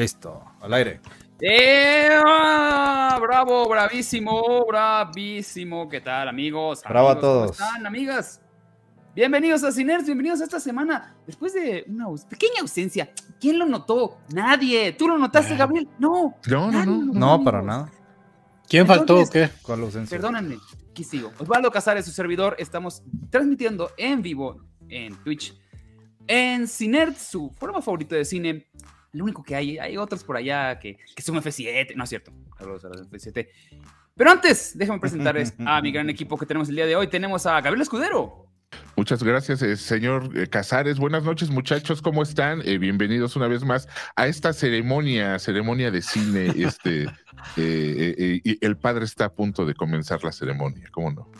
Listo, al aire. ¡Eh! Bravo, bravísimo, bravísimo. ¿Qué tal, amigos? Bravo a Amigos, ¿cómo todos. están, amigas? Bienvenidos a Ciners, bienvenidos a esta semana. Después de una aus- pequeña ausencia, ¿quién lo notó? Nadie. ¿Tú lo notaste, Ah. Gabriel? No. No, no, no. No, para nada. ¿Quién faltó o qué? ¿Cuál ausencia? Perdónenme, aquí sigo. Osvaldo Casares, su servidor, estamos transmitiendo en vivo en Twitch, en Cinerd, su forma favorita de cine. Lo único que hay, hay otros por allá que, que son F7, no es cierto. Saludos a los F7. Pero antes, déjame presentarles a mi gran equipo que tenemos el día de hoy. Tenemos a Gabriel Escudero. Muchas gracias, eh, señor eh, Casares. Buenas noches, muchachos. ¿Cómo están? Eh, bienvenidos una vez más a esta ceremonia, ceremonia de cine. Este, eh, el padre está a punto de comenzar la ceremonia. ¿Cómo no?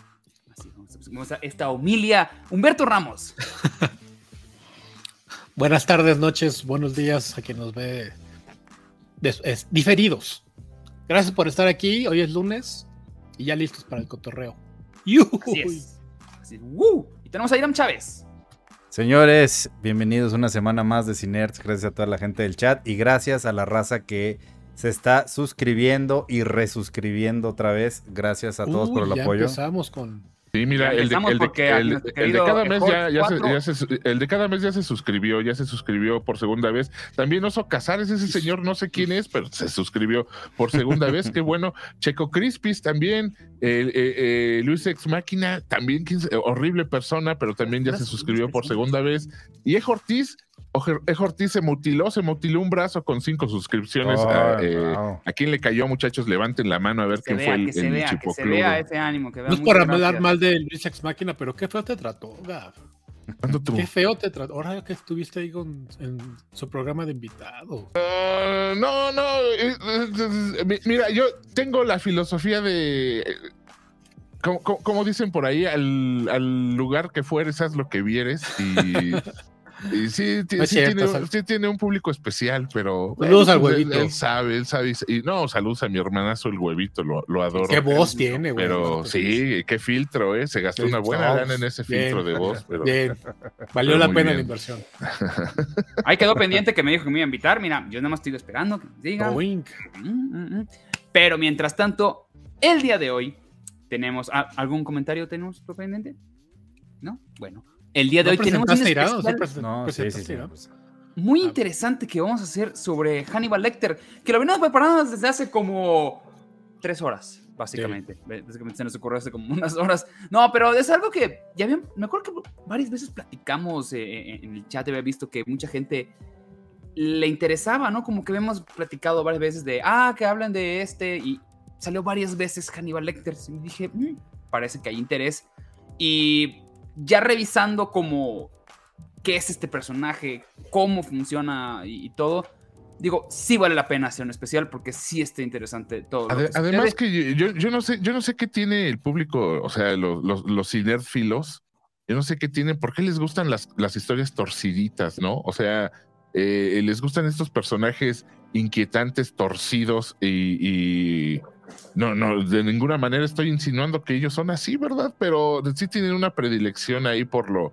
Así, vamos a- vamos a esta homilia. Humberto Ramos. Buenas tardes, noches, buenos días a quien nos ve es- diferidos. Gracias por estar aquí. Hoy es lunes y ya listos para el cotorreo. Así ¡Yujuy! es. Así. Y tenemos a Iram Chávez. Señores, bienvenidos una semana más de Cinerts. Gracias a toda la gente del chat y gracias a la raza que se está suscribiendo y resuscribiendo otra vez. Gracias a todos por el ya apoyo. Empezamos con. Sí, mira, el de, el de- el- el cada mes ya, se, 4. ya se- el de cada mes ya se suscribió, ya se suscribió por segunda vez. También Oso Casares, ese señor no sé quién es, pero se suscribió por segunda vez. Qué bueno. Checo Crispis también, eh, eh, eh, Luis Ex Máquina, también horrible persona, pero también ya se suscribió por segunda vez. Y Ejo Ortiz, Ejo Ortiz se mutiló, se mutiló un brazo con cinco suscripciones. a, eh, wow. ¿A quién le cayó, muchachos? Levanten la mano a ver Que quién vea, fue el, que el vea, que se chipocludo. vea ese ánimo. Que vea No es por hablar mal de Luis Ex Máquina, pero qué feo te trató, Gab. ¿Cuándo tuvo? Qué feo te trató. Ahora que estuviste ahí con, en su programa de invitado. Ah, no, no. Mira, yo tengo la filosofía de. como dicen por ahí, al, al lugar que fueres, haz lo que vieres. Y, y sí, No sí cierto, tiene, sal- sí tiene un público especial, pero. Saludos al pues, huevito. Él, él sabe, él sabe. Y no, saludos a mi hermanazo, el huevito, lo, lo adoro. Qué voz tiene, güey. Pero sí, qué filtro, ¿eh? Se gastó Sí, una buena lana en ese bien, filtro de voz. Pero, Bien. Valió pero la pena bien. la inversión. Ahí quedó pendiente que me dijo que me iba a invitar. Mira, yo nada más estoy esperando que me diga. Boink. Mm, mm, mm. Pero mientras tanto, el día de hoy tenemos. ¿ah, ¿Algún comentario tenemos pendiente? ¿No? Bueno. El día de ¿No hoy tenemos un? ¿Sí especial presen- No, sí, sí, sí. muy Ah. interesante que vamos a hacer sobre Hannibal Lecter, que lo venimos preparando desde hace como tres horas, básicamente. Básicamente se nos ocurrió hace como unas horas. No, pero es algo que ya habían, me acuerdo que varias veces platicamos eh, en el chat, había visto que mucha gente le interesaba, ¿no? Como que habíamos platicado varias veces de, ah, que hablan de este, y salió varias veces Hannibal Lecter. Y dije, "Mm, parece que hay interés. Y ya revisando como qué es este personaje, cómo funciona y, y todo, digo, sí vale la pena hacer un especial porque sí está interesante todo. que además que yo, yo no sé, yo no sé qué cinéfilos, el público, o sea, los, los, los cinéfilos, yo no sé qué tienen, por qué les gustan las, las historias torciditas, ¿no? O sea, eh, les gustan estos personajes inquietantes, torcidos y, y no, no, de ninguna manera estoy insinuando que ellos son así, ¿verdad? Pero sí tienen una predilección ahí por lo,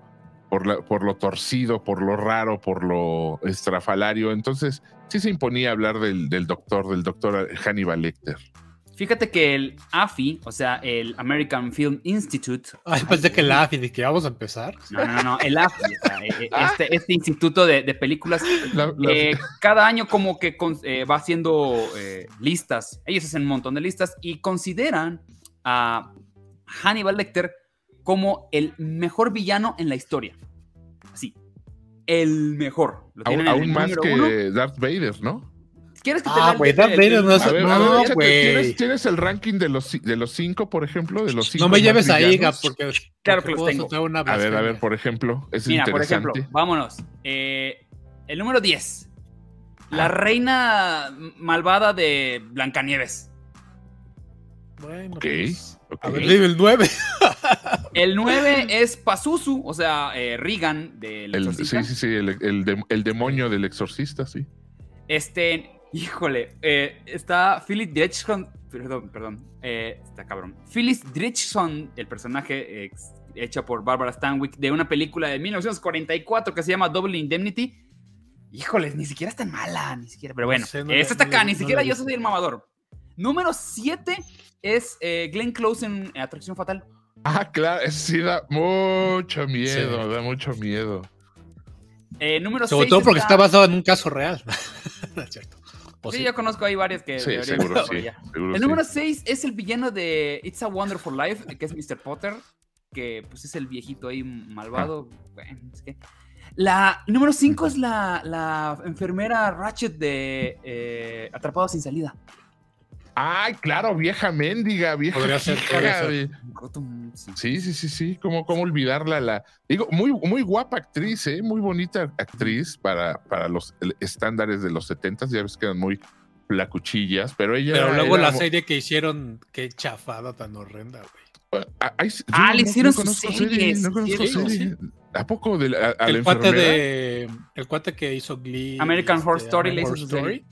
por, la- por lo torcido, por lo raro, por lo estrafalario. Entonces, sí se imponía hablar del, del doctor, del doctor Hannibal Lecter. Fíjate que el AFI, o sea, el American Film Institute, Ay, pensé que la AFI, de que vamos a empezar. no, no, no, el AFI, o sea, eh, eh, este, este instituto de, de películas, La- la- eh, cada año como que con- eh, va haciendo eh, listas, ellos hacen un montón de listas y consideran a Hannibal Lecter como el mejor villano en la historia. Así, el mejor. Lo aún tienen en el aún más que uno. Darth Vader, ¿no? ¿Quieres que te Ah, güey, Darth Vader no es- A ver, a No, ver, échate, güey. ¿tienes, tienes el ranking de los, ci- de los cinco, por ejemplo? De los cinco No me más lleves ahí, Gab, villanos? porque. Claro porque que los puedo tengo. soltar una A ver, a ver, blasfemia. por ejemplo, es Mira, por interesante. ejemplo, vámonos. Eh, el número 10. La reina malvada de Blancanieves. Bueno, Ok, pues, ok. A ver, dime el 9. El 9 es Pazuzu, o sea, eh, Regan del El, Exorcista. sí, sí, sí, el, el dem- el demonio del exorcista, sí. Este, híjole, eh, está Philip Dredgson, perdón, perdón, eh, está cabrón. Phyllis Dredgson, el personaje ex- hecho por Barbara Stanwyck de una película de 1944 que se llama Double Indemnity. Híjoles, ni siquiera es tan mala, ni siquiera. Pero bueno, sé, no esta está acá, ni siquiera yo soy el mamador. Número 7 es eh, Glenn Close en Atracción Fatal. Ah, claro, ese sí da mucho miedo, Sí. da mucho miedo. Eh, número 6. Sobre todo porque está basado en un caso real. No es cierto. O Sí, sí. yo conozco ahí varias que. Sí, seguro sí. El número 6 es el villano de It's a Wonderful Life, que es Mr. Potter, que pues es el viejito ahí malvado. Bueno, es que... La número 5 es la, la enfermera Ratchet de eh, Atrapado sin salida. Ay, claro, vieja mendiga, vieja. Podría ser, hija podría ser. de- Gotham, sí. Sí, sí, sí. ¿Cómo, cómo olvidarla? La... Digo, muy, muy guapa actriz, ¿eh? Muy bonita actriz para, para los estándares de los 70 Ya ves que eran muy flacuchillas, pero ella. Pero luego era la serie que hicieron, qué chafada tan horrenda, güey. Ah, yo Ah, le hicieron su conozco serie, no conozco sí, serie. ¿A poco de la, a- a la El cuate enfermera? de. El cuate que hizo Glee. American Horror este, Story le hizo Horror su serie.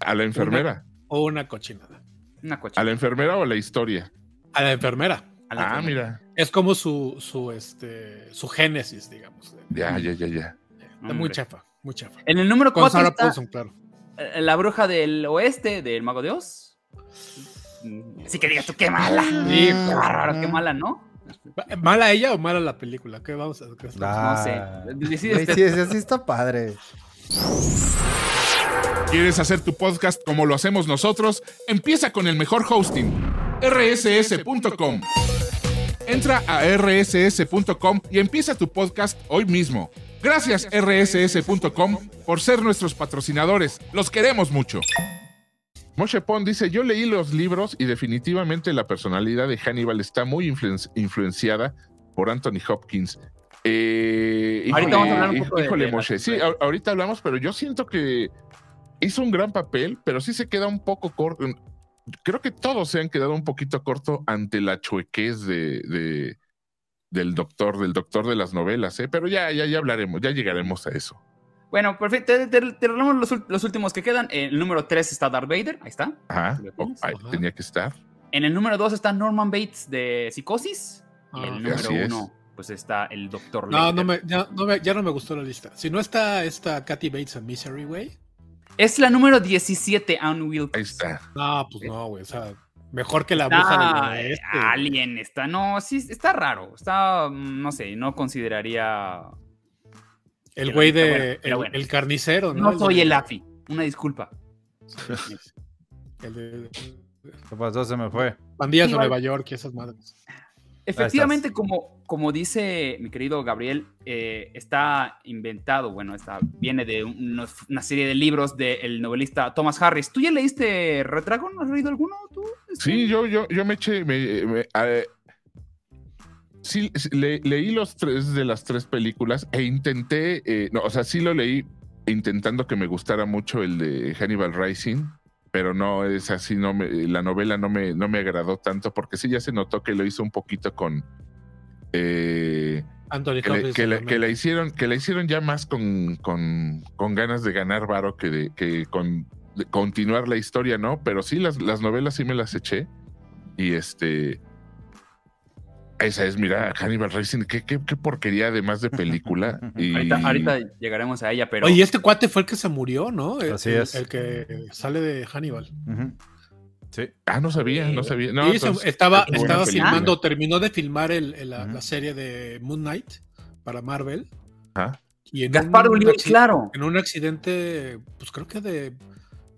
A la enfermera. O una cochinada. Una ¿A la enfermera o a la historia? A la enfermera. A la Ah, enfermera. mira. Es como su, su, este, su génesis, digamos. Ya, ya, ya, ya. Está muy chafa, muy chafa. En el número Con 4 Sarah está Paulson, claro. eh, la bruja del oeste del Mago de Oz. Así que digas tú, qué mala. Sí, Qué bárbaro, qué mala, ¿no? ¿Mala ella o mala la película? ¿Qué vamos a qué estamos- Ah, No sé. Decide güey, usted. sí, ese sí está padre. ¿Quieres hacer tu podcast como lo hacemos nosotros? Empieza con el mejor hosting, rss.com. Entra a rss.com y empieza tu podcast hoy mismo. Gracias rss.com por ser nuestros patrocinadores. Los queremos mucho. Moshe Pon dice, yo leí los libros y definitivamente la personalidad de Hannibal está muy influen- influenciada por Anthony Hopkins. Eh, Ahorita vamos a hablar un poco híjole, de Moshe. Sí, ahorita hablamos, pero yo siento que hizo un gran papel, pero sí se queda un poco corto. Creo que todos se han quedado un poquito corto ante la chuequez de, de- del doctor, del doctor de las novelas, ¿eh? pero ya, ya, ya hablaremos, ya llegaremos a eso. Bueno, perfecto. Te, te, te hablamos los, los últimos que quedan. En el número 3 está Darth Vader. Ahí está. Ajá, ¿Lo oh, ahí Ajá. tenía que estar. En el número 2 está Norman Bates de Psicosis. Y Ah, el número así es. 1, pues está el Doctor No, no me, ya, no me, ya no me gustó la lista. Si no está esta Kathy Bates en Misery, güey. Es la número 17, Anne Wilkes. Ahí está. No, pues no, güey. O sea, mejor que la bruja Está del eh, oeste. Alien, está, no, sí, está raro. Está, mm, no sé, no consideraría. El güey de. bueno, el, bueno. el carnicero, ¿no? No soy de- el AFI, una disculpa. el de ¿Qué pasó? Se me fue. Pandillas Sí, de. Nueva York y esas madres. Efectivamente, como, como dice mi querido Gabriel, eh, está inventado, bueno, está, viene de una serie de libros del novelista Thomas Harris. ¿Tú ya leíste Red Dragon? ¿Has leído alguno tú? Sí, yo, yo, yo me eché. eh, sí, sí, le- leí los tres de las tres películas e intenté. eh, no, o sea, sí lo leí intentando que me gustara mucho el de Hannibal Rising, pero no es así. No me, la novela no me, no me agradó tanto porque sí ya se notó que lo hizo un poquito con. Eh, Anthony que, le, que que hicieron que la hicieron ya más con, con, con ganas de ganar varo que de que con de continuar la historia, ¿no? Pero sí, las, las novelas sí me las eché. Y este. Esa es, mira, Hannibal Racing, qué, qué, qué porquería además de película. Y, Ahorita, ahorita llegaremos a ella, pero Oye, este cuate fue el que se murió, ¿no? El, Así es. El que sale de Hannibal. Sí. Ah, no sabía, no sabía. No, Sí, se- entonces, estaba estaba película. filmando, terminó de filmar el- el- la, serie de Moon Knight para Marvel. Ajá. Y en Gaspar un, claro. en un accidente, pues creo que de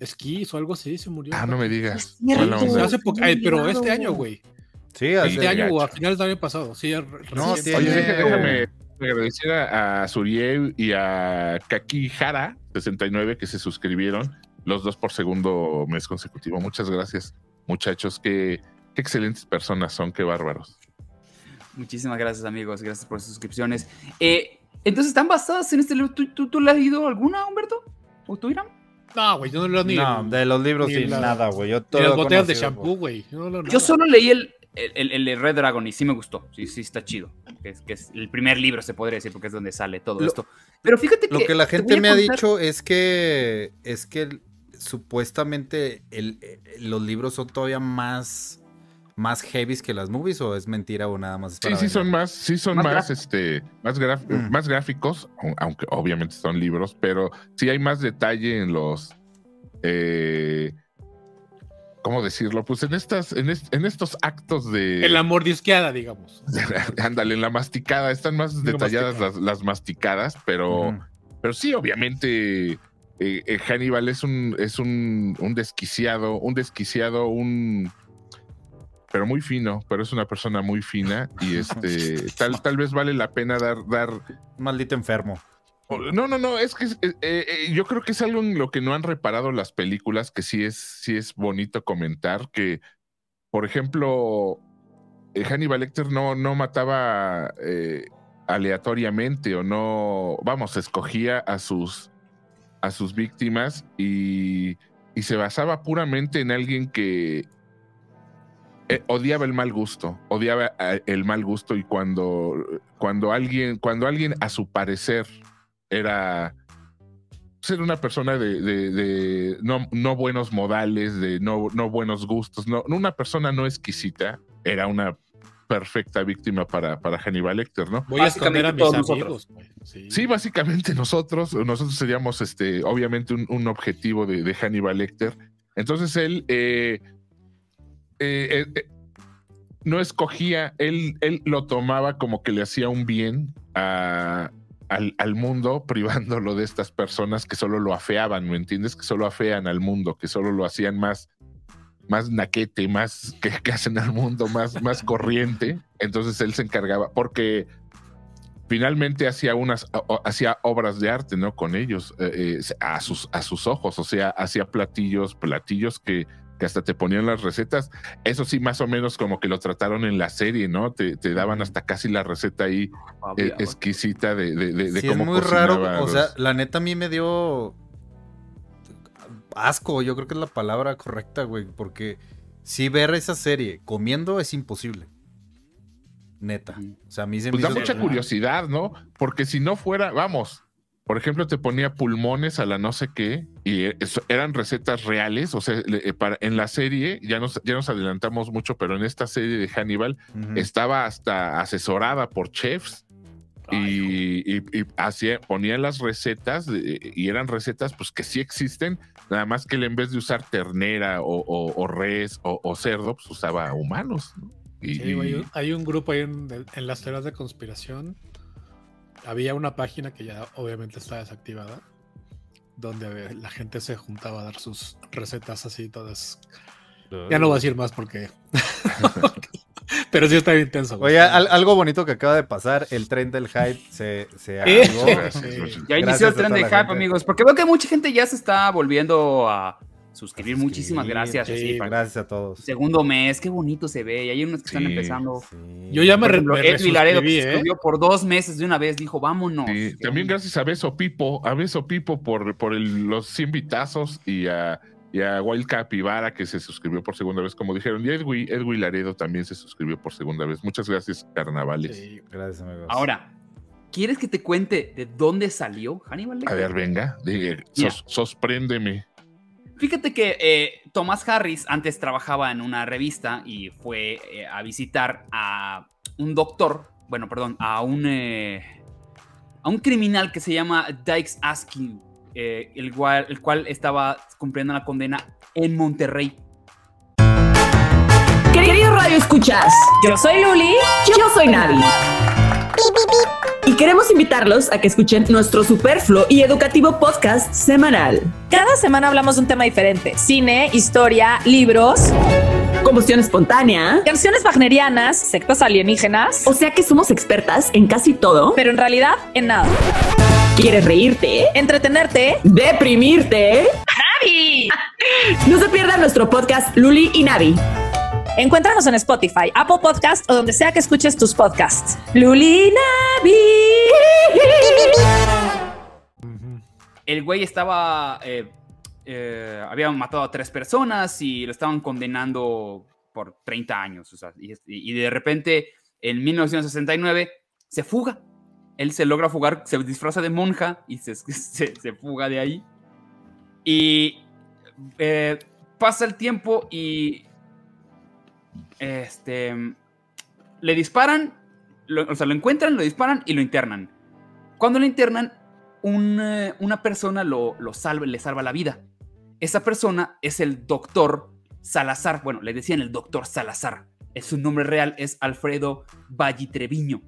esquís o algo así, se murió. Ah, no me digas. Hace poco- ay, pero Olvidado. este año, güey. Sí, Este año o a finales del año pasado. Sí, No, recién. Oye, déjame agradecer a, a Suriel y a Kaki Jara, 69, que se suscribieron los dos por segundo mes consecutivo. Muchas gracias, muchachos. Qué, qué excelentes personas son, qué bárbaros. Muchísimas gracias, amigos. Gracias por sus suscripciones. Eh, entonces, ¿están basadas en este libro? ¿Tú, tú, tú le has leído alguna, Humberto? ¿O tú, Irán? No, güey, yo no leo ni, No, de los libros ni la- nada, güey. Yo ni todo las lo botellas de shampoo, güey. Yo, no solo leí el, el, el Red Dragon y sí me gustó. Sí, sí, está chido. Que es, que es el primer libro, se podría decir, porque es donde sale todo Lo- esto. Pero fíjate que. Lo que la te gente me ha dicho es que es que el- supuestamente el- eh, los libros son todavía más más heavies que las movies o es mentira o nada más? es Sí, para sí son más, sí son Más este, más, graf- Mm. más gráficos, au- aunque obviamente son libros, pero sí hay más detalle en los, eh, ¿cómo decirlo? Pues en estas, en, est- en estos actos de, En la mordisqueada, digamos. ándale, en la masticada, están más Digo, detalladas masticada. las, las masticadas, pero, pero sí, obviamente eh, eh, Hannibal es un, es un, un desquiciado, un desquiciado, un pero muy fino, pero es una persona muy fina y este tal, tal vez vale la pena dar, dar Maldito enfermo. no, no, no, es que eh, eh, yo creo que es algo en lo que no han reparado las películas, que sí es, sí es bonito comentar, que, por ejemplo, eh, Hannibal Lecter no, no mataba aleatoriamente o no, vamos, escogía a sus, a sus víctimas y, y se basaba puramente en alguien que eh, odiaba el mal gusto, odiaba eh, el mal gusto y cuando, cuando alguien, cuando alguien a su parecer era ser una persona de, de- de no, no buenos modales, de no, no buenos gustos, no, una persona no exquisita, era una perfecta víctima para, para Hannibal Lecter, ¿no? Voy a esconder a mis amigos. güey. Sí. Sí, básicamente nosotros, nosotros seríamos este, obviamente un, un objetivo de, de Hannibal Lecter. Entonces él eh, eh, eh, eh, no escogía, él, él lo tomaba como que le hacía un bien a- al, al mundo, privándolo de estas personas que solo lo afeaban, ¿me entiendes? Que solo afean al mundo, que solo lo hacían más, más naquete, más que, que hacen al mundo, más, más corriente. Entonces él se encargaba, porque finalmente hacía unas hacía obras de arte no con ellos eh, eh, a sus a sus ojos. O sea hacía platillos platillos que, que hasta te ponían las recetas. Eso sí más o menos como que lo trataron en la serie no te, te daban hasta casi la receta ahí eh, exquisita de, de, de- de Sí, es muy raro. O sea, la neta a mí me dio asco. Yo creo que es la palabra correcta, güey. Porque si ver esa serie comiendo es imposible. Neta. O sea, a mí se pues me da hizo- mucha curiosidad no porque si no fuera vamos por ejemplo, te ponía pulmones a la no sé qué y eso- eran recetas reales. O sea, eh, para, en la serie, ya nos, ya nos adelantamos mucho, pero en esta serie de Hannibal, estaba hasta asesorada por chefs y, y- y hacía, ponían las recetas de- y eran recetas pues que sí existen, nada más que él en vez de usar ternera o, o- o res o, o cerdo, pues usaba humanos. ¿no? Y, Sí, güey, y- hay un grupo ahí en, en las teorías de conspiración. Había una página que ya obviamente está desactivada, donde la gente se juntaba a dar sus recetas así todas. Ya no voy a decir más porque. Pero sí está bien intenso. Oye, al- algo bonito que acaba de pasar, el tren del hype se, se Eh, Sí. Ya inició el tren toda de la hype, gente. amigos, porque veo que mucha gente ya se está volviendo a suscribir. A Muchísimas gracias. sí, Gracias a todos. Segundo mes, qué bonito se ve. Y hay unos que están empezando. Sí. Yo ya me, ejemplo, me Ed Vilaredo que se ¿eh? por dos meses de una vez, dijo, vámonos. También gracias a Beso Pipo, a Beso Pipo por, por el- los 100 vitazos y a, y a Wild Capivara que se suscribió por segunda vez, como dijeron. Y Edwin, Edwin Laredo también se suscribió por segunda vez. Muchas gracias, carnavales. Sí. Gracias, amigos. Ahora, ¿quieres que te cuente de dónde salió Hannibal A Lecter? ver, venga, diga, sos- sorpréndeme. Fíjate que eh, Thomas Harris antes trabajaba en una revista y fue eh, a visitar a un doctor, bueno, perdón, a un, eh, a un criminal que se llama Dykes Askin, eh, el, cual, el cual estaba cumpliendo la condena en Monterrey. Queridos Radio Escuchas, yo soy Luli, yo soy Navi. Y queremos invitarlos a que escuchen nuestro superfluo y educativo podcast semanal. Cada semana hablamos de un tema diferente. Cine, historia, libros, Combustión espontánea. canciones wagnerianas, sectas alienígenas, O sea que somos expertas en casi todo. pero en realidad en nada. ¿Quieres reírte? Entretenerte. ¿Deprimirte? ¡Navi! No se pierdan nuestro podcast Luli y Navi. Encuéntranos en Spotify, Apple Podcast o donde sea que escuches tus podcasts. Luli Navi. Ujú. El güey estaba, eh, eh, había matado a tres personas y lo estaban condenando por 30 años. o sea, y, y de repente, en 1969, se fuga. Él se logra fugar, se disfraza de monja y se, se- se fuga de ahí. Y eh, pasa el tiempo y este, le disparan, lo- o sea, lo encuentran, lo disparan y lo internan. Cuando lo internan, un, eh, una persona lo, lo le salva la vida. Esa persona es el doctor Salazar. Bueno, le decían el doctor Salazar. Es su nombre real es Alfredo Vallitreviño.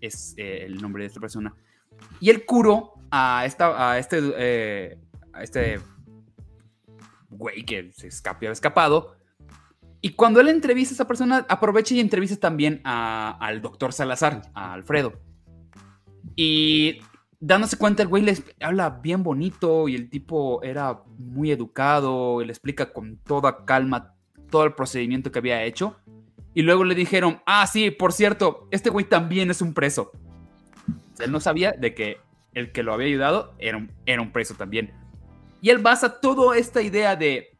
Es eh, el nombre de esta persona. Y él curó a, esta, a este, eh, este güey que se escapó, escapado. Y cuando él entrevista a esa persona, aprovecha y entrevista también a- al doctor Salazar, a Alfredo. Y dándose cuenta, el güey les habla bien bonito y el tipo era muy educado y le explica con toda calma todo el procedimiento que había hecho. Y luego le dijeron, ah, sí, por cierto, este güey también es un preso. Él no sabía de que el que lo había ayudado era un, era un preso también. Y él basa toda esta idea de,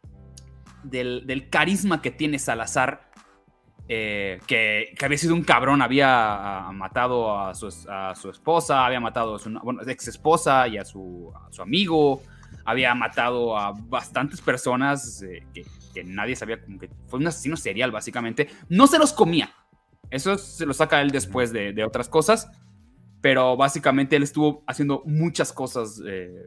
del, carisma que tiene Salazar, eh, que, había sido un cabrón, había ah, matado a su, esposa, había matado a su bueno, ex esposa y a su, a su amigo, había matado a bastantes personas eh, que, que nadie sabía, como que fue un asesino serial básicamente. No se los comía, eso se lo saca él después de, de otras cosas, pero básicamente él estuvo haciendo muchas cosas, eh,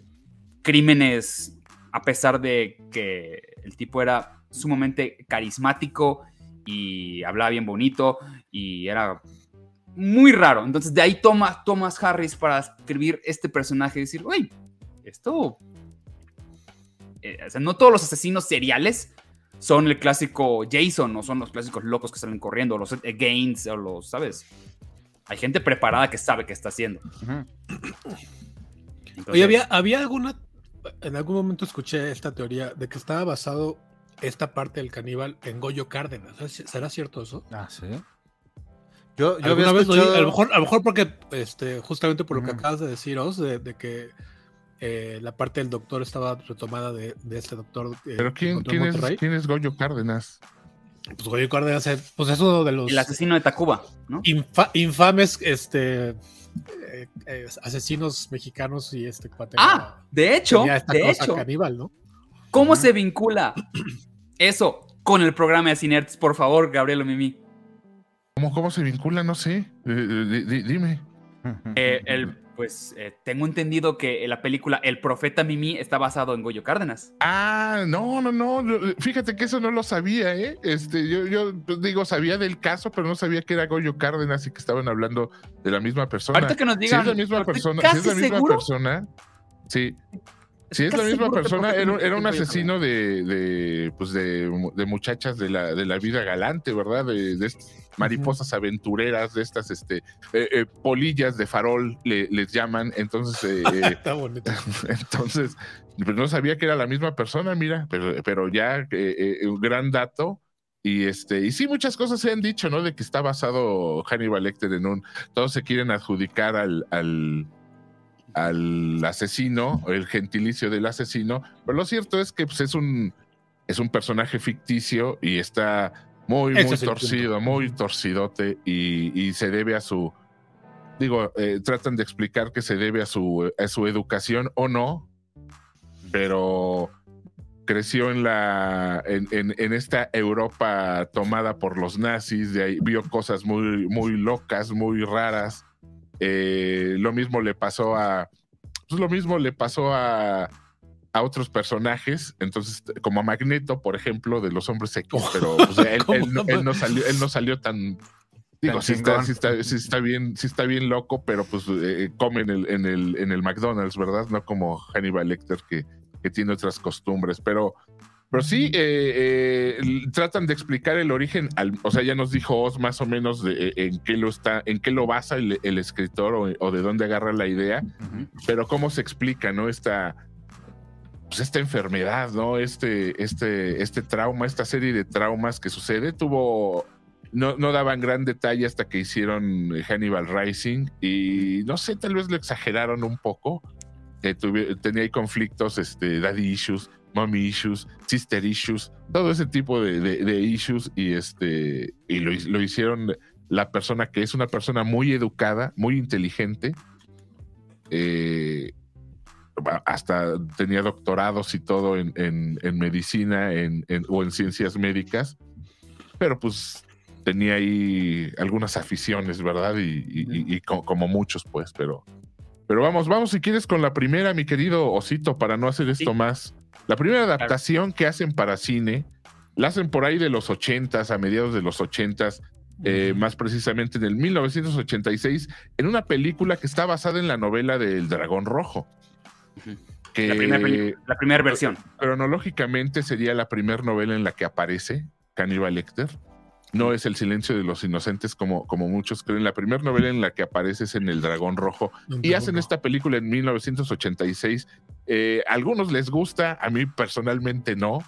crímenes, a pesar de que el tipo era sumamente carismático y hablaba bien bonito y era muy raro. Entonces de ahí toma Thomas Harris para escribir este personaje y decir, güey, esto... eh, o sea, no todos los asesinos seriales son el clásico Jason, o son los clásicos locos que salen corriendo, o los Gaines, o los, ¿sabes? Hay gente preparada que sabe qué está haciendo. Entonces, Oye, había, había alguna. En algún momento escuché esta teoría de que estaba basado esta parte del caníbal en Goyo Cárdenas. ¿Será cierto eso? Ah, sí. Yo, yo había a, lo mejor, a lo mejor porque, este, justamente por lo que acabas de deciros, de, de que eh, la parte del doctor estaba retomada de, de este doctor. eh, Pero ¿quién, quién, es. ¿quién es Goyo Cárdenas? Pues Goyo Cárdenas es, pues es uno de los el asesino de Tacuba, ¿no? infa- infames este, eh, eh, asesinos mexicanos y este cuate. Ah, de hecho, de hecho, caníbal, ¿no? ¿cómo se vincula eso con el programa de Cinerts? Por favor, Gabriel o Mimi. ¿Cómo, ¿Cómo se vincula? No sé. Eh, eh, di- di- dime. Eh, el, pues eh, tengo entendido que la película El Profeta Mimi está basado en Goyo Cárdenas. Ah, no, no, no. yo- Fíjate que eso no lo sabía, ¿eh? Este, yo, yo digo, sabía del caso, pero no sabía que era Goyo Cárdenas y que estaban hablando de la misma persona. Ahorita que nos si digan. es la misma persona, si es la misma seguro- persona, sí. Si es la misma persona, era, era un asesino de, de, pues de, de muchachas de la, de la vida galante, ¿verdad? De, de estas mariposas aventureras, de estas este, eh, eh, polillas de farol, le- les llaman. Entonces, eh, eh, Está bonito. entonces, pues no sabía que era la misma persona, mira, pero, pero ya un gran dato. Y este, y sí, muchas cosas se han dicho, ¿no? De que está basado Hannibal Lecter en un. Todos se quieren adjudicar al, al, al asesino, el gentilicio del asesino. Pero lo cierto es que pues, es un es un personaje ficticio y está muy, Ese muy torcido, muy torcidote, y, y se debe a su. Digo, eh, tratan de explicar que se debe a su, a su educación o no, pero creció en la en, en- en esta Europa tomada por los nazis, de ahí vio cosas muy, muy locas, muy raras. Eh, lo mismo le pasó a. Pues lo mismo le pasó a, a otros personajes. Entonces, como a Magneto, por ejemplo, de los hombres X, pero pues, él, ¿Cómo él no, no? él no salió, él no salió tan. Digo, está, sí, está, sí está bien, sí está bien loco, pero pues eh, come en el, en, el, en el McDonald's, ¿verdad? No como Hannibal Lecter que, que tiene otras costumbres. Pero, pero sí, eh, eh, tratan de explicar el origen, al- o sea, ya nos dijo Oz más o menos de, eh, en qué lo está, en qué lo basa el, el escritor o, o de dónde agarra la idea, pero cómo se explica, ¿no? Esta, pues esta enfermedad, ¿no? Este, este, este trauma, esta serie de traumas que sucede, tuvo. No, no daban gran detalle hasta que hicieron Hannibal Rising y no sé, tal vez lo exageraron un poco. que tuvi- tenía ahí conflictos, este, daddy issues, mommy issues, sister issues, todo ese tipo de, de- de issues y este y lo, lo hicieron la persona que es una persona muy educada, muy inteligente, eh, hasta tenía doctorados y todo en, en- en medicina en- o en ciencias médicas. pero pues tenía ahí algunas aficiones, ¿verdad? Y, y- y- y co- como muchos, pues, pero, pero vamos, vamos si quieres con la primera, mi querido Osito, para no hacer esto Sí. más. La primera adaptación que hacen para cine, la hacen por ahí de los ochentas, a mediados de los ochentas, eh, más precisamente en el 1986, en una película que está basada en la novela del Dragón Rojo. Ujú. Que La primera peli- la primera versión. cronológicamente sería la primera novela en la que aparece Cannibal Lecter. No es El silencio de los inocentes como, como muchos creen. La primera novela en la que aparece es en El Dragón Rojo. Y hacen esta película en 1986. Eh, a algunos les gusta, a mí personalmente no.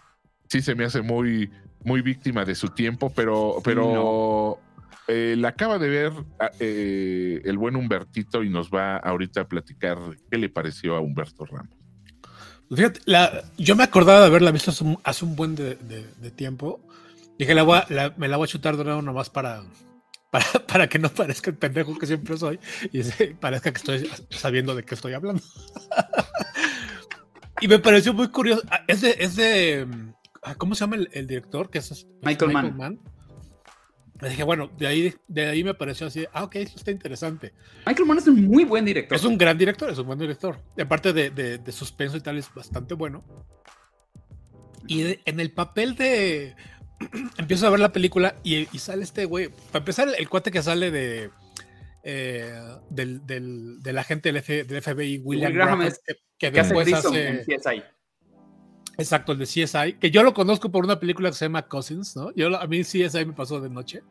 Sí se me hace muy, muy víctima de su tiempo, pero, pero eh, la acaba de ver ah, eh, el buen Humbertito y nos va ahorita a platicar qué le pareció a Humberto Ramos. Fíjate, la- yo me acordaba de haberla visto hace un, hace un buen de, de- de tiempo. Dije, la voy a- la- me la voy a chutar de nuevo nomás para, para, para que no parezca el pendejo que siempre soy y parezca que estoy sabiendo de qué estoy hablando. y me pareció muy curioso. Ah, Es de, es de ah, ¿cómo se llama el, el director? Que es, es Michael Mann. Le dije, bueno, de ahí, de ahí me pareció así, ah, ok, eso está interesante. Michael Mann es un muy buen director. Es un gran director, es un buen director. Y aparte de, de- de suspenso y tal, es bastante bueno. Y de- en el papel de. Empiezo a ver la película y, y sale este güey. Para empezar, el cuate que sale de. eh, del, del, del agente del, F- del FBI, William Will Graham Graham, que, que que después hace- CSI. Exacto, el de CSI, que yo lo conozco por una película que se llama Cousins, ¿no? Yo, a mí CSI me pasó de noche.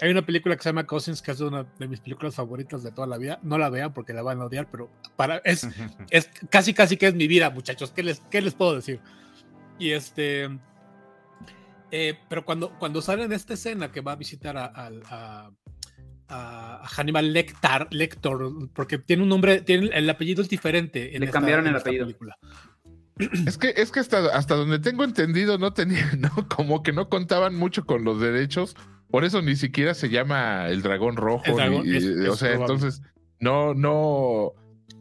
Hay una película que se llama Cousins, que es una de mis películas favoritas de toda la vida. No la vean porque la van a odiar, pero para, es, es casi, casi que es mi vida, muchachos. ¿Qué les, qué les puedo decir? Y este. Eh, pero cuando, cuando sale en esta escena que va a visitar a, al- a- a- a Hannibal Lecter, Lector, porque tiene un nombre, tiene el apellido es diferente. En Le esta- cambiaron en el apellido. película. Es que, es que hasta, hasta donde tengo entendido, no tenía, no, como que no contaban mucho con los derechos. Por eso ni siquiera se llama el dragón rojo. El dragón, ni- es- o es sea, probable. entonces, no, no.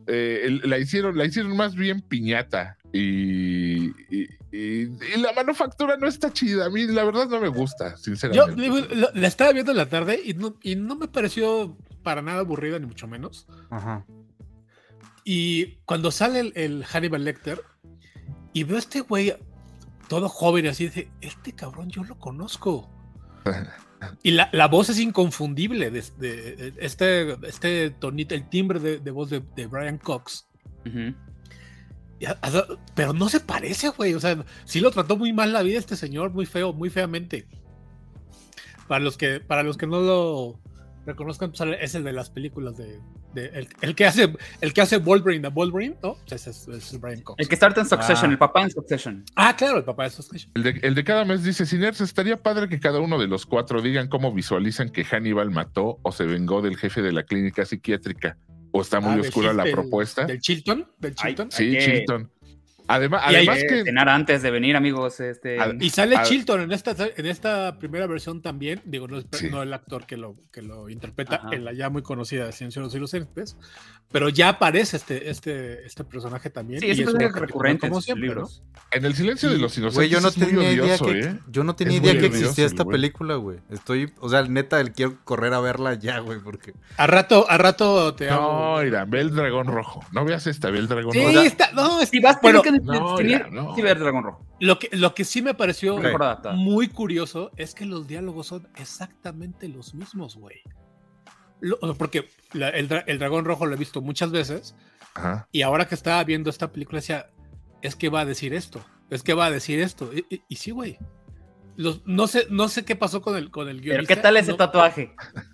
Eh, la hicieron, la hicieron más bien piñata. Y, y, y- y la manufactura no está chida. A mí, la verdad, no me gusta, Yo sinceramente. digo, lo- la estaba viendo en la tarde y no, y no me pareció para nada aburrida, ni mucho menos. Ajá. Y cuando sale el, el Hannibal Lecter y veo a este güey todo joven así, dice, este cabrón yo lo conozco. y la, la voz es inconfundible, de, de- de- este, este tonito, el timbre de, voz de, Brian Cox. Y Pero no se parece, güey. O sea, sí lo trató muy mal la vida este señor, muy feo, muy feamente. Para los que, para los que no lo reconozcan, pues, es el de las películas de, de- el, el que hace, el que hace Wolverine, de Wolverine, ¿no? Pues ese es, es Brian Cox. El que está ahorita en Succession, Ah. el papá en Succession. Ah, claro, el papá de esos El de, el de cada mes dice, Siners, estaría padre que cada uno de los cuatro digan cómo visualizan que Hannibal mató o se vengó del jefe de la clínica psiquiátrica. O está muy Ah, oscura la del- propuesta. Del Chilton, del Ay, Chilton. sí, Chilton. Además, Y hay además Hay que... cenar antes de venir, amigos. Este, Y sale Ah. Chilton en esta, en esta primera versión también, digo, no, es, Sí. no el actor que lo, que lo interpreta Ajá. en la ya muy conocida de Ciencia de los Inocentes, pero ya aparece este, este, este personaje también. sí, y es un personaje recurrente en como siempre. En el silencio de los inocentes Güey, yo no es muy tenía idea que, ¿eh? yo no tenía Es idea que odioso existía el esta güey. película, güey. Estoy, o sea, neta, el quiero correr a verla ya, güey, porque A rato, a rato te hago. No, mira, ve el dragón rojo. No veas esta, ve el dragón Sí, rojo. está, no, es- Si vas, bueno, que no, ya, no. sí ver Dragón Rojo. lo que, lo que sí me pareció muy curioso es que los diálogos son exactamente los mismos, güey. Lo- porque la- el, el dragón rojo lo he visto muchas veces Ajá. y ahora que estaba viendo esta película decía, es que va a decir esto, es que va a decir esto. Y, y- y sí, güey. Los- no, sé, no sé qué pasó con el, con el Pero guionista. ¿qué tal ese no, tatuaje?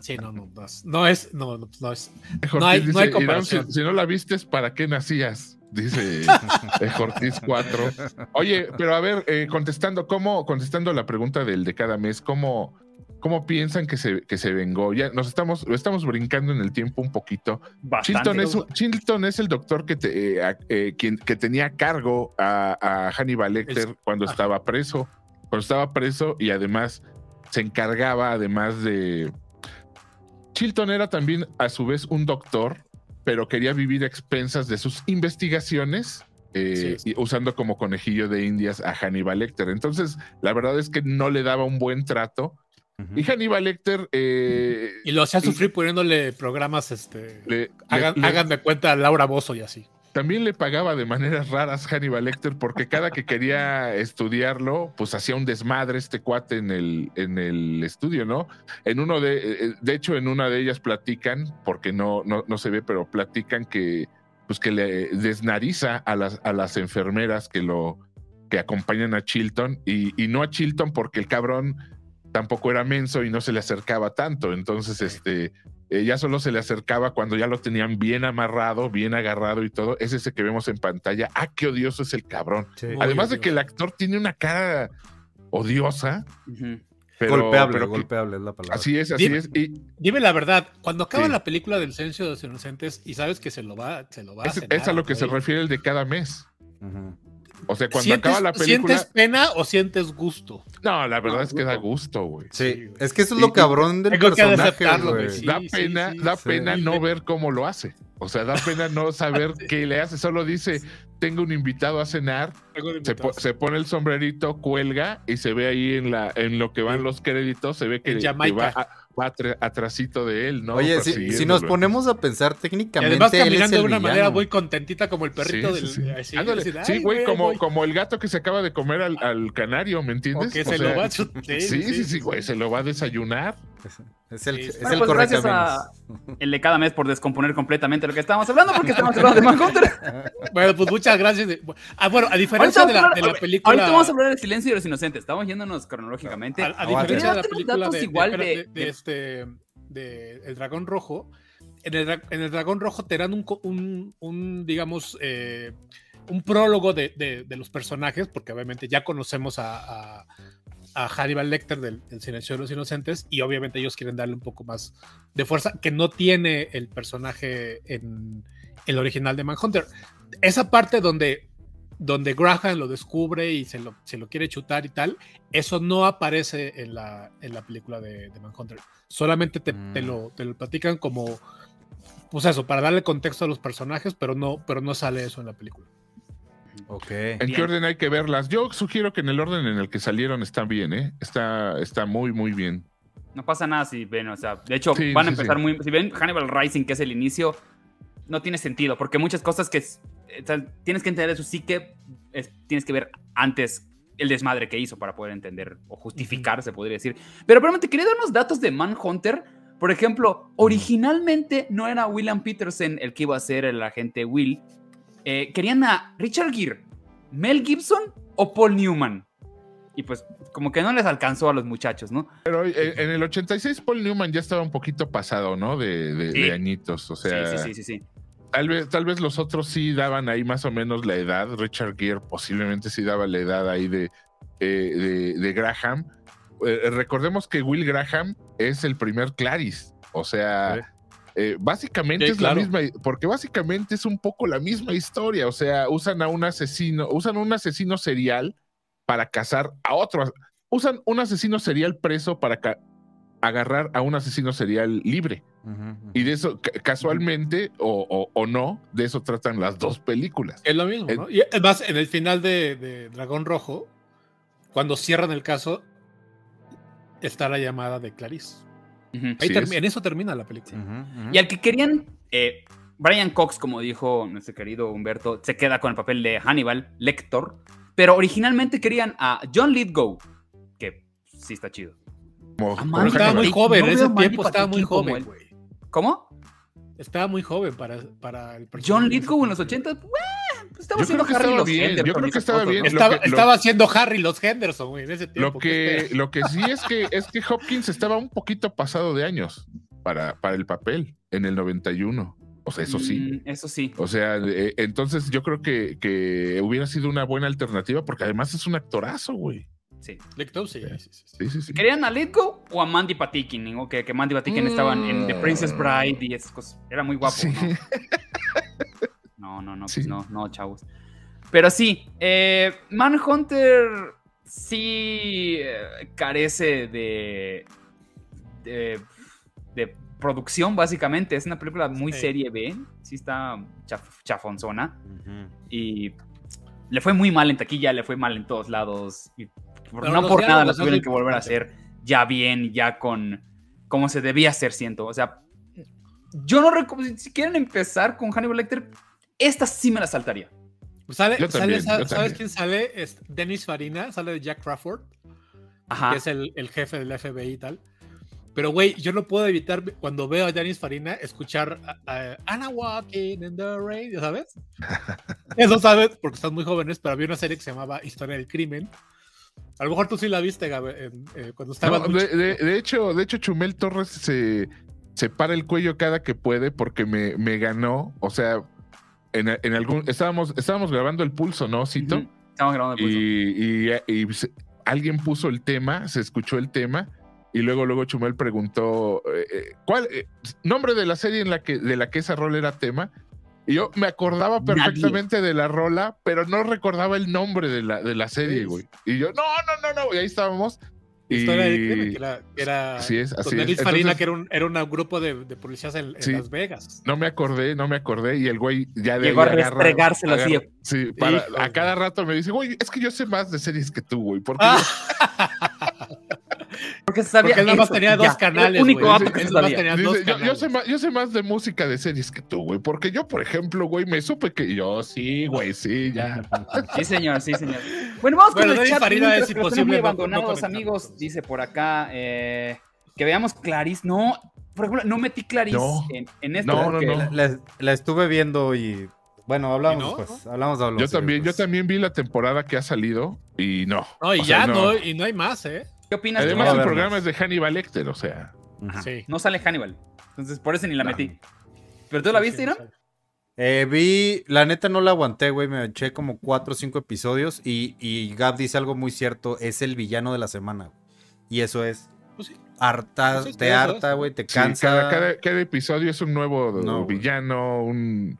Sí, no, no, no es, no es, no, no, no es. No hay- no dice, hay "Irán, comparación". si, si no la vistes, ¿para qué nacías? Dice eh, Ortiz 4. Oye, pero a ver, eh, contestando, ¿cómo, contestando la pregunta del de cada mes, ¿cómo, cómo piensan que se, que se vengó? Ya nos estamos, estamos brincando en el tiempo un poquito. Chilton es, Chilton es el doctor que, te- eh, eh, quien, que tenía cargo a, a Hannibal Lecter Es- cuando ajá. estaba preso. Cuando estaba preso y además se encargaba, además de. Chilton era también, a su vez, un doctor, pero quería vivir a expensas de sus investigaciones eh, Sí. usando como conejillo de indias a Hannibal Lecter. Entonces, la verdad es que no le daba un buen trato. Ujú. Y Hannibal Lecter eh, Y lo hacía sufrir poniéndole programas, este. le- hagan, le- hagan de cuenta a Laura Bozo y así. también le pagaba de maneras raras Hannibal Lecter porque cada que quería estudiarlo, pues hacía un desmadre este cuate en el, en el estudio, ¿no? En uno de, eh, de hecho, en una de ellas platican, porque no, no, no se ve, pero platican que, pues que le desnariza a las, a las enfermeras que lo, que acompañan a Chilton y, y no a Chilton porque el cabrón tampoco era menso y no se le acercaba tanto. Entonces, este, eh, ya solo se le acercaba cuando ya lo tenían bien amarrado, bien agarrado y todo. Es ese que vemos en pantalla. Ah, qué odioso es el cabrón. Sí. Además de que el actor tiene una cara odiosa, pero, golpeable, pero que- golpeable es la palabra. así es, así Dime- es. Y Dime la verdad, cuando acaba Sí. la película del silencio de los inocentes y sabes que se lo va, se lo va a es, cenar, es a lo que se refiere el de cada mes. Ujú. O sea, cuando ¿sientes- acaba la película. ¿Sientes pena o sientes gusto? No, la verdad No, es que da gusto. güey. Sí, es que eso es Y- lo cabrón del Tengo que personaje, güey. sí. da pena, sí, da sí. pena Sí. no ver cómo lo hace. O sea, da pena no saber qué le hace. Solo dice, tengo un invitado a cenar, se, po- se pone el sombrerito, cuelga y se ve ahí en la en lo que van los créditos, se ve que, En que va, a- va atra- atrasito de él, ¿no? Oye, si, si nos ponemos a pensar Y técnicamente, además él es caminando el de una villano. manera muy contentita como el perrito Sí, del... sí, sí. así, Ándale. así, Sí, "Ay, güey, como, voy". como el gato que se acaba de comer al, al canario, ¿me O entiendes? que O se sea, lo va a chut- sí, Sí, sí, sí, güey, se lo va a desayunar. Es el, Sí, es el pues gracias correcaminos. a el de cada mes por descomponer completamente lo que estábamos hablando, porque estamos hablando de Manhunter. Bueno, pues muchas gracias. Ah, bueno, a diferencia de la, de película... Ahorita vamos a hablar del silencio de los inocentes. Estamos yéndonos cronológicamente. A, diferencia de la película datos de, igual de- de- de de- este de El Dragón Rojo, en el, en el Dragón Rojo te dan un, un, un, digamos, eh, un prólogo de, de- de los personajes, porque obviamente ya conocemos a, a, a Hannibal Lecter del, del Silencio de los Inocentes, y obviamente ellos quieren darle un poco más de fuerza que no tiene el personaje en el original de Manhunter. Esa parte donde donde Graham lo descubre y se lo, se lo quiere chutar y tal, eso no aparece en la, en la película de, de Manhunter. Solamente te, te Mm. lo, te lo platican como, pues eso, para darle contexto a los personajes, pero no, pero no sale eso en la película. Ok. ¿En Bien. qué orden hay que verlas? Yo sugiero que en el orden en el que salieron está bien, ¿eh? Está, está muy, muy bien. No pasa nada si ven, o sea, de hecho, Sí, van a sí, empezar sí. muy. Si ven Hannibal Rising, que es el inicio, no tiene sentido, porque muchas cosas que o sea, tienes que entender eso sí que es- tienes que ver antes el desmadre que hizo para poder entender o justificar, se podría decir. Pero realmente quería dar unos datos de Manhunter. Por ejemplo, originalmente no era William Peterson el que iba a ser el agente Will. Eh, querían a Richard Gere, Mel Gibson o Paul Newman. Y pues como que no les alcanzó a los muchachos, ¿no? Pero eh, en el 86 Paul Newman ya estaba un poquito pasado, ¿no? De, de- Sí. de añitos. O sea, sí, sí, sí, sí, sí. Tal, vez, tal vez los otros sí daban ahí más o menos la edad. Richard Gere posiblemente sí daba la edad ahí de, eh, de, de Graham. Eh, recordemos que Will Graham es el primer Clarice. O sea, eh, básicamente Sí, es claro. la misma, porque básicamente es un poco la misma historia. O sea, usan a un asesino, usan un asesino serial para cazar a otro. Usan un asesino serial preso para agarrar a un asesino serial libre. Y de eso, ca- casualmente, o, o- o no, de eso tratan las dos películas. Es lo mismo, ¿no? Y además, en el final de, de Dragón Rojo, cuando cierran el caso, está la llamada de Clarice. Ahí Sí termi- es. en eso termina la película. Y al que querían, eh, Brian Cox, como dijo nuestro querido Humberto, se queda con el papel de Hannibal Lector, pero originalmente querían a John Lithgow, que sí está chido. Como- Ah, Estaba muy joven, no en ese tiempo estaba muy joven. ¿Cómo? Estaba muy joven para, para el personaje John Lithgow en los tiempo. 80, bueno, pues estaba haciendo Harry estaba los bien, yo Henderson creo que estaba bien. Estaba, que- lo- estaba haciendo Harry los Henderson, güey, en ese tiempo. Lo ¿qué que, lo que sí es que es que Hopkins estaba un poquito pasado de años para, para el papel en el 91. O sea, eso sí. Mm, eso sí. O sea, eh, entonces yo creo que, que hubiera sido una buena alternativa porque además es un actorazo, güey. Sí. Lithgow, sí, sí, sí, sí. Sí, sí, sí. ¿Querían a Lithgow o a Mandy Patinkin? ¿no? Que, que Mandy Patinkin estaban en The Princess Bride y esas cosas. Era muy guapo, Sí. ¿no? No, no, no, Sí. pues no, no, chavos. Pero sí, eh, Manhunter sí eh, carece de, de, de producción, básicamente. Es una película muy Sí. serie B. Sí está chaf- chafonzona. Y le fue muy mal en taquilla, le fue mal en todos lados. Y Pero no por nada lo tuvieron que volver a hacer ya bien, ya con como se debía hacer, siento. O sea, yo no recuerdo, si quieren empezar con Hannibal Lecter, esta sí me la saltaría. Sale, Yo sale- también, sa- yo ¿Sabes quién sale? Es Dennis Farina, sale de Jack Crawford, Ajá. que es el, el jefe del FBI y tal. Pero, güey, yo no puedo evitar cuando veo a Dennis Farina escuchar a, a- Anna Walking in the Rain, ¿ya ¿sabes? Eso sabes, porque están muy jóvenes, pero había una serie que se llamaba Historia del Crimen. A lo mejor tú sí la viste, Gabe, eh, cuando estaba. No, de, de- de hecho, de hecho, Chumel Torres se, se para el cuello cada que puede porque me, me ganó. O sea, en, en algún. Estábamos, estábamos grabando el pulso, ¿no, Cito? Ujú. Estamos grabando el pulso. Y, y- y se- alguien puso el tema, se escuchó el tema, y luego, luego Chumel preguntó eh, eh, cuál eh, nombre de la serie en la que, de la que esa rola era tema. Y yo me acordaba Nadie. perfectamente de la rola, pero no recordaba el nombre de la, de la serie, Sí. güey. Y yo, no, no, no, no, y ahí estábamos. Y- Crimen, que era, que era Así es, con así. Dennis Farina, Entonces- que era un, era un grupo de, de policías en, en Sí. Las Vegas. No me acordé, no me acordé, y el güey ya de Llegó a restregárselo así. Sí, para- a de- cada rato me dice, güey, es que yo sé más de series que tú, güey. Porque Ah, Porque sabía porque él nada más tenía dos canales. El único güey. dato Él que se nada más sabía. tenía Dice, dos yo, sé más, yo sé más de música de series que tú, güey. Porque yo, por ejemplo, güey, me supe que yo sí, güey, sí, ya. Sí, señor, sí, señor. Bueno, vamos Bueno, con el chat. Es que no- no abandonados, conectar amigos. Dice por acá eh, que veamos Clarice. No, por ejemplo, no metí Clarice No. en, en esto. No, no, porque no. La, la- la estuve viendo y. Bueno, hablamos ¿Y no? después. Hablamos, hablamos. Yo también, yo pues. también vi la temporada que ha salido y no. No, y O sea, ya no. y no hay más, ¿eh? ¿Qué opinas? tú, Además, No, el programa es de Hannibal Lecter, o sea. Sí. No sale Hannibal. Entonces, por eso ni la No. metí. ¿Pero tú la Sí, viste, sí, Irán? sí. Eh, vi, la neta no la aguanté, güey. Me eché como cuatro o cinco episodios y, y Gab dice algo muy cierto. Es el villano de la semana. güey. Y eso es. Pues sí. Harta, Eso es te harta, güey, te Sí, cansa. cada, cada- cada episodio es un nuevo No, villano, un.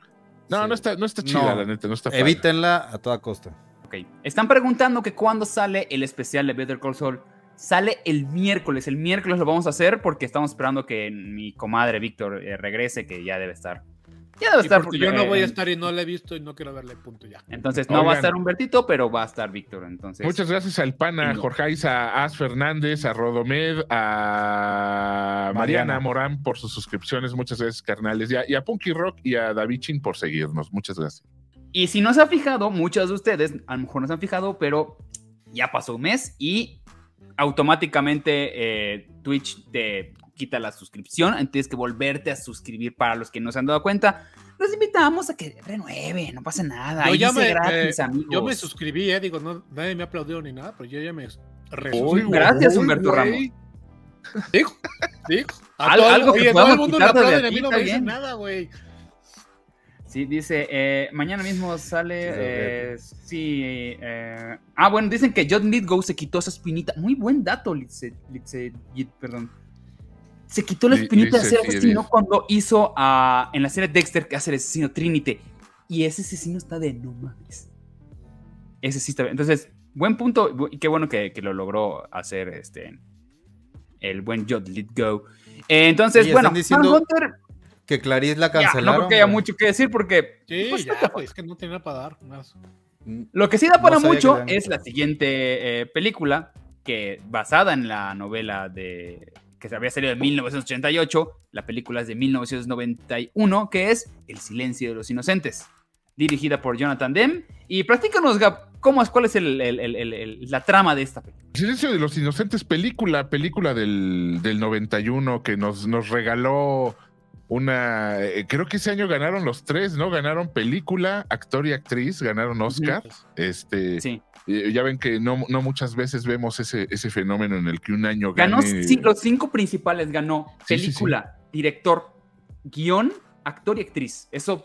No, Sí. no está, no está chida, No. la neta, no está padre. Evítenla a toda costa. Ok. Están preguntando que cuándo sale el especial de Better Call Saul. Sale el miércoles. El miércoles lo vamos a hacer porque estamos esperando que mi comadre Víctor eh, regrese, que ya debe estar. Ya debe estar. porque yo no eh, voy a estar y no la he visto y no quiero verle, punto ya. Entonces no va a Oigan. estar Humbertito, pero va a estar Víctor. Entonces. Muchas gracias al PAN, a Bingo. Jorge a As Fernández, a Rodomed, a Mariana, Mariana. Morán por sus suscripciones. Muchas gracias, carnales. Y a, y a Punky Rock y a Davichin por seguirnos. Muchas gracias. Y si no se han fijado, muchos de ustedes a lo mejor no se han fijado, pero ya pasó un mes y automáticamente eh, Twitch te quita la suscripción. Entonces tienes que volverte a suscribir para los que no se han dado cuenta. Los invitamos a que renueven, no pasa nada. Yo ya dice me, gratis, eh, amigos. yo me suscribí, eh, digo, no, nadie me ha aplaudido ni nada, pero yo ya me resuscribí. gracias, Humberto güey. Digo, digo. A Al- todo- algo que oye, todo el mundo le aplaude, a mí no me dicen bien. nada, güey. Sí, dice, eh, mañana mismo sale. Sí, eh, sí. eh, ah, bueno, dicen que John Lithgow se quitó esa espinita. Muy buen dato, Litze, perdón. Se quitó la espinita de ser asesino cuando hizo ah, en la serie Dexter que hace el asesino Trinity. Y ese asesino está de no mames. Ese sí está bien. Entonces, buen punto. Y qué bueno que, que lo logró hacer este. El buen John Lithgow. Eh, entonces, Oye, bueno, diciendo Manhunter, Que Clarice la ya, cancelaron. no creo que haya mucho que decir porque Sí, Pues, ya, neta, güey, es que no tenía para dar más. Mm, Lo que sí da para mucho es la siguiente eh, película, que basada en la novela de que se había salido en 1988, la película es de 1991, que es El silencio de los inocentes, dirigida por Jonathan Demme. Y platícanos, Gab, ¿cómo es, ¿cuál es el- el- el- el- el- la trama de esta película? Silencio de los Inocentes, película, película del, del 91 que nos, nos regaló una. eh, creo que ese año ganaron los tres, ¿no? Ganaron película, actor y actriz, ganaron Oscar. Este, Sí. eh, ya ven que no, no muchas veces vemos ese, ese fenómeno en el que un año Ganó gane. sí, los cinco principales, ganó Sí, sí, película, director, guion, actor y actriz. Eso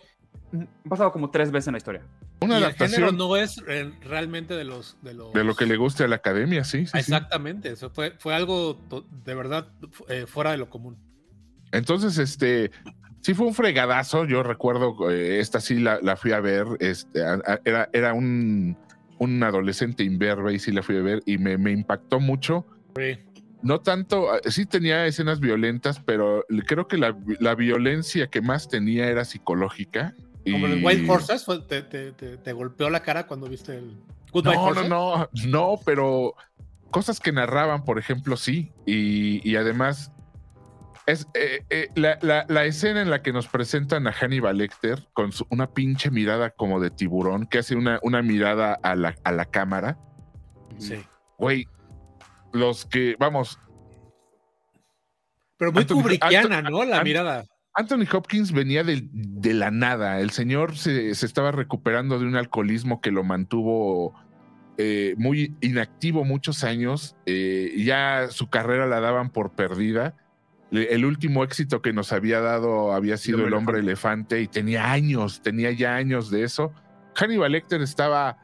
mm, ha pasado como tres veces en la historia. una y el género adaptación no es realmente de los, de los. de lo que le guste a la academia, sí. sí, sí. Exactamente, eso fue, fue algo de verdad eh, fuera de lo común. Entonces, este, sí fue un fregadazo. Yo recuerdo, eh, esta sí la, la fui a ver. Este, a- a- era, era un, un adolescente imberbe y sí la fui a ver y me, me impactó mucho. No tanto, eh, sí tenía escenas violentas, pero creo que la, la violencia que más tenía era psicológica. Como en Wild Horses, fue- te, te- te- te golpeó la cara cuando viste el Goodbye No, no, Horses. no, no, pero cosas que narraban, por ejemplo, sí. Y, y además, es eh, eh, la, la- la escena en la que nos presentan a Hannibal Lecter con su- una pinche mirada como de tiburón, que hace una, una mirada a la, a la cámara. Sí. Güey, los que, vamos, Pero muy Anthony- ¿no? La mirada. Anthony Hopkins venía del- de, la nada. El señor se, se estaba recuperando de un alcoholismo que lo mantuvo eh, muy inactivo muchos años. eh, ya su carrera la daban por perdida. El último éxito que nos había dado había sido El hombre elefante y tenía años, tenía ya años de eso. Hannibal Lecter estaba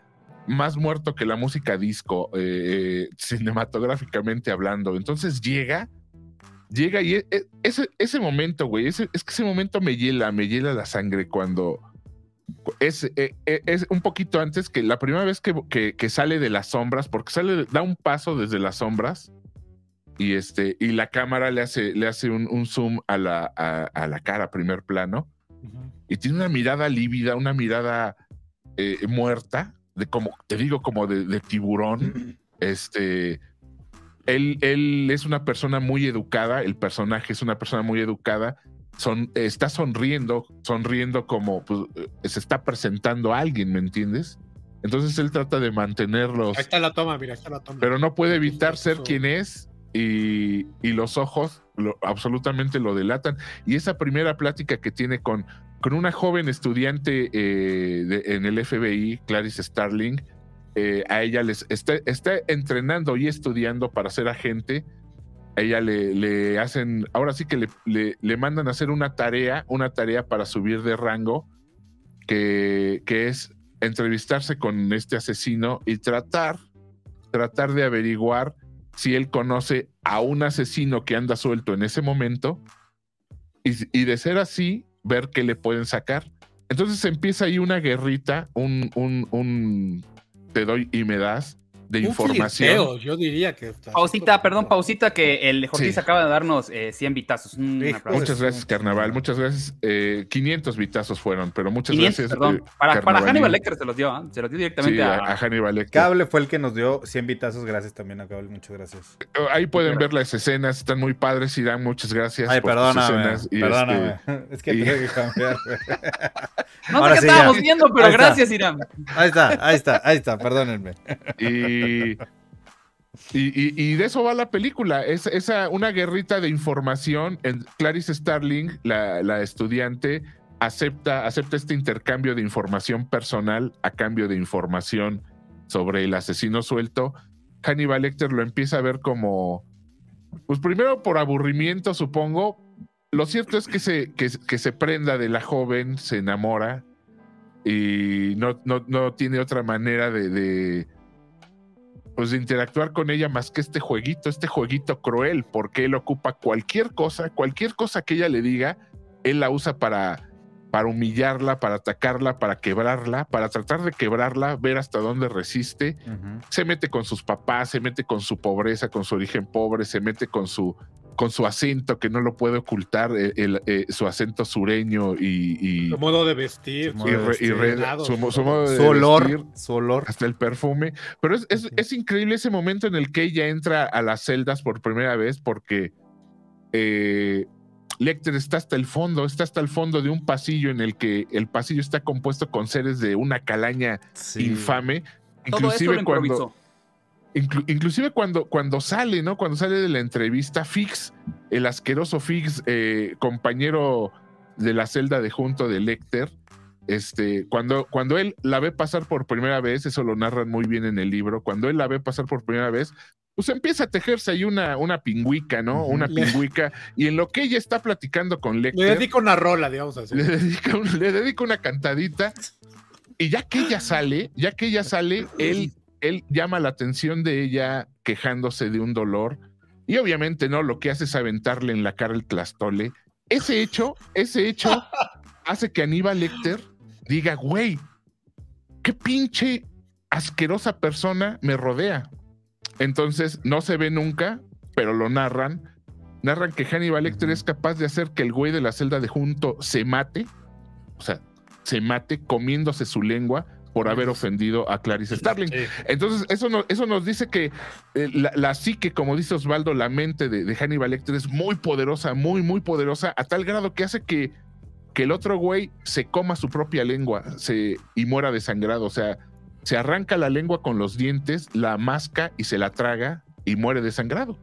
más muerto que la música disco, eh, cinematográficamente hablando. Entonces llega llega y e- e- ese, ese momento, güey, ese- es que ese momento me hiela, me hiela la sangre cuando es, eh, eh, es un poquito antes que la primera vez que, que- que sale de las sombras, porque sale, da un paso desde las sombras y este, y la cámara le hace, le hace un, un zoom a la, a, a la cara, primer plano, y tiene una mirada lívida, una mirada eh, muerta, de como, te digo, como de, de tiburón. Este, él, él es una persona muy educada, el personaje es una persona muy educada, son, está sonriendo, sonriendo como pues, eh, se está presentando a alguien, ¿me entiendes? Entonces él trata de mantenerlos, Ahí está la toma, mira, ahí está la toma. pero no puede evitar ser quien es y, y los ojos lo- absolutamente lo delatan. Y esa primera plática que tiene con, con una joven estudiante eh, de- en el FBI, Clarice Starling, eh, a ella les está, está entrenando y estudiando para ser agente. A ella le, le hacen, ahora sí que le, le- le mandan a hacer una tarea, una tarea para subir de rango, que, que es entrevistarse con este asesino y tratar, tratar de averiguar si él conoce a un asesino que anda suelto en ese momento y, de ser así, ver qué le pueden sacar. Entonces empieza ahí una guerrita, un, un, un te doy y me das de Un información. flirteo, yo diría que. Pausita, perdón, pausita, que el Ortiz Sí. acaba de darnos eh, 100 vitazos. Muchas gracias, Carnaval. Muchas gracias. Eh, 500 vitazos fueron, pero muchas 500, gracias. perdón. eh, para. Hannibal Lecter se los dio, ¿ah? se los dio directamente Sí, a, Hannibal Lecter. Cable fue el que nos dio 100 vitazos. Gracias también a Cable. Muchas gracias. Ahí pueden ver las escenas, están muy padres, Irán. Muchas gracias. Ay, por perdóname. escenas. Y, Perdóname. este, Es que y- tengo que cambiar. No sé qué sí, estábamos ya. viendo, pero Ahí está. gracias, Irán. Ahí está, ahí está, ahí está. Perdónenme. y, y, de eso va la película. Es una guerrita de información. Clarice Starling, la, estudiante, acepta, acepta este intercambio de información personal a cambio de información sobre el asesino suelto. Hannibal Lecter lo empieza a ver como, pues primero por aburrimiento, supongo. Lo cierto es que se, que, se prenda de la joven, se enamora y no, no, no tiene otra manera de, pues de interactuar con ella más que este jueguito, este jueguito cruel, porque él ocupa cualquier cosa, cualquier cosa que ella le diga, él la usa para, para humillarla, para atacarla, para quebrarla, para tratar de quebrarla, ver hasta dónde resiste. Se mete con sus papás, se mete con su pobreza, con su origen pobre, se mete con su con su acento que no lo puede ocultar, el, el, eh, su acento sureño y, y, Su modo de vestir. Su modo y de re- y vestir. re- Peinado, su, todo. su modo de Su olor, vestir, su olor. hasta el perfume. Pero es, es, es increíble ese momento en el que ella entra a las celdas por primera vez porque eh, Lecter está hasta el fondo, está hasta el fondo de un pasillo en el que el pasillo está compuesto con seres de una calaña Sí. infame. Todo esto Inclusive lo cuando, improvisó. Inclu- inclusive cuando, cuando sale, ¿no? Cuando sale de la entrevista, Fix, el asqueroso Fix, eh, compañero de la celda de junto de Lecter, este, cuando, cuando él la ve pasar por primera vez, eso lo narran muy bien en el libro, cuando él la ve pasar por primera vez, pues empieza a tejerse ahí una, una pingüica, ¿no? Una Le- pingüica, y en lo que ella está platicando con Le Lecter, dedico una rola, digamos así. le dedica, un- le dedica una cantadita y ya que ella sale, ya que ella sale, él, él llama la atención de ella quejándose de un dolor y obviamente no, lo que hace es aventarle en la cara el tlastole. Ese hecho, ese hecho hace que Aníbal Lecter diga, güey, qué pinche asquerosa persona me rodea. Entonces no se ve nunca, pero lo narran. Narran que Hannibal Lecter es capaz de hacer que el güey de la celda de junto se mate. O sea, se mate comiéndose su lengua por haber ofendido a Clarice Starling. Sí. Entonces, eso, no- eso nos dice que eh, la, la psique, como dice Osvaldo, la mente de, de Hannibal Lecter es muy poderosa, muy, muy poderosa, a tal grado que hace que, que el otro güey se coma su propia lengua se, y muera desangrado. O sea, se arranca la lengua con los dientes, la masca y se la traga y muere desangrado.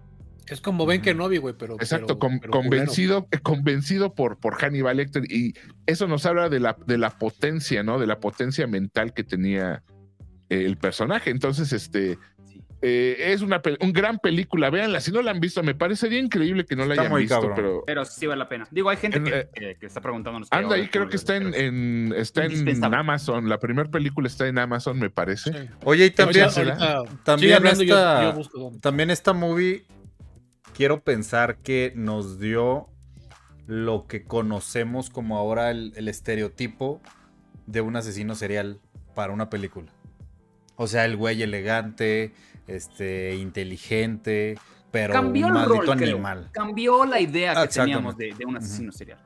Es como Ben Kenobi, güey, pero. Exacto, pero- con- pero convencido, eh, convencido por, por Hannibal Lecter. Y eso nos habla de la, de la potencia, ¿no? De la potencia mental que tenía el personaje. Entonces, este. Sí. eh, es una un gran película, véanla, si no la han visto, me parecería increíble que no la Está hayan muy visto, cabrón. pero Pero sí vale la pena. Digo, hay gente En- que, eh, que- que está preguntándonos. anda ahí, creo que está en, está en. Amazon, la primera película está en Amazon, me parece. Sí. Oye, y también, Ahorita- también yo- esta- yo también esta movie, quiero pensar que nos dio lo que conocemos como ahora el, el estereotipo de un asesino serial para una película. O sea, el güey elegante, este, inteligente, pero Cambió un el maldito rol, creo. animal. Cambió la idea que teníamos de, de un asesino serial.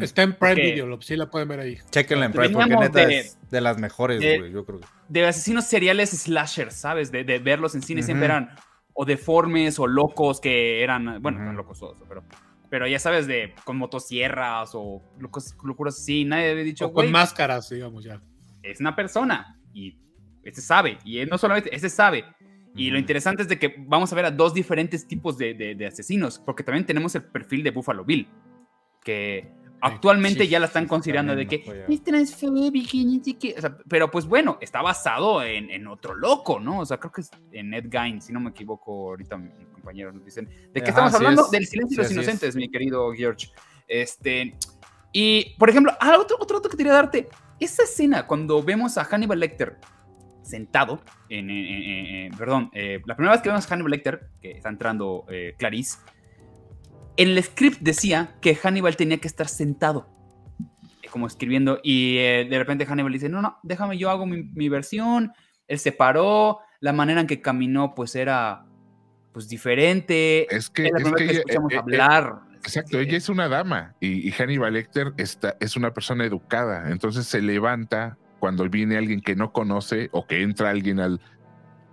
Está en Prime Porque- Video, lo- sí la pueden ver ahí. Chequenla en Prime porque neta de- es de las mejores, de- güey, yo creo. que- De asesinos seriales slashers, ¿sabes? De, de verlos en cine siempre Ujú. eran o deformes o locos que eran, bueno, Ujú. eran locos todos, pero, pero ya sabes, de con motosierras o locos- locuras así. Nadie había dicho, O con máscaras, digamos ya. es una persona y este sabe. Y él no solamente, ese sabe. Y lo interesante es de que vamos a ver a dos diferentes tipos de, de- de asesinos, porque también tenemos el perfil de Buffalo Bill, que actualmente sí, ya la están considerando de que no es transfóbico y no sé qué". O sea, pero pues bueno, está basado en, en otro loco, ¿no? O sea, creo que es en Ed Gein, si no me equivoco, ahorita mis compañeros nos dicen. ¿De qué Ajá, estamos hablando? es. Del silencio de los así es. inocentes, mi querido George. Este, y, por ejemplo, ah, otro, otro dato que quería darte. Esa escena, cuando vemos a Hannibal Lecter sentado, en, en- en- en- perdón, eh, la primera vez que vemos a Hannibal Lecter, que está entrando eh, Clarice, en el script decía que Hannibal tenía que estar sentado, eh, como escribiendo, y eh, de repente Hannibal dice, no, no, déjame, yo hago mi, mi versión, él se paró, la manera en que caminó pues era pues diferente, Es que, es la es primera que que ella- escuchamos eh, eh, hablar. Exacto, Este, ella es una dama y, y Hannibal Lecter está, es una persona educada, entonces se levanta cuando viene alguien que no conoce o que entra alguien al,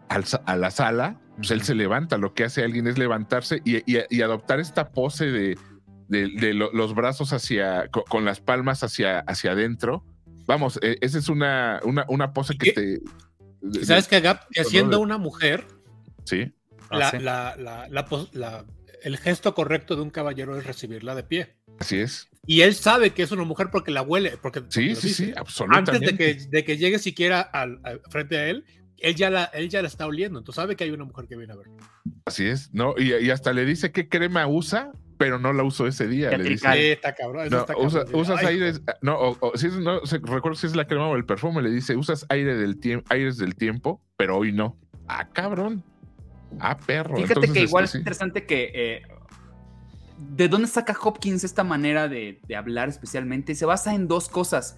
al a la sala, pues él se levanta, lo que hace alguien es levantarse y, y- y adoptar esta pose de, de- de lo- los brazos hacia, co- con, las palmas hacia, hacia adentro. Vamos, eh, esa es una, una, una pose que ¿Qué? te... Sabes que Gap, doble. una mujer, Sí, Ah, la, sí. la- la- la pos- la- el gesto correcto de un caballero es recibirla de pie. así es. Y él sabe que es una mujer porque la huele. Porque, Sí, sí, dice. sí, absolutamente. Antes de que, de que llegue siquiera al, al- frente a él, él ya, la, él ya la está oliendo. Entonces sabe que hay una mujer que viene a ver. Así es, ¿no? Y, y hasta le dice qué crema usa, pero no la usó ese día. Le dice, está cabrón. eso no, está usa- cabrón. usas Ay, aires, no, o, o si es- no sé, recuerdo si es la crema o el perfume, le dice, usas aire del tiempo, aires del tiempo, pero hoy no. Ah, cabrón. Ah, perro. Fíjate Entonces, que igual este, es sí. interesante que. eh, ¿De dónde saca Hopkins esta manera de, de hablar especialmente? Se basa en dos cosas.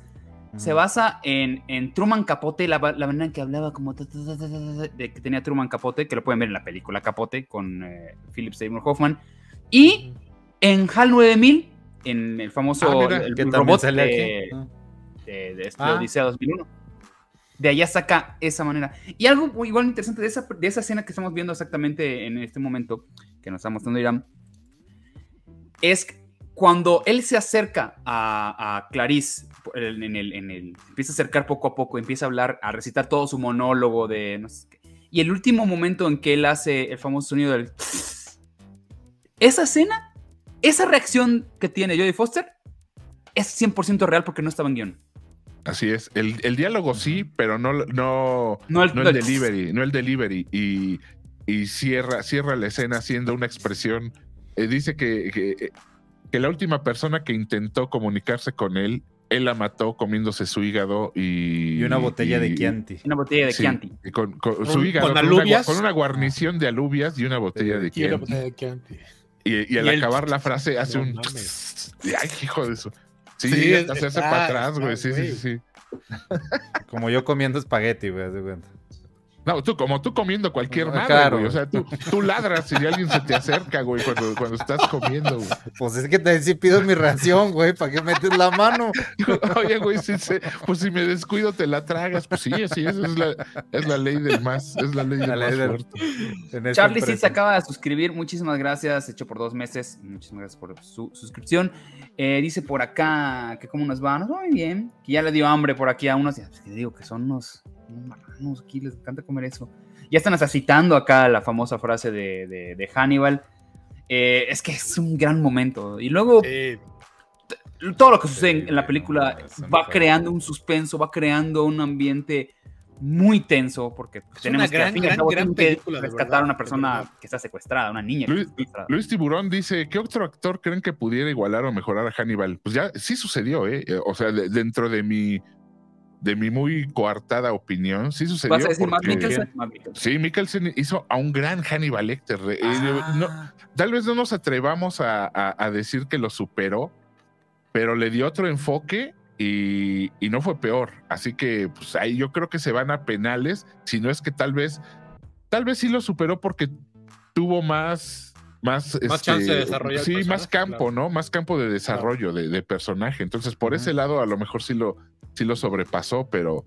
Se basa en, en Truman Capote, la, la manera en que hablaba como ta, ta, ta, de que tenía Truman Capote, que lo pueden ver en la película Capote con eh, Philip Seymour Hoffman. Y en HAL 9000, en el famoso Ah, mira, el también robot sale de, aquí. Ah. de, de este Ah. Odisea 2001. De allá saca esa manera. Y algo igual interesante de esa, de esa escena que estamos viendo exactamente en este momento, que nos está mostrando Irán, es cuando él se acerca a, a Clarice, en el, en el- empieza a acercar poco a poco, empieza a hablar, a recitar todo su monólogo de no sé qué. Y el último momento en que él hace el famoso sonido del... Esa escena, esa reacción que tiene Jodie Foster, es 100% real porque no estaba en guion. Así es. El, el diálogo sí, pero no, no, No el, no delivery, no el delivery. Y, y cierra, cierra la escena haciendo una expresión. eh, dice que, que, que la última persona que intentó comunicarse con él, él la mató comiéndose su hígado y. Y una botella de y- Chianti. Una botella de Sí, Chianti. y Con, con Con- su hígado, con con, una, gua- alubias. con una guarnición de alubias y una botella de Y una Chianti. botella de Chianti. Y, y al Y acabar la frase hace No un. mames. y, Ay, hijo de eso. Sí, Sí, hasta se hace está- para atrás, güey. está, Sí, sí, sí. Como yo comiendo espagueti, güey, de cuenta. No, tú, como tú comiendo cualquier Ah, madre, claro. güey. O sea, tú, tú ladras si alguien se te acerca, güey, cuando, cuando estás comiendo, güey. Pues es que te sí pido mi ración, güey, ¿para qué metes la mano? Oye, güey, si se- pues si me descuido te la tragas. Pues sí, sí, esa es la, es la ley del más, es la ley del La ley más del- fuerte. Charlie sí se acaba de suscribir. Muchísimas gracias. Hecho por dos meses. Muchísimas gracias por su suscripción. Eh, dice por acá que cómo nos va. Nos va muy bien. Que ya le dio hambre por aquí a unos. Pues, que digo que son unos marranos aquí. Les encanta comer eso. Ya están hasta citando acá la famosa frase de, de- de Hannibal. Eh, es que es un gran momento. Y luego Sí, todo lo que sucede en- en la película va creando un suspenso, va creando un ambiente muy tenso porque Es tenemos una que, gran, gran, gran que película, rescatar verdad, a una persona que está secuestrada, una niña Luis, secuestrada. Luis Tiburón dice, ¿qué otro actor creen que pudiera igualar o mejorar a Hannibal? Pues ya sí sucedió, ¿eh? Eh, O sea, de- dentro de mi, de mi muy coartada opinión, sí sucedió. ¿Vas a decir Matt porque- Mikkelsen? Sí, hizo a un gran Hannibal Lecter. eh, Ah, no- tal vez no nos atrevamos a, a- a decir que lo superó, pero le dio otro enfoque y, y no fue peor. Así que pues ahí yo creo que se van a penales, si no es que tal vez, tal vez sí lo superó porque tuvo más... Más, Más chance de desarrollar el Sí, más campo, claro. ¿no? Más campo de desarrollo de, de personaje. Entonces, por ese lado, a lo mejor sí lo, sí lo sobrepasó, pero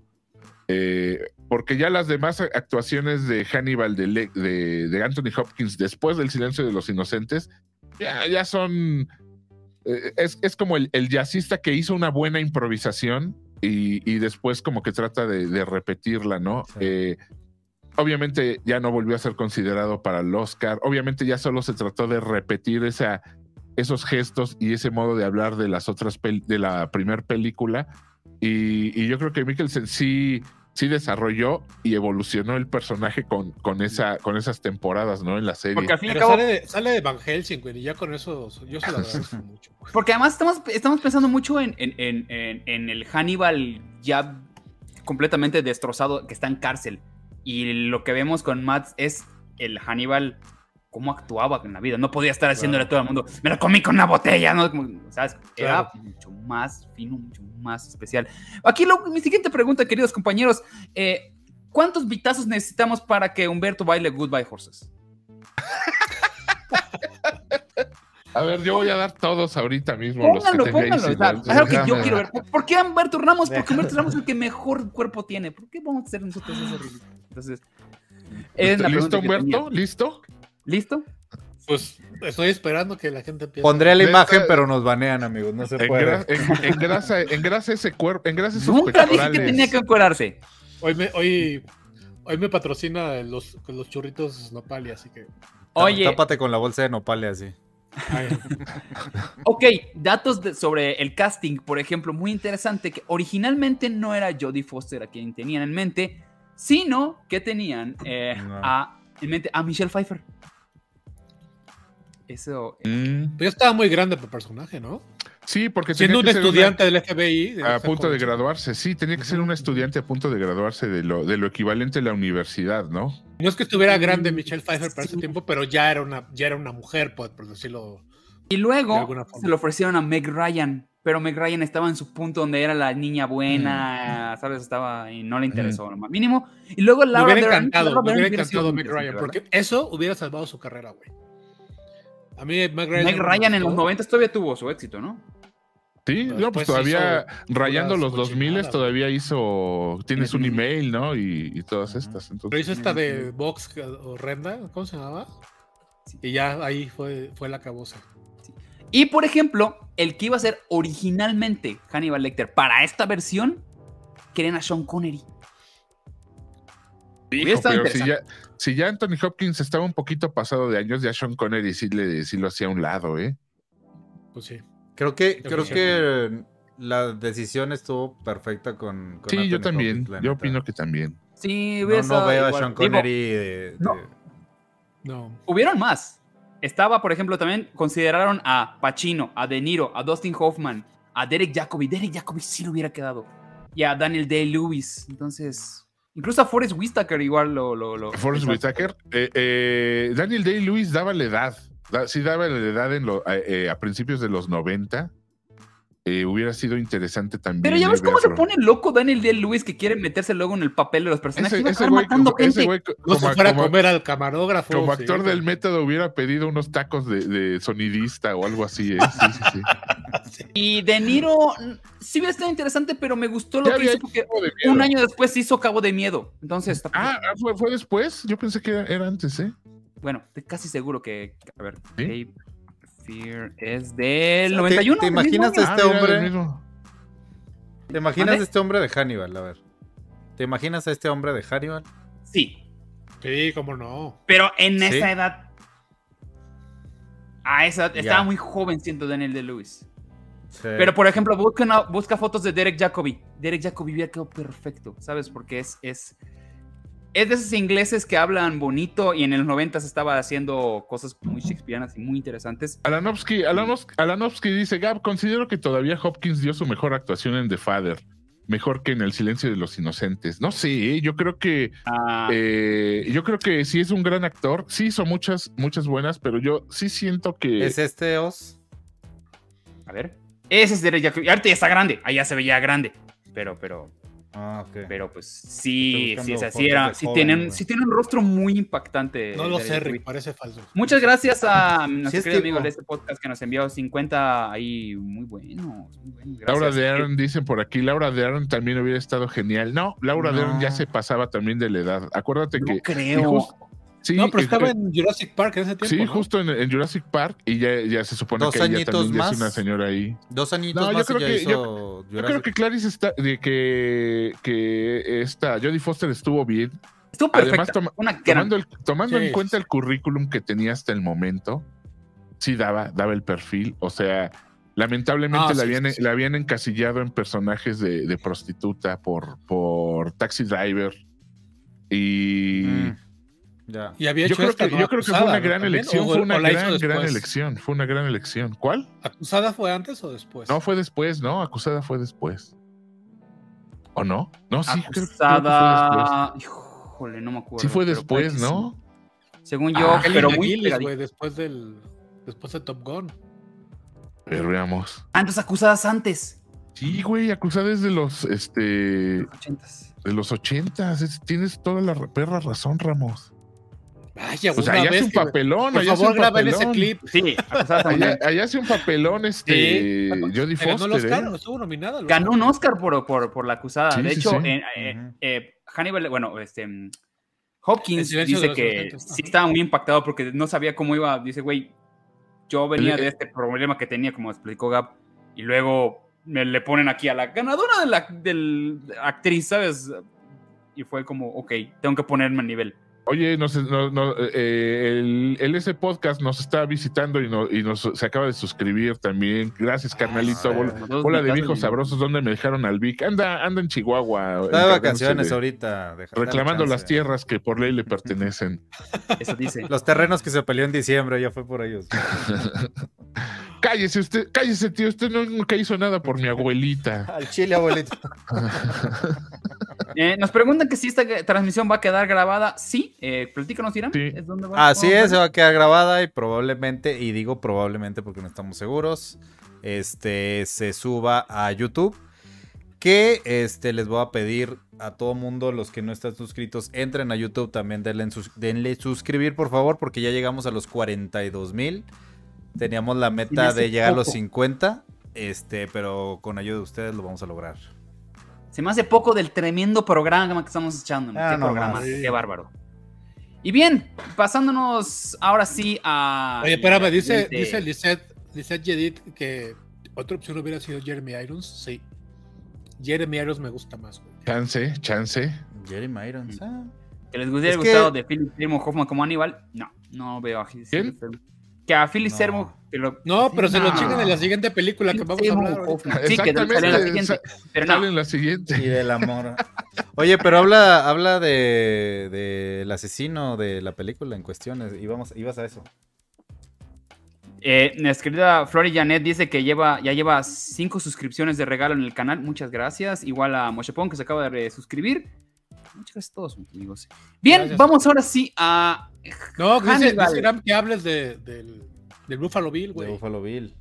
eh, porque ya las demás actuaciones de Hannibal de, de, de Anthony Hopkins después del silencio de los inocentes ya, ya son eh, es, es como el, el jazzista que hizo una buena improvisación y, y después como que trata de, de repetirla, ¿no? Sí. Eh, obviamente ya no volvió a ser considerado para el Oscar, obviamente ya solo se trató de repetir esa, esos gestos y ese modo de hablar de las otras de la primera película y, y yo creo que Mikkelsen sí, sí desarrolló y evolucionó el personaje con, con, esa, con esas temporadas, ¿no? En la serie. Porque al fin y al Pero cabo, sale de, sale de Van Helsing, güey, y ya con eso yo se lo agradezco mucho. güey. porque además estamos, estamos pensando mucho en, en- en- en- en el Hannibal ya completamente destrozado que está en cárcel. Y lo que vemos con Matt es el Hannibal, cómo actuaba en la vida. No podía estar haciéndole a todo el mundo, me lo comí con una botella, ¿no? ¿Sabes? Era Claro. mucho más fino, mucho más especial. Aquí lo- mi siguiente pregunta, queridos compañeros. eh, ¿Cuántos vitazos necesitamos para que Humberto baile Goodbye Horses? A ver, yo voy a dar todos ahorita mismo. los que Póngalo, tenga ahí póngalo. sin o sea, ver. es algo que yo quiero ver. ¿Por qué Humberto Ramos? Porque Humberto Ramos es el que mejor cuerpo tiene. ¿Por qué vamos a hacer nosotros eso? Entonces, es la ¿Listo, Humberto? ¿Listo? ¿Listo? Pues estoy esperando que la gente empiece. Pondré la imagen, pero nos banean, amigos. No se puede. Engra- en- engrasa, engrasa ese cuerpo, engrasa esos Nunca dije que tenía que encuerarse. Hoy me, hoy, hoy me patrocina los, los churritos Nopali, así que. Oye, Tápate con la bolsa de nopale así. Ay, ok, datos de- sobre el casting, por ejemplo, muy interesante, que originalmente no era Jodie Foster a quien tenían en mente, sino que tenían eh, No. a, en mente a Michelle Pfeiffer. Eso, Mm, pero ya estaba muy grande para el personaje, ¿no? Sí, porque Siendo un una- estudiante del FBI. de- a punto de graduarse, sí, tenía que ser un estudiante a punto de graduarse de lo, de lo equivalente a la universidad, ¿no? No es que estuviera grande Michelle Pfeiffer para ese tiempo, pero ya era una, ya era una mujer, por, por decirlo. Y De luego alguna forma. se lo ofrecieron a Meg Ryan, pero Meg Ryan estaba en su punto donde era la niña buena, Mm. ¿sabes? Estaba y no le interesó, lo más mínimo. Y luego Me Laura hubiera Dern- encantado, Laura me hubiera hubiera encantado Meg Ryan, porque eso hubiera salvado su carrera, güey. A mí Meg. Ryan. Meg me Ryan en los gustó. 90 todavía tuvo su éxito, ¿no? Sí, no, pues todavía rayando los 2000 cochinadas, todavía hizo, tienes un email, ¿no? Y, y todas estas. Entonces, Pero hizo esta de Vox horrenda, ¿cómo se llamaba? Y ya ahí fue, fue la cabosa. Y por ejemplo, el que iba a ser originalmente Hannibal Lecter para esta versión, querían a Sean Connery. Hijo, pero si ya, si ya Anthony Hopkins estaba un poquito pasado de años, ya Sean Connery sí, le, sí lo hacía a un lado, ¿eh? Pues sí. Creo que, creo que la decisión estuvo perfecta con. con Sí, yo también. Hopkins, Yo opino que también. Sí, No, hubiera no veo a. Sean Digo, Connery de- de- no. No. Hubieron más. Estaba, por ejemplo, también consideraron a Pacino, a De Niro, a Dustin Hoffman, a Derek Jacobi. Derek Jacobi sí lo hubiera quedado. Y a Daniel Day-Lewis. Entonces, incluso a Forrest Whitaker igual lo... lo, lo Forrest Whitaker. eh, eh, Daniel Day-Lewis daba la edad. Da- sí daba la edad en lo- eh, eh, a principios de los 90. eh, hubiera sido interesante también. Pero ya ves cómo se pone loco Daniel D. Lewis que quiere meterse luego en el papel de los personajes. Ese, a ese güey, matando como, ese gente. güey No se fuera como- a comer al camarógrafo. como actor del método hubiera pedido unos tacos de, de sonidista o algo así. ¿eh? Sí, sí, sí. Y De Niro sí hubiera estado interesante, pero me gustó lo Ya que hizo porque un año después hizo Cabo de Miedo. Entonces, Ah, ah, ¿fue, fue después. Yo pensé que era, era antes, ¿eh? Bueno, estoy casi seguro que. A ver, ¿Sí? Cape Fear es del ¿Te- 91. te mismo imaginas año. Este Ah, hombre-. ¿Te imaginas a este hombre de Hannibal? A ver. ¿Te imaginas a este hombre de Hannibal? Sí, Sí, cómo no. pero en ¿Sí? esa edad. A esa edad Ya. estaba muy joven, siento Daniel de Lewis. Sí. Pero, por ejemplo, busca, una- busca fotos de Derek Jacobi. Derek Jacobi hubiera quedado perfecto, ¿sabes? Porque es, es, es de esos ingleses que hablan bonito y en los 90 estaba haciendo cosas muy shakespearianas y muy interesantes. Alanovsky, Alanos- Alanovsky dice, Gab, considero que todavía Hopkins dio su mejor actuación en The Father. Mejor que en El silencio de los inocentes. No sé, ¿eh? yo creo que Ah, eh, yo creo que sí es un gran actor. Sí hizo muchas, muchas buenas, pero yo sí siento que ¿Es este Oz? a ver. Ese es Jacobi. Ahorita ya está grande. Allá se veía grande. Pero, pero, Ah, ok. pero pues sí, sí, es así era. Sí joven, tienen, güey. sí tienen un rostro muy impactante. No lo sé. Rick, parece falso. Muchas gracias a nuestro Sí, amigo de este podcast que nos envió 50 ahí muy buenos. Muy buenos. Laura de Aaron dicen por aquí, Laura de Aaron también hubiera estado genial. No, Laura de. Aaron ya se pasaba también de la edad. Acuérdate No que creo. jus- sí, no, pero estaba eh, en Jurassic Park en ese tiempo. sí, ¿no? justo en, en Jurassic Park y ya, ya se supone Dos que ella también ya es una señora ahí. Dos añitos No, yo más creo y ya que- hizo Yo creo que Clarice está de que, que esta Jodie Foster estuvo bien. Estuvo Además, perfecta. toma- Una gran- Tomando, el- tomando Sí. en cuenta el currículum que tenía hasta el momento, sí daba, daba el perfil. O sea, lamentablemente Ah, la, sí, habían, sí, sí. la habían encasillado en personajes de, de prostituta por, por Taxi Driver. Y Mm, Ya. Y había yo, hecho creo esta, que, ¿no? yo creo que fue Acusada, una gran elección. Fue una gran, gran elección. Fue una gran elección. ¿Cuál? ¿Acusada fue antes o después? No, fue después, ¿no? Acusada fue después. ¿O no? No, sí, creo- creo, que fue después. Acusada. Híjole, no me acuerdo. Sí fue pero después, ¿no? sí. Según yo, Ah, pero muy güey, después del después de Top Gun. Ver, veamos. Antes acusadas antes. Sí, güey, acusada es de los, este, Ochentas. de los ochentas. Es- Tienes toda la ra- perra razón, Ramos. Vaya, O sea, una allá hace un papelón, Por allá favor, graben ese clip. Sí, Allá, allá hace un papelón, este, Sí. Jodie Se ganó el Foster, Oscar, ¿eh? estuvo nominada. al Ganó un Oscar. Por, por, por la acusada. Sí, de sí, hecho, eh, eh, Hannibal, bueno, este. Hopkins dice que sí estaba muy impactado porque no sabía cómo iba. Dice, güey, yo venía El- de este problema que tenía, como explicó Gab, y luego me le ponen aquí a la ganadora de la del- actriz, ¿sabes? Y fue como, ok, tengo que ponerme a nivel. Oye, nos, no- no, eh, el, el ese podcast nos está visitando y, no- y nos se acaba de suscribir también. Gracias, carnalito. Ah, Bola, de viejos sabrosos, ¿dónde me dejaron al Vic? Anda, anda en Chihuahua. Está de vacaciones de- ahorita. Reclamando las tierras que por ley le pertenecen. Eso dice. Los terrenos que se peleó en diciembre, ya fue por ellos. cállese usted, cállese, tío. Usted nunca hizo nada por mi abuelita. Al chile, abuelito. Eh, nos preguntan que si esta transmisión va a quedar grabada. Sí, eh, platícanos, Irán. Sí. ¿Es donde va- Así es, se va a quedar grabada y probablemente, y digo probablemente porque no estamos seguros, este se suba a YouTube. Que este, les voy a pedir a todo mundo, los que no están suscritos, entren a YouTube también, denle, en sus- denle suscribir por favor, porque ya llegamos a los 42 mil. Teníamos la meta de llegar a los poco. 50, este, pero con ayuda de ustedes lo vamos a lograr. Se me hace poco del tremendo programa que estamos echando. Ah, qué no programa, más. qué bárbaro. Y bien, pasándonos ahora sí a. Oye, espérame, dice, dice Lisette, Lisette Jedid que otra opción hubiera sido Jeremy Irons. Sí. Jeremy Irons me gusta más, güey. Chance, chance. Jeremy Irons. Mm. ah. Que les hubiera Es que- gustado de Philip Seymour Hoffman como Aníbal. No, no veo a Philip ¿Quién? Que a Philip No. Seymour. que lo- No, pero se lo No. chingan en la siguiente película que vamos a Seymour hablar. Sí, que sale en la siguiente. sa- Pero Sale no. en la siguiente. Y del amor. Oye, pero habla, habla de, de el asesino de la película en cuestiones. Íbamos, ibas a eso. Eh, nuestra querida Flori Janet dice que lleva, ya lleva cinco suscripciones de regalo en el canal. Muchas gracias. Igual a Moshepon que se acaba de suscribir. Muchas gracias a todos, amigos. Bien, Gracias. vamos ahora sí a. No, dice, que hables de, del, del Buffalo Bill, De güey. Buffalo Bill.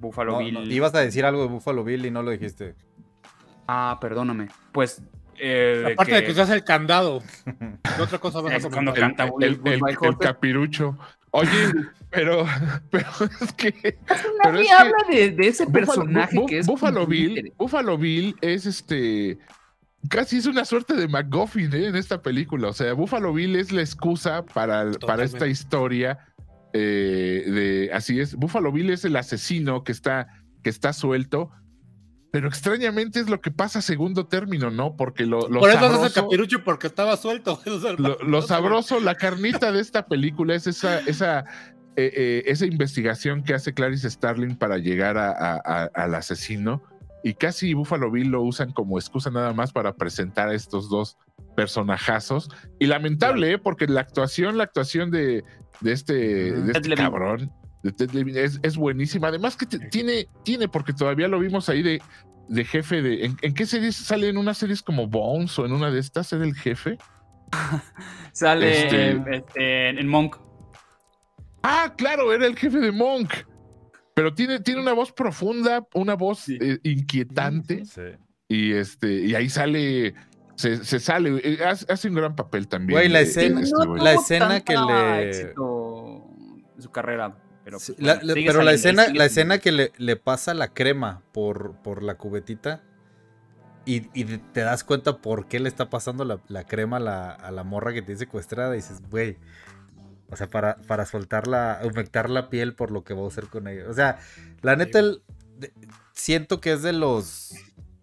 Buffalo No, Bill. no, ibas a decir algo de Buffalo Bill y no lo dijiste. Ah, perdóname. Pues. eh, Aparte de que usas el candado. ¿Qué otra cosa vas a cuando canta el, el- el capirucho. Oye, pero, pero es que. pero Nadie es que habla de, de ese Buffalo- personaje Bu- que es. Buffalo Bill. Buffalo Bill es este. Casi es una suerte de McGuffin ¿eh? en esta película. O sea, Buffalo Bill es la excusa para, para esta historia. eh, de así es. Buffalo Bill es el asesino que está, que está suelto. Pero extrañamente es lo que pasa a segundo término, ¿no? Porque lo, lo Por eso sabroso- capirucho porque estaba suelto. Lo, sabroso, la carnita de esta película es esa, esa, eh, eh, esa investigación que hace Clarice Starling para llegar a- a- a- al asesino. Y casi Buffalo Bill lo usan como excusa nada más para presentar a estos dos personajazos. Y lamentable, ¿eh? porque la actuación, la actuación de, de este, de este cabrón, de Ted Levine, es, es buenísima. Además que te- tiene, tiene, porque todavía lo vimos ahí de, de jefe de... ¿en, en qué series sale? ¿En unas series como Bones o en una de estas? ¿Era el jefe? Sale Este- este, en Monk. Ah, claro, era el jefe de Monk. Pero tiene, tiene una voz profunda, una voz Sí. eh, inquietante. Sí. Y este, y ahí sale, se, se sale, eh, hace, hace un gran papel también. Güey, la escena- este No la escena que le- éxito en su carrera. Pero, Sí, pues, la- bueno, la- sigue pero la saliendo, escena, la escena que le, le pasa la crema por, por la cubetita y, y te das cuenta por qué le está pasando la, la crema a la, a la morra que tiene secuestrada. Y dices, güey, o sea, para, para soltarla, humectar la piel por lo que va a hacer con ella. O sea, la neta, el- de- siento que es de los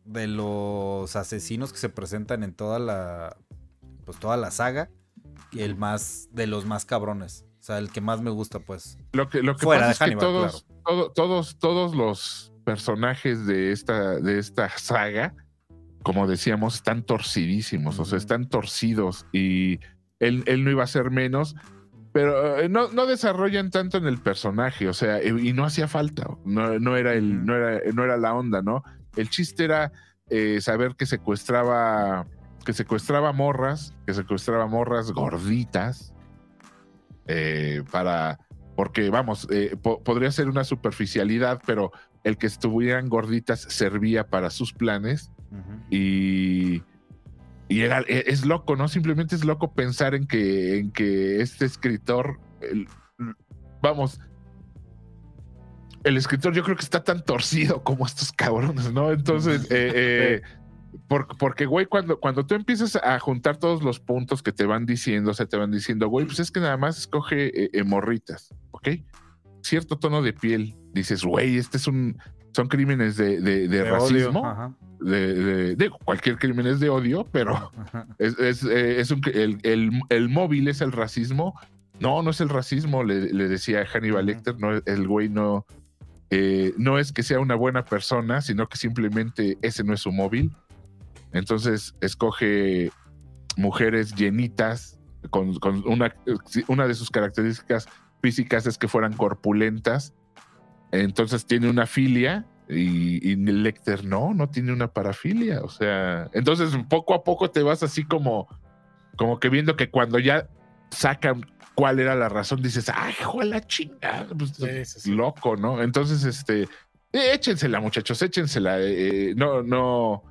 de los asesinos que se presentan en toda la pues toda la saga y el más de los más cabrones. O sea, el que más me gusta, pues. Lo que, lo que Fuera pasa de es que todos, todo- todos, todos los personajes de esta, de esta saga, como decíamos, están torcidísimos, o sea, están torcidos y él, él no iba a ser menos, pero eh, no, no desarrollan tanto en el personaje, o sea, eh, y no hacía falta, no, no era el, no era, no era la onda, ¿no? El chiste era eh, saber que secuestraba, que secuestraba morras, que secuestraba morras gorditas, eh, para, porque vamos, eh, po- podría ser una superficialidad, pero el que estuvieran gorditas servía para sus planes y, y era, e- es loco, ¿no? Simplemente es loco pensar en que, en que este escritor, el- vamos, el escritor yo creo que está tan torcido como estos cabrones, ¿no? Entonces, eh, eh, por- porque, güey, cuando, cuando tú empiezas a juntar todos los puntos que te van diciendo, o sea, te van diciendo, güey, pues es que nada más escoge eh, eh, morritas, ¿ok? Cierto tono de piel, dices, güey, este es un, son crímenes de, de- racismo, de, de- cualquier crimen es de odio, pero ajá. es, es, eh, es un, el, el- el móvil es el racismo. No, no es el racismo, le, le decía Hannibal. Lecter, no, el güey no, eh, no es que sea una buena persona, sino que simplemente ese no es su móvil. Entonces escoge mujeres llenitas, con, con una, una de sus características físicas es que fueran corpulentas. Entonces tiene una filia y, y Lecter no, no tiene una parafilia. O sea, entonces poco a poco te vas así como, como que viendo que cuando ya sacan cuál era la razón, dices, ay, hijo de la chingada, pues, Sí, sí, sí. loco, ¿no? Entonces, este, eh, échensela, muchachos, échensela. eh, eh, no, no,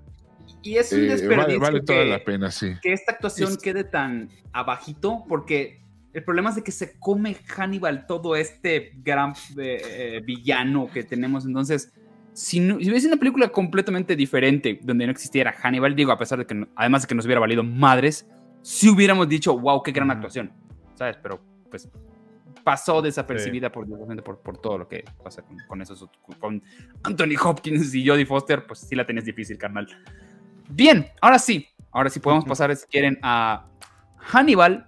Y es un eh, desperdicio vale, vale toda que- la pena, sí. que esta actuación Es- quede tan abajito porque el problema es de que se come Hannibal todo este gran eh, eh, villano que tenemos. Entonces, si, no- si hubiese una película completamente diferente donde no existiera Hannibal, digo, a pesar de que, no- además de que nos hubiera valido madres, si hubiéramos dicho, wow, qué gran actuación, ¿sabes? Pero, pues, pasó desapercibida por, por, por todo lo que pasa con, con esos, con Anthony Hopkins y Jodie Foster, pues sí la tenías difícil, carnal. Bien, ahora sí, ahora sí podemos pasar, si quieren, a Hannibal,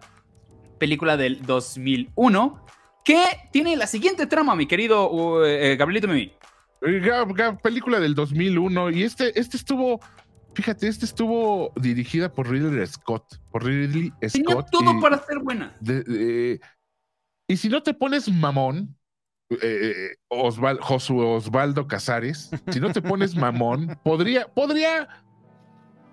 película del 2001, que tiene la siguiente trama, mi querido uh, eh, Gabrielito Mimi. Eh, película del 2001 y este, este estuvo, fíjate, este estuvo dirigida por Ridley Scott, por Ridley Tenía Scott. todo y, para ser buena. de- de- y si no te pones mamón, eh, eh, Osval- Josué Osvaldo Casares, si no te pones mamón, podría, podría,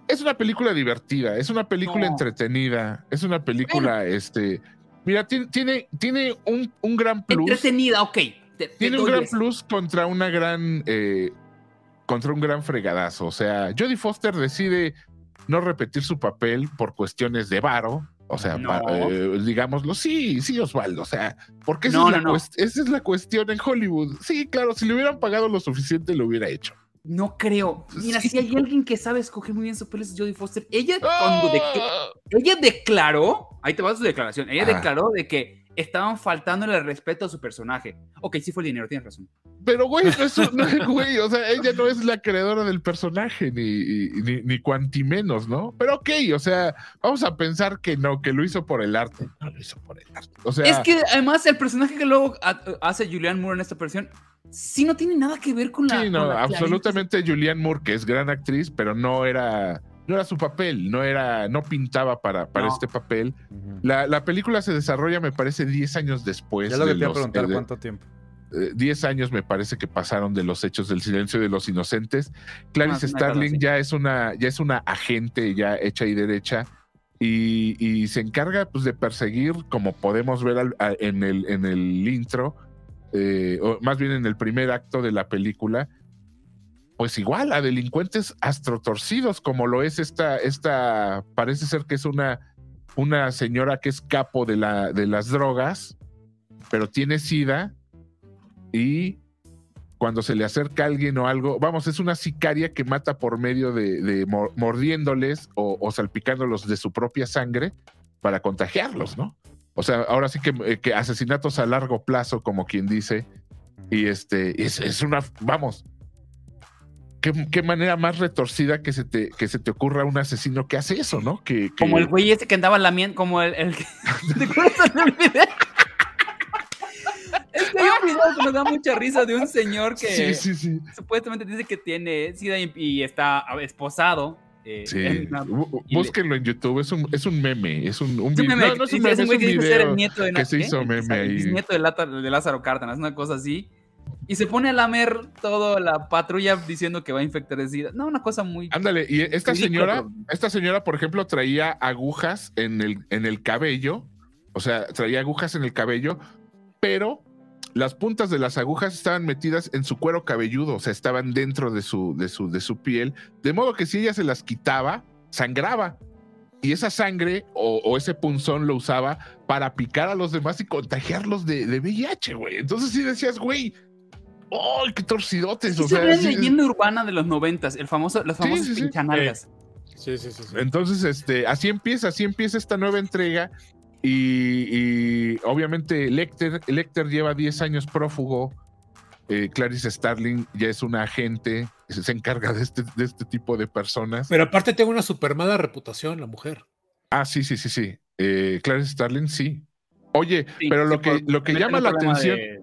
es una película divertida, es una película No. entretenida, es una película, este, mira, tiene, tiene, un, un gran plus. Entretenida, ok. te- te Tiene un gran eso. plus contra una gran. eh, contra un gran fregadazo. O sea, Jodie Foster decide no repetir su papel por cuestiones de varo. O sea, No. eh, digámoslo, sí, sí, Osvaldo. O sea, porque esa, No, es la no, no. cuest- esa es la cuestión en Hollywood. Sí, claro, si le hubieran pagado lo suficiente, lo hubiera hecho. No creo. Mira, Sí. si hay alguien que sabe escoger muy bien su papel es Jodie Foster. Ella cuando de- ¡Ah! ella declaró, ahí te va su declaración, ella Ajá. declaró de que estaban faltándole el respeto a su personaje. Ok, sí fue el dinero, tienes razón. Pero, güey, no es un- no, güey, o sea, ella no es la creadora del personaje, ni, ni, ni cuanti menos, ¿no? Pero ok, o sea, vamos a pensar que no, que lo hizo por el arte. No lo hizo por el arte. O sea, es que además el personaje que luego ha- hace Julianne Moore en esta versión, sí no tiene nada que ver con la... sí, no, Clarice. absolutamente Julianne Moore, que es gran actriz, pero no era, no era su papel, no era, no pintaba para, para No. este papel. La, la película se desarrolla, me parece, 10 años después. Ya lo que de te iba a preguntar, de- ¿cuánto tiempo? eh, 10 años me parece que pasaron de los hechos del silencio de los inocentes. Clarice Ah, Starling ya es una, ya es una agente ya hecha y derecha y, y se encarga pues, de perseguir, como podemos ver al- a- en, el, en el intro, eh, o más bien en el primer acto de la película, pues igual a delincuentes astrotorcidos, como lo es esta, esta parece ser que es una, una señora que es capo de, la, de las drogas, pero tiene sida y cuando se le acerca alguien o algo, vamos, es una sicaria que mata por medio de, de mor- mordiéndoles o salpicándolos de su propia sangre para contagiarlos, ¿no? O sea, ahora sí que, eh, que asesinatos a largo plazo, como quien dice, y este, es, es una, vamos, ¿qué, qué manera más retorcida que se, te, que se te ocurra un asesino que hace eso, ¿no? Que, que- Como el güey ese que andaba lamiendo, como el... el que- ¿Te acuerdas del video? Es que hay un video que nos da mucha risa de un señor que Sí, sí, sí. supuestamente dice que tiene sida y, y está esposado. Eh, Sí, en una- bú- y le- búsquenlo en YouTube, es un, es un meme, es un, un Es video. meme No, no es un meme, es un es que dice ser el nieto de que se ¿qué? hizo meme El ahí. bisnieto de, Lata- de Lázaro Cárdenas, una cosa así. Y se pone a lamer toda la patrulla diciendo que va a infectar de sida. No, una cosa muy... Ándale, y esta Ridículo, señora, esta señora, por ejemplo, traía agujas en el, en el cabello, o sea, traía agujas en el cabello, pero las puntas de las agujas estaban metidas en su cuero cabelludo, o sea, estaban dentro de su, de su, de su piel, de modo que si ella se las quitaba, sangraba. Y esa sangre o, o ese punzón lo usaba para picar a los demás y contagiarlos de, de VIH, güey. Entonces sí decías, güey, ¡ay, qué torcidotes! Sí, O se sea, ve sí- leyenda urbana de los noventas, el famoso, los Sí, famosos sí, sí. pinchanalgas. Sí, sí, sí. sí. Entonces, este, así empieza, así empieza esta nueva entrega. Y, y obviamente Lecter, Lecter lleva 10 años prófugo. Eh, Clarice Starling ya es una agente, se, se encarga de este, de este tipo de personas. Pero aparte tengo una super mala reputación, la mujer. Ah, sí, sí, sí, sí. Eh, Clarice Starling, sí. Oye, Sí, pero lo sí, que, lo que llama la atención, de-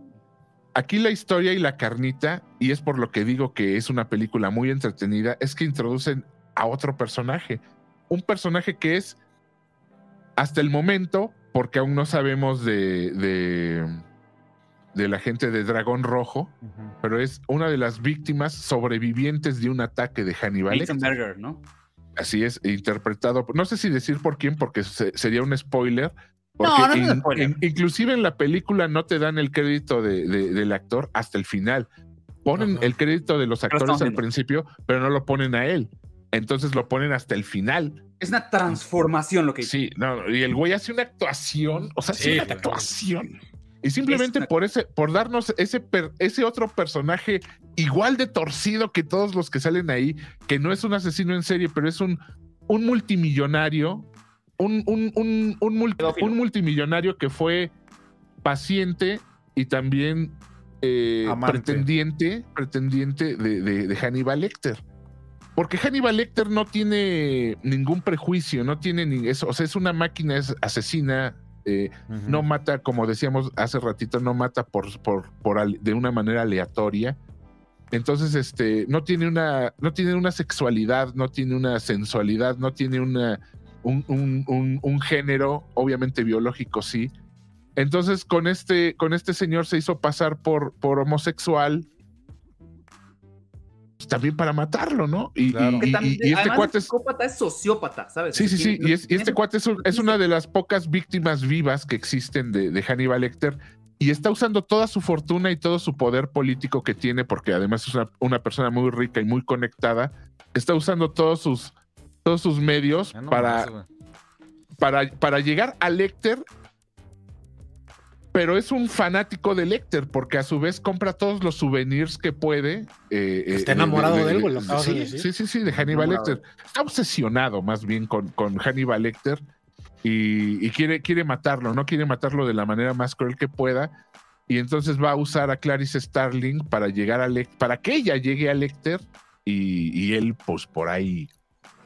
aquí la historia y la carnita, y es por lo que digo que es una película muy entretenida, es que introducen a otro personaje. Un personaje que es, hasta el momento, porque aún no sabemos de, de, de la gente de Dragón Rojo, pero es una de las víctimas sobrevivientes de un ataque de Hannibal. Lecter. ¿no? Así es, interpretado. No sé si decir por quién, porque se- sería un spoiler. Porque No, no es un in- spoiler. in- inclusive en la película no te dan el crédito de- de- del actor hasta el final. Ponen el crédito de los actores al principio, pero no lo ponen a él. Entonces lo ponen hasta el final. Es una transformación lo que hizo. Sí, no, y el güey hace una actuación, o sea, hace Sí, una claro. actuación. Y simplemente Es una- por ese, por darnos ese, per- ese otro personaje igual de torcido que todos los que salen ahí, que no es un asesino en serie, pero es un, un multimillonario, un, un, un, un multi- Pedófilo. un multimillonario que fue paciente y también eh, pretendiente, pretendiente de, de- de Hannibal Lecter. Porque Hannibal Lecter no tiene ningún prejuicio, no tiene ni eso, o sea, es una máquina es asesina, eh, no mata, como decíamos hace ratito, no mata por, por, por de una manera aleatoria. Entonces, este, no tiene una, no tiene una sexualidad, no tiene una sensualidad, no tiene una, un, un- un- un género, obviamente biológico sí. Entonces, con este, con este señor se hizo pasar por, por homosexual. Pues, También para matarlo, ¿no? Y, Claro. y- Que y- también, y este además cuate es, psicópata es sociópata, ¿sabes? Sí, sí, sí. Y, es- y este cuate es, un- es una de las pocas víctimas vivas que existen de, de Hannibal Lecter. y está usando toda su fortuna y todo su poder político que tiene, porque además es una, una persona muy rica y muy conectada, está usando todos sus, todos sus medios no para, para, para llegar a Lecter, pero es un fanático de Lecter, porque a su vez compra todos los souvenirs que puede. eh, Está eh, enamorado de él, güey, lo de sí, sí, sí, sí, de Hannibal Enamorado. Lecter. Está obsesionado más bien con, con Hannibal Lecter y, y quiere, quiere matarlo, ¿no? Quiere matarlo de la manera más cruel que pueda. Y entonces va a usar a Clarice Starling para llegar a Lecter, para que ella llegue a Lecter y, y él, pues por ahí,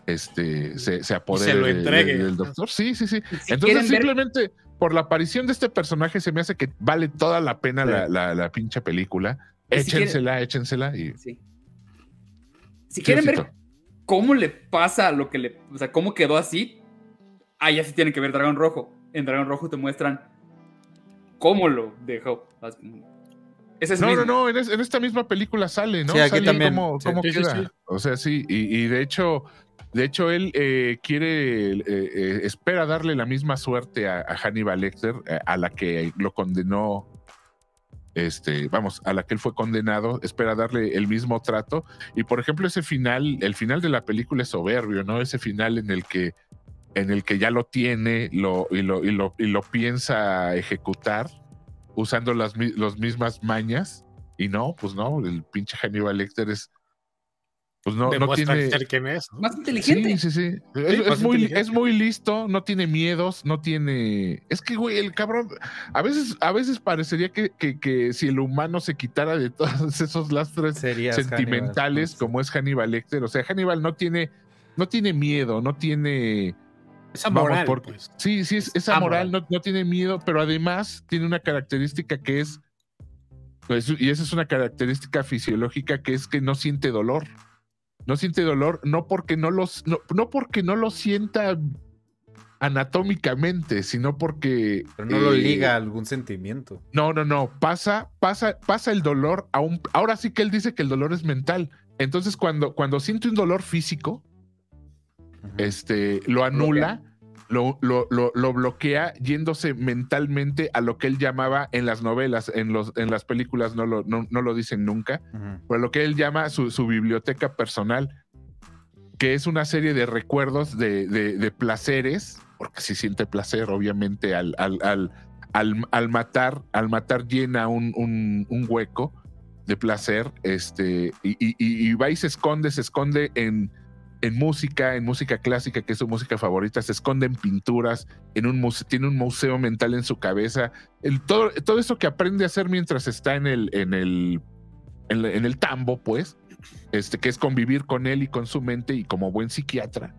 este, se, se apodere lo de- de- entregue. del doctor. Sí, sí, sí. Si Entonces ver- simplemente por la aparición de este personaje se me hace que vale toda la pena la, la, la pinche película. Y si quieren- Échensela, échensela y... Sí. Si quieren ver cómo le pasa lo que le. O sea, cómo quedó así, ahí ya sí tienen que ver Dragón Rojo. En Dragón Rojo te muestran cómo lo dejó. Ese es No, no, mismo. no, en, es- en esta misma película sale, ¿no? Sí, aquí Sale también. cómo, Sí. cómo Sí, sí, queda. sí. O sea, sí, y, y de hecho, de hecho, él eh, quiere, eh, eh, espera darle la misma suerte a, a Hannibal Lecter, eh, a la que lo condenó, este, vamos, a la que él fue condenado, espera darle el mismo trato. Y por ejemplo, ese final, el final de la película es soberbio, ¿no? Ese final en el que, en el que ya lo tiene lo, y, lo, y, lo, y lo piensa ejecutar usando las los mismas mañas. Y no, pues no, el pinche Hannibal Lecter es. Pues no, no tiene. ser quien es. ¿no? Más inteligente. Sí, sí, sí. Es, muy, es muy listo, no tiene miedos, no tiene. Es que, güey, el cabrón. A veces, a veces parecería que, que, que si el humano se quitara de todos esos lastres Serías sentimentales, Hannibal. como es Hannibal Lecter. O sea, Hannibal no tiene, no tiene miedo, no tiene. Esa Vamos, moral, porque- pues. Sí, sí, es, esa amoral. moral no, no tiene miedo, pero además tiene una característica que es, pues, y esa es una característica fisiológica que es que no siente dolor. No siente dolor, no porque no los, no, no porque no lo sienta anatómicamente, sino porque Pero no lo eh, liga a algún sentimiento. no, no, no. Pasa, pasa, pasa el dolor a un. Ahora sí que él dice que el dolor es mental. Entonces, cuando, cuando siente un dolor físico, este, lo anula, lo, lo, lo, lo bloquea yéndose mentalmente a lo que él llamaba en las novelas, en, los, en las películas no lo, no, no lo dicen nunca, Ujú. pero lo que él llama su, su biblioteca personal, que es una serie de recuerdos de, de- de placeres, porque si siente placer, obviamente, al, al, al, al, al matar, al matar llena un, un, un hueco de placer, este, y- y- y va y se esconde, se esconde en, en música, en música clásica, que es su música favorita, se esconde en pinturas, en un museo, tiene un museo mental en su cabeza, el, todo, todo eso que aprende a hacer mientras está en el, en el, en, en el tambo, pues, este, que es convivir con él y con su mente, y como buen psiquiatra,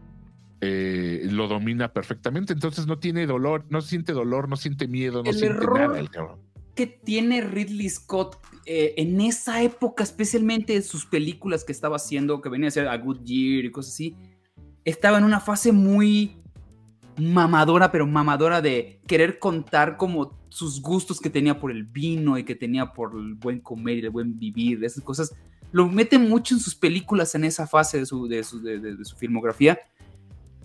eh, lo domina perfectamente. Entonces no tiene dolor, no siente dolor, no siente miedo, no El siente error- nada el cabrón. Que tiene Ridley Scott eh, en esa época, especialmente en sus películas que estaba haciendo, que venía a ser A Good Year y cosas así, estaba en una fase muy mamadora, pero mamadora de querer contar como sus gustos que tenía por el vino y que tenía por el buen comer y el buen vivir, esas cosas. Lo mete mucho en sus películas en esa fase de su, de su, de- de- de su filmografía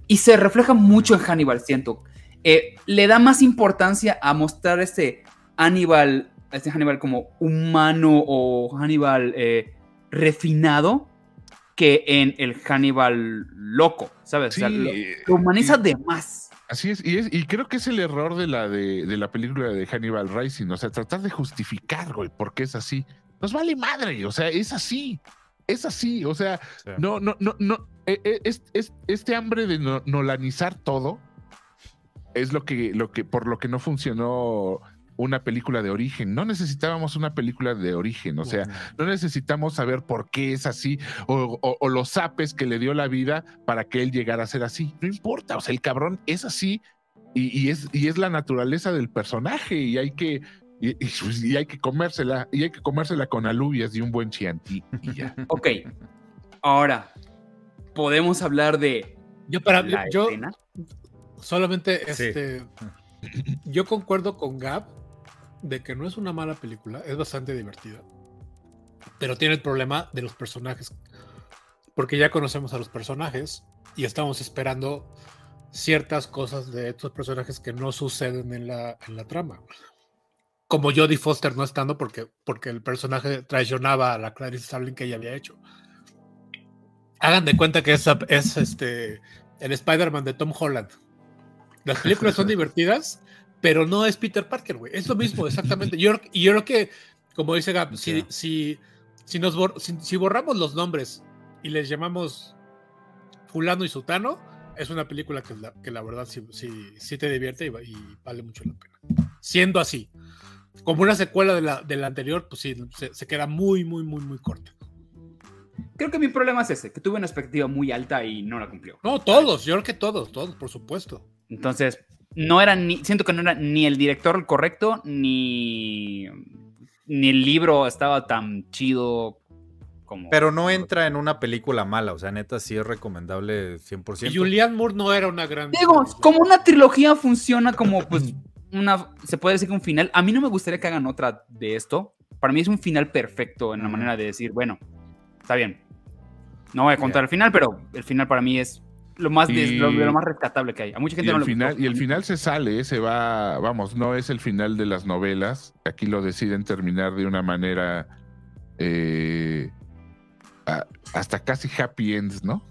y se refleja mucho en Hannibal, siento. Eh, le da más importancia a mostrar este Hannibal, este Hannibal como humano o Hannibal eh, refinado que en el Hannibal loco, ¿sabes? O sea, lo, eh, lo humaniza y- de más. Así es y, es, y creo que es el error de la, de, de la película de Hannibal Rising, o sea, tratar de justificar, güey, por qué es así. Nos vale madre, o sea, es así, es así, o sea, Sí. no, no, no, no, eh, eh, es, es- este hambre de no- nolanizar todo es lo que, lo que, por lo que no funcionó una película de origen. No necesitábamos una película de origen, o sea, no necesitamos saber por qué es así o, o- o los zapes que le dio la vida para que él llegara a ser así. No importa, o sea, el cabrón es así y, y es, y es la naturaleza del personaje y hay que... Y, y- pues, y hay que comérsela, y hay que comérsela con alubias y un buen chianti y ya. Ok, ahora podemos hablar de Yo, para, la yo escena. solamente Sí. este. Yo concuerdo con Gab de que no es una mala película, es bastante divertida. Pero tiene el problema de los personajes. Porque ya conocemos a los personajes y estamos esperando ciertas cosas de estos personajes que no suceden en la, en la trama. como Jodie Foster no estando porque, porque el personaje traicionaba a la Clarice Starling que ella había hecho. Hagan de cuenta que es, es este el Spider-Man de Tom Holland. Las películas son divertidas, pero no es Peter Parker, güey. Es lo mismo, exactamente. Yo, y yo creo que, como dice Gab, si, si, si, nos si, borramos los nombres y les llamamos Fulano y Sutano, es una película que la, que la verdad sí, sí, te divierte y, vale mucho la pena. Siendo así. Como una secuela de la, de la anterior, pues sí, se, se queda muy, muy, muy, muy corta. Creo que mi problema es ese, que tuve una expectativa muy alta y no la cumplió. No, todos, yo creo que todos, todos, por supuesto. Entonces, no era ni, siento que no era ni el director correcto, ni, ni el libro estaba tan chido como... Pero no entra en una película mala, o sea, neta sí es recomendable 100%. Y Julian Moore no era una gran... Digo, como una trilogía funciona como, pues, una, se puede decir que un final. A mí no me gustaría que hagan otra de esto. Para mí es un final perfecto en la manera de decir, bueno, está bien. No voy a contar el final, pero el final para mí es lo más, lo, más rescatable que hay. A mucha gente y no el final, Y el final se sale, se va, vamos, no es el final de las novelas. Aquí lo deciden terminar de una manera eh, hasta casi happy ends, ¿no?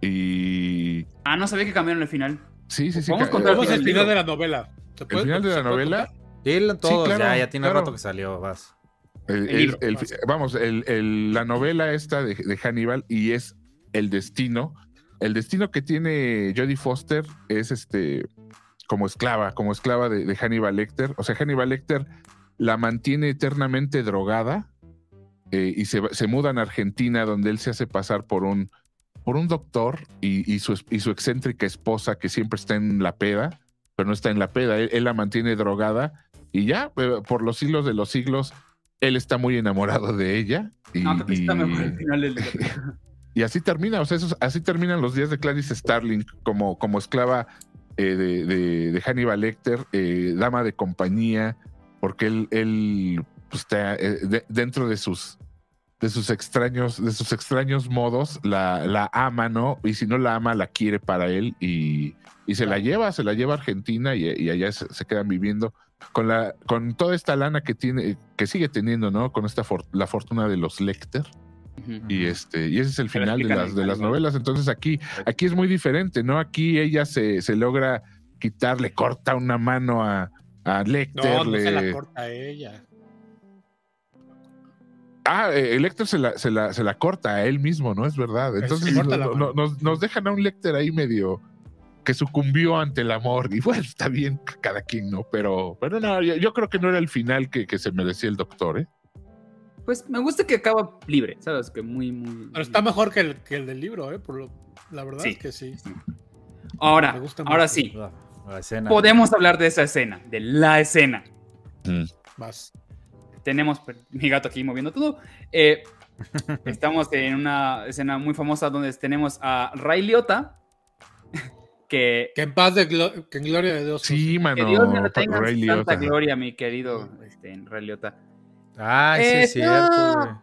Y. Ah, no sabía que cambiaron el final. Sí, sí, sí. Vamos a contar el final de la novela. ¿El final de la novela? Sí, todos, ya, ya tiene rato que salió, vas. vamos, la novela esta de, de, Hannibal y es el destino el destino que tiene Jodie Foster es este como esclava, como esclava de, Hannibal Lecter. O sea, Hannibal Lecter la mantiene eternamente drogada eh, y se, se, muda a Argentina donde él se hace pasar por un, por un doctor y, su, y, su, excéntrica esposa que siempre está en la peda, pero no está en la peda, él, la mantiene drogada y ya, eh, por los siglos de los siglos, él está muy enamorado de ella. Y, no, está mejor el final del Y así termina, o sea, así terminan los días de Clarice Starling como, como esclava eh, de, Hannibal Lecter, eh, dama de compañía, porque él, él pues, está eh, dentro de sus, de sus extraños, de sus extraños modos, la, la ama, ¿no? Y si no la ama, la quiere para él y, y se la lleva, se la lleva a Argentina y, allá se, quedan viviendo con la, con toda esta lana que tiene, que sigue teniendo, ¿no? Con esta la fortuna de los Lecter. Y este, y ese es el final de las, de las novelas. Entonces aquí, aquí es muy diferente, ¿no? Aquí ella se, se logra quitar, le corta una mano a, a Lecter. No, no se la corta a ella. Ah, eh, Lecter se la, se, la, se la corta a él mismo, ¿no? Es verdad. Entonces nos, nos, dejan a un Lecter ahí medio que sucumbió ante el amor. Y bueno, está bien cada quien, ¿no? Pero, pero no, yo, creo que no era el final que, que se merecía el doctor, ¿eh? Pues me gusta que acaba libre, ¿sabes? Que muy, muy. Pero está mejor que el, que el del libro, ¿eh? Por la verdad es que sí. Ahora, ahora sí. Podemos hablar de esa escena, de la escena. Mm. Más. Tenemos mi gato aquí moviendo todo. Eh, estamos en una escena muy famosa donde tenemos a Ray Liotta. Que, que en paz de que en gloria de Dios. Sí, mano. Que Dios me tenga tanta gloria, mi querido este, Ray Liotta. Ah, sí, es cierto,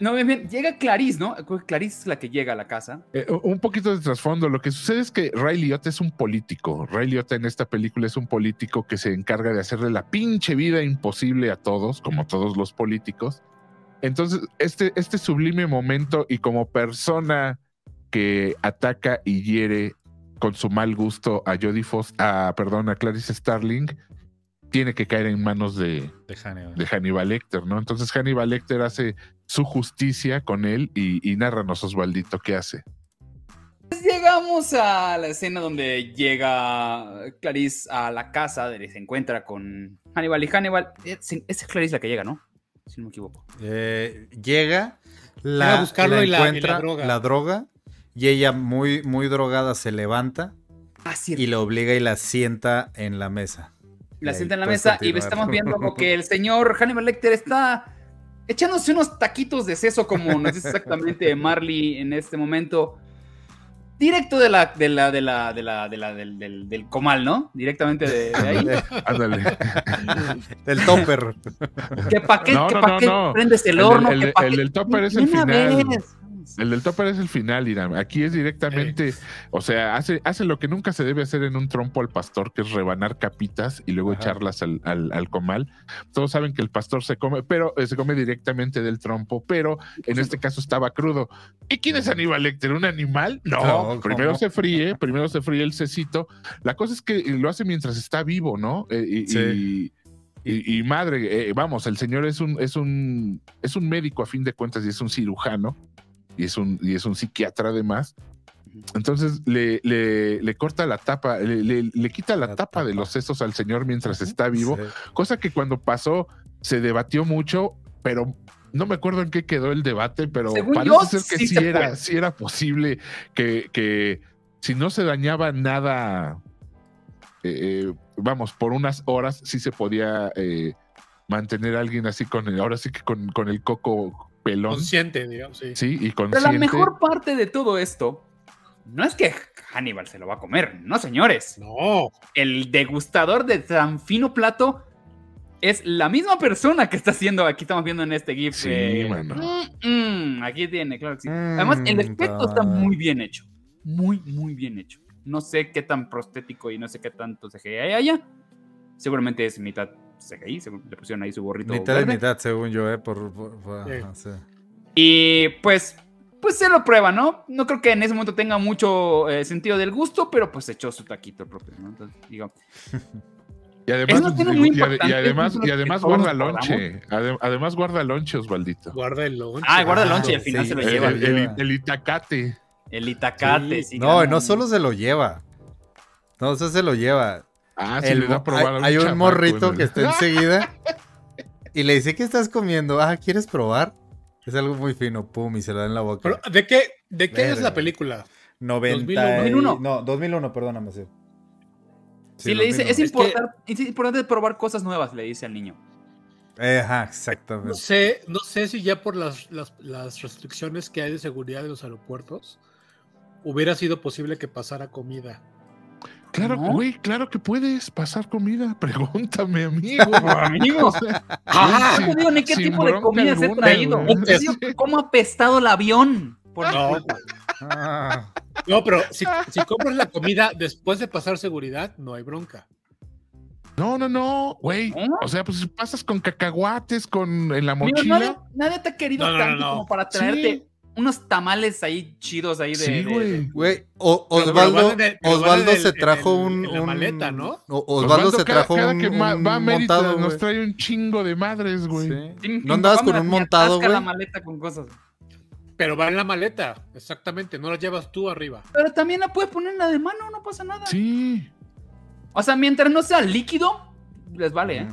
No, bien, bien, llega Clarice, ¿no? Clarice es la que llega a la casa. Eh, un poquito de trasfondo. Lo que sucede es que Ray Liotta es un político. Ray Liotta en esta película es un político que se encarga de hacerle la pinche vida imposible a todos, como todos los políticos. Entonces, este, este sublime momento y como persona que ataca y hiere con su mal gusto a Jodie Foster, a, perdón, a Clarice Starling, tiene que caer en manos de, de, Hannibal. Lecter, ¿no? Entonces Hannibal Lecter hace su justicia con él y, y nárranos, Osvaldito, ¿qué hace? Pues llegamos a la escena donde llega Clarice a la casa, donde se encuentra con Hannibal y Hannibal. Es, es Clarice la que llega, ¿no? Si no me equivoco. Eh, llega, la, buscarlo y, encuentra la, droga. y ella muy, muy drogada se levanta ah, y le obliga y la sienta en la mesa la sienta en la mesa y estamos viendo como que el señor Hannibal Lecter está echándose unos taquitos de seso, como nos dice exactamente Marley en este momento. Directo de la, de la, de la, de la, de la del, del, comal, ¿no? Directamente de, ahí. Ándale. del topper. ¿Qué pa' qué, no, no, no, prendes el horno? El, el, el, del topper es el final. El del topper es el final, Irán. Aquí es directamente, o sea, hace, hace lo que nunca se debe hacer en un trompo al pastor, que es rebanar capitas y luego Ajá. echarlas al, al- al comal. Todos saben que el pastor se come, pero eh, se come directamente del trompo, pero en este caso estaba crudo. ¿Y quién es Aníbal Lecter? ¿Un animal? No, No, ¿cómo? primero se fríe, primero se fríe el cecito. La cosa es que lo hace mientras está vivo, ¿no? Eh, y, Sí. y- y- y madre, eh, vamos, el señor es un, es un, es un médico a fin de cuentas y es un cirujano y es un, y es un psiquiatra además. Entonces le, le, le corta la tapa, le, le- le quita la, La tapa, de los sesos al señor mientras está vivo, Sí. cosa que cuando pasó se debatió mucho, pero no me acuerdo en qué quedó el debate, pero Según parece yo, ser que sí sí, se era, sí era posible que, que si no se dañaba nada, eh, eh, vamos, por unas horas sí se podía eh, mantener a alguien así con el, ahora sí que con, con el coco pelón. Consciente, digamos, sí. Sí, y Pero consciente. la mejor parte de todo esto no es que Hannibal se lo va a comer, no señores. No. El degustador de tan fino plato es la misma persona que está haciendo, aquí estamos viendo en este GIF. Sí, eh, mm, mm, aquí tiene, claro que sí. Además, el Mm, efecto está ta- muy bien hecho. Muy, muy bien hecho. No sé qué tan prostético y no sé qué tanto CGI hay allá. Seguramente es mitad CGI, le pusieron ahí su gorrito. Mitad y verde. mitad, según yo, ¿eh? Por, por- por- Sí. ajá, sí. Y pues, pues se lo prueba, ¿no? No creo que en ese momento tenga mucho eh, sentido del gusto, pero pues echó su taquito propio, ¿no? Entonces, digo, Y además, muy y y importante, además, y además guarda lonche. Ade- además guarda lonche, Osvaldito. Guarda el lonche. Ah, guarda el Ah, lonche y al final sí, se lo El, lleva. el- el- el itacate. El itacate, sí. No, gana no un- solo se lo lleva. No, eso se lo lleva. Ah, sí, El le da a mo- probar hay, un hay un chamaco, morrito ¿no? que está enseguida y le dice, ¿qué estás comiendo? Ah, ¿quieres probar? Es algo muy fino, pum, y se lo da en la boca. Pero, ¿De qué, de qué es la película? 90 y- 2001. No, 2001, perdóname, sí. Sí, le dice, 2001. es, que- importar- es importante probar cosas nuevas, le dice al niño. Ajá, No exactamente. sé, no sé si ya por las, las, las restricciones que hay de seguridad de los aeropuertos hubiera sido posible que pasara comida. Claro, ¿No? güey, claro que puedes pasar comida. Pregúntame, amigo. Amigo. Ah, sin- no te digo ni qué sin tipo de comida se ha alguna, traído. güey. No te digo cómo ha apestado el avión. Por No, Ah, no pero si, si compras la comida después de pasar seguridad, no hay bronca. No, no, no, güey. O sea, pues pasas con cacahuates, con en la Amigo, mochila. nadie, nadie te ha querido No, no, no, tanto no. como para traerte Sí. Unos tamales ahí chidos ahí de. Sí, güey. Osvaldo, Osvaldo se trajo un, la un- maleta, ¿no? Osvaldo, se trajo cada, un, que ma- va a un Mérida montado, nos trae un chingo de madres, güey. Sí. ¿No andabas con un montado, güey? la maleta con cosas. Pero va en la maleta, exactamente, no la llevas tú arriba. Pero también la puedes poner en la de mano, no pasa nada. Sí. O sea, mientras no sea líquido, les vale, ¿eh?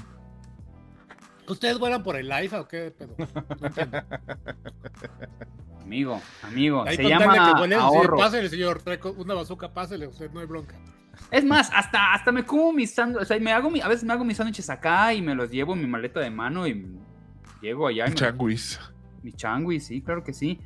¿Ustedes vuelan por el IFA o qué pedo? No entiendo. Amigo, amigo, Ahí se llama que ahorro. pásele, señor, trae co- una bazooka, pásele, usted no hay bronca. Es más, hasta, hasta me como mis sándwiches, o sea, me hago mi- a veces me hago mis sándwiches acá y me los llevo en mi maleta de mano y llego allá y Changuis. mi changui, sí, claro que sí.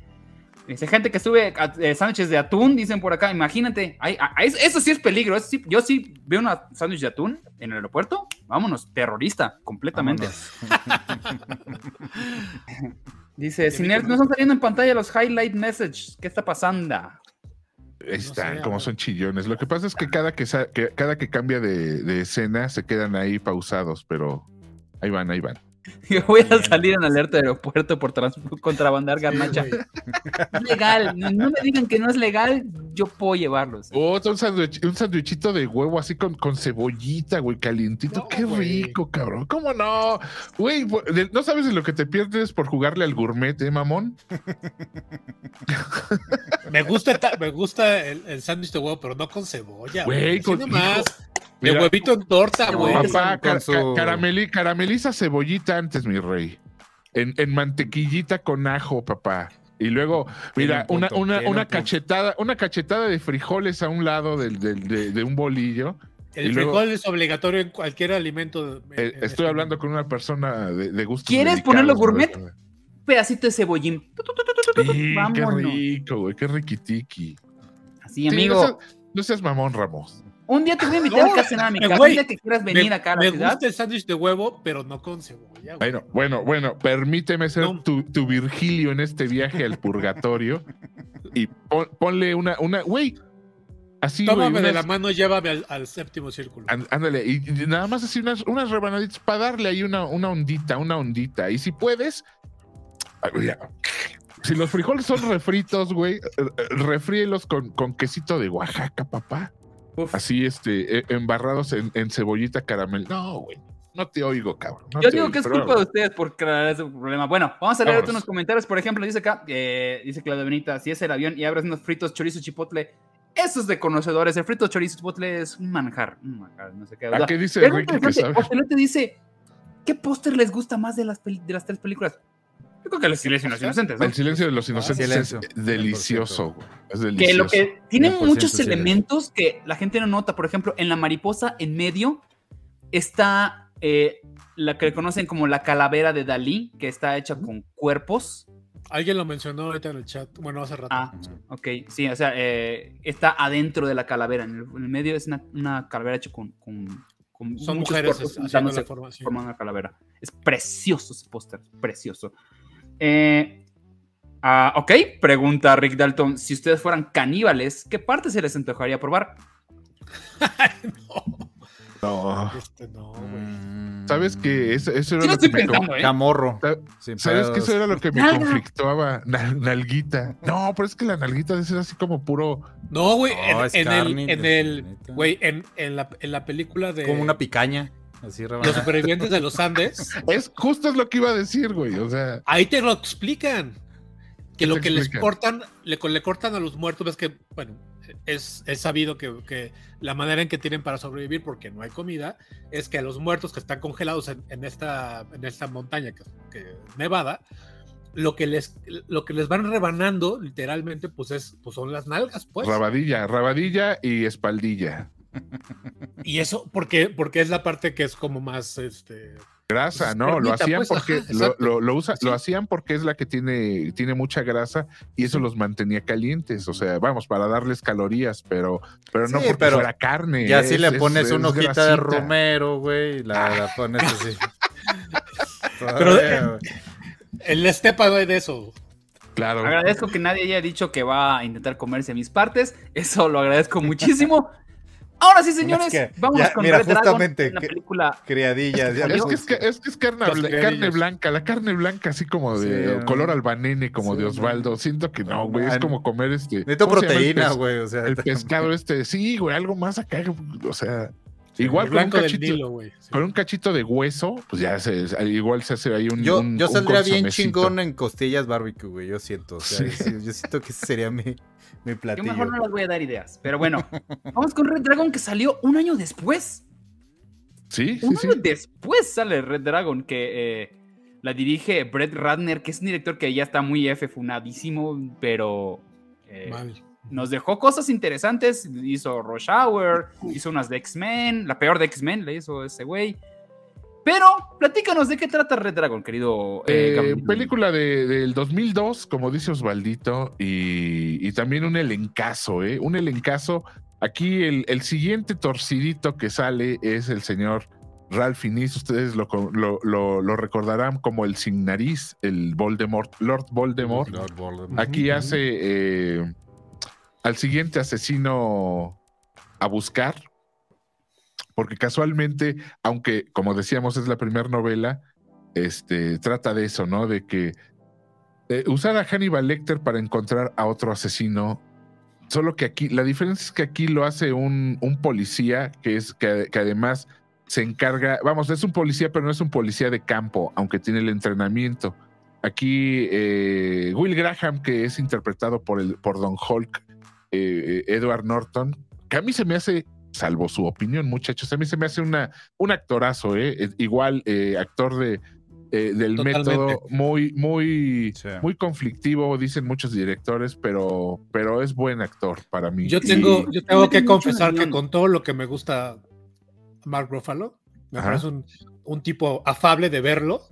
Dice gente que sube eh, sándwiches de atún, dicen por acá, imagínate, ay, a- a- eso, eso sí es peligro, eso sí- yo sí veo una sándwich de atún en el aeropuerto, vámonos, terrorista, completamente. Vámonos. Dice, si nerds no están saliendo en pantalla los highlight messages, ¿qué está pasando? Ahí están, sé, como son chillones. Lo que pasa es que cada que, cada que cambia de, de escena se quedan ahí pausados, pero ahí van, ahí van. Yo voy a salir en alerta de aeropuerto por trans- contrabandar garnacha. Sí, legal, no, no me digan que no es legal, yo puedo llevarlos. Otro un, un sándwichito de huevo así con, con cebollita, güey, calientito. No, Qué güey. rico, cabrón. ¿Cómo no? Güey, no sabes de lo que te pierdes por jugarle al gourmet, ¿eh, mamón? Me gusta, ta- me gusta el, el sándwich de huevo, pero no con cebolla. Güey, con- nomás, de Mira, huevito en torta, güey. Papá, su- carameli- carameliza cebollita antes, mi rey. En, en mantequillita con ajo, papá. Y luego, mira, una, punto, una, una cachetada, una cachetada de frijoles a un lado del, del- de, de un bolillo. El y luego- frijol es obligatorio en cualquier alimento. Eh, en estoy este hablando con una persona de, de gustos. ¿Quieres ponerlo gourmet? Pedacito de cebollín. Sí, qué rico, güey, qué riquitiqui. Así, Sí, amigo. no, seas, no seas mamón, Ramos. Un día te voy a invitar No, a cenar a mi casa. Un día que quieras venir me, acá a la me ciudad. gusta el sándwich de huevo, pero no con cebolla. güey. Bueno, bueno, bueno, permíteme ser No. tu, tu Virgilio en este viaje al purgatorio y pon- ponle una, una, güey, así, güey, Tómame de unas- la mano, llévame al, al séptimo círculo. Án- Ándale, y, y nada más así unas, unas rebanaditas para darle ahí una, una ondita, una ondita. Y si puedes, si los frijoles son refritos, güey, eh, eh, refríelos con, con quesito de Oaxaca, papá. Uf. Así, este, eh, embarrados en, en cebollita caramel. No, güey, no te oigo, cabrón. no Yo te digo oigo, que es pero culpa de ustedes por crear ese problema. Bueno, vamos a leer unos comentarios. Por ejemplo, dice acá, eh, dice Claudia Benita, si es el avión y abres unos fritos chorizo chipotle, eso es de conocedores. El frito chorizo chipotle es un manjar. Un manjar, no sé qué. ¿A qué dice Ricky que sabe? Ocelote dice, ¿qué póster les gusta más de las, de las tres películas? Creo que el silencio de los inocentes, ¿no? El silencio de los inocentes Silencio, es delicioso, güey. Es delicioso. Que lo que tiene 100% muchos silencio. elementos que la gente no nota. Por ejemplo, en la mariposa en medio está eh, la que conocen como la calavera de Dalí, que está hecha con cuerpos. Alguien lo mencionó ahorita en el chat. Bueno, hace rato. Ah, ok, sí, o sea, eh, está adentro de la calavera. En el, en el medio es una, una calavera hecha con, con, con Son muchos mujeres cuerpos haciendo la forma. sí. formando una calavera. Es precioso ese póster, precioso. Eh, ah, ok, pregunta Rick Dalton, si ustedes fueran caníbales, ¿qué parte se les antojaría probar? No. Este no, güey. Mm, ¿Sabes que eso, eso era Sí lo que me pensando, ¿eh? Camorro. ¿Sabes que eso era lo que me conflictuaba? Na- nalguita. No, pero es que la nalguita debe ser así como puro. No, güey, No, en, el, el, güey, en, en la, en la película de Como una picaña. Así Los supervivientes de los Andes, Es justo es lo que iba a decir, güey. O sea, ahí te lo explican. Que ¿Qué lo que les cortan, le, le cortan a los muertos, ves que, bueno, es, es sabido que, que la manera en que tienen para sobrevivir, porque no hay comida, es que a los muertos que están congelados en, en esta, en esta montaña que, que nevada, lo que les lo que les van rebanando literalmente pues es pues son las nalgas pues rabadilla, rabadilla y espaldilla. Y eso porque porque es la parte que es como más este Grasa, Pues, no, lo hacían pues, porque ajá, lo, lo, lo usa- Sí. lo hacían porque es la que tiene, tiene mucha grasa y eso los mantenía calientes. O sea, vamos, para darles calorías, pero, pero no Sí, porque pero fuera carne. Ya si le es- pones es una hojita de romero, güey, y la, la pones así. Pero, el estepa güey, de eso Claro. Agradezco que nadie haya dicho que va a intentar comerse mis partes. Eso lo agradezco muchísimo. Ahora sí, señores, Es que, vámonos ya, con mira, Red Dragon, justamente, una que- película. Criadillas. ya Es que es, que, es, que es carne, carne blanca, la carne blanca así como de Sí, color albanene, como Sí, de. Osvaldo. Siento que no, güey, es como comer este... Necesito ¿cómo se llama el proteína, güey. O sea, El pescado este, sí, güey, algo más acá, o sea, igual el con un, cachito, Nilo güey sí. con un cachito de hueso, pues ya se, igual se hace ahí un Yo, un- yo un saldría bien chingón en costillas barbecue, güey. Yo siento. O sea, Sí. yo siento que ese sería mi, mi Yo platillo. mejor no les voy a dar ideas. Pero bueno, vamos con Red Dragon que salió un año después. Sí, Un sí. año después sale Red Dragon, que eh, la dirige Brett Ratner, que es un director que ya está muy F funadísimo, pero eh, mal nos dejó cosas interesantes. Hizo Rush Hour, hizo unas de X-Men, la peor de X-Men le hizo ese güey. Pero platícanos de qué trata Red Dragon, querido. eh, Eh, película de- del 2002, como dice Osvaldito, y, y también un elencazo, ¿eh? Un elencazo. Aquí el, el siguiente torcidito que sale es el señor Ralph Fiennes. Ustedes lo, lo, lo- lo recordarán como el sin nariz, el Voldemort, Lord Voldemort. Lord Voldemort. Aquí hace eh, al siguiente asesino a buscar, porque casualmente, aunque como decíamos es la primera novela, este, trata de eso, ¿no? De que usar a Hannibal Lecter para encontrar a otro asesino. Solo que aquí, la diferencia es que aquí lo hace un, un policía que es que, que además se encarga, vamos, es un policía, pero no es un policía de campo, aunque tiene el entrenamiento. Aquí eh, Will Graham, que es interpretado por, el, por Don Hulk, eh, Edward Norton, que a mí se me hace, salvo su opinión, muchachos, a mí se me hace una, un actorazo, ¿eh? Igual eh, actor de, eh, del Totalmente. método, muy, muy, Sí. muy conflictivo, dicen muchos directores, pero, pero es buen actor para mí. yo Y- tengo yo tengo que confesar que con todo lo que me gusta Mark Ruffalo me Ajá. parece un, un tipo afable de verlo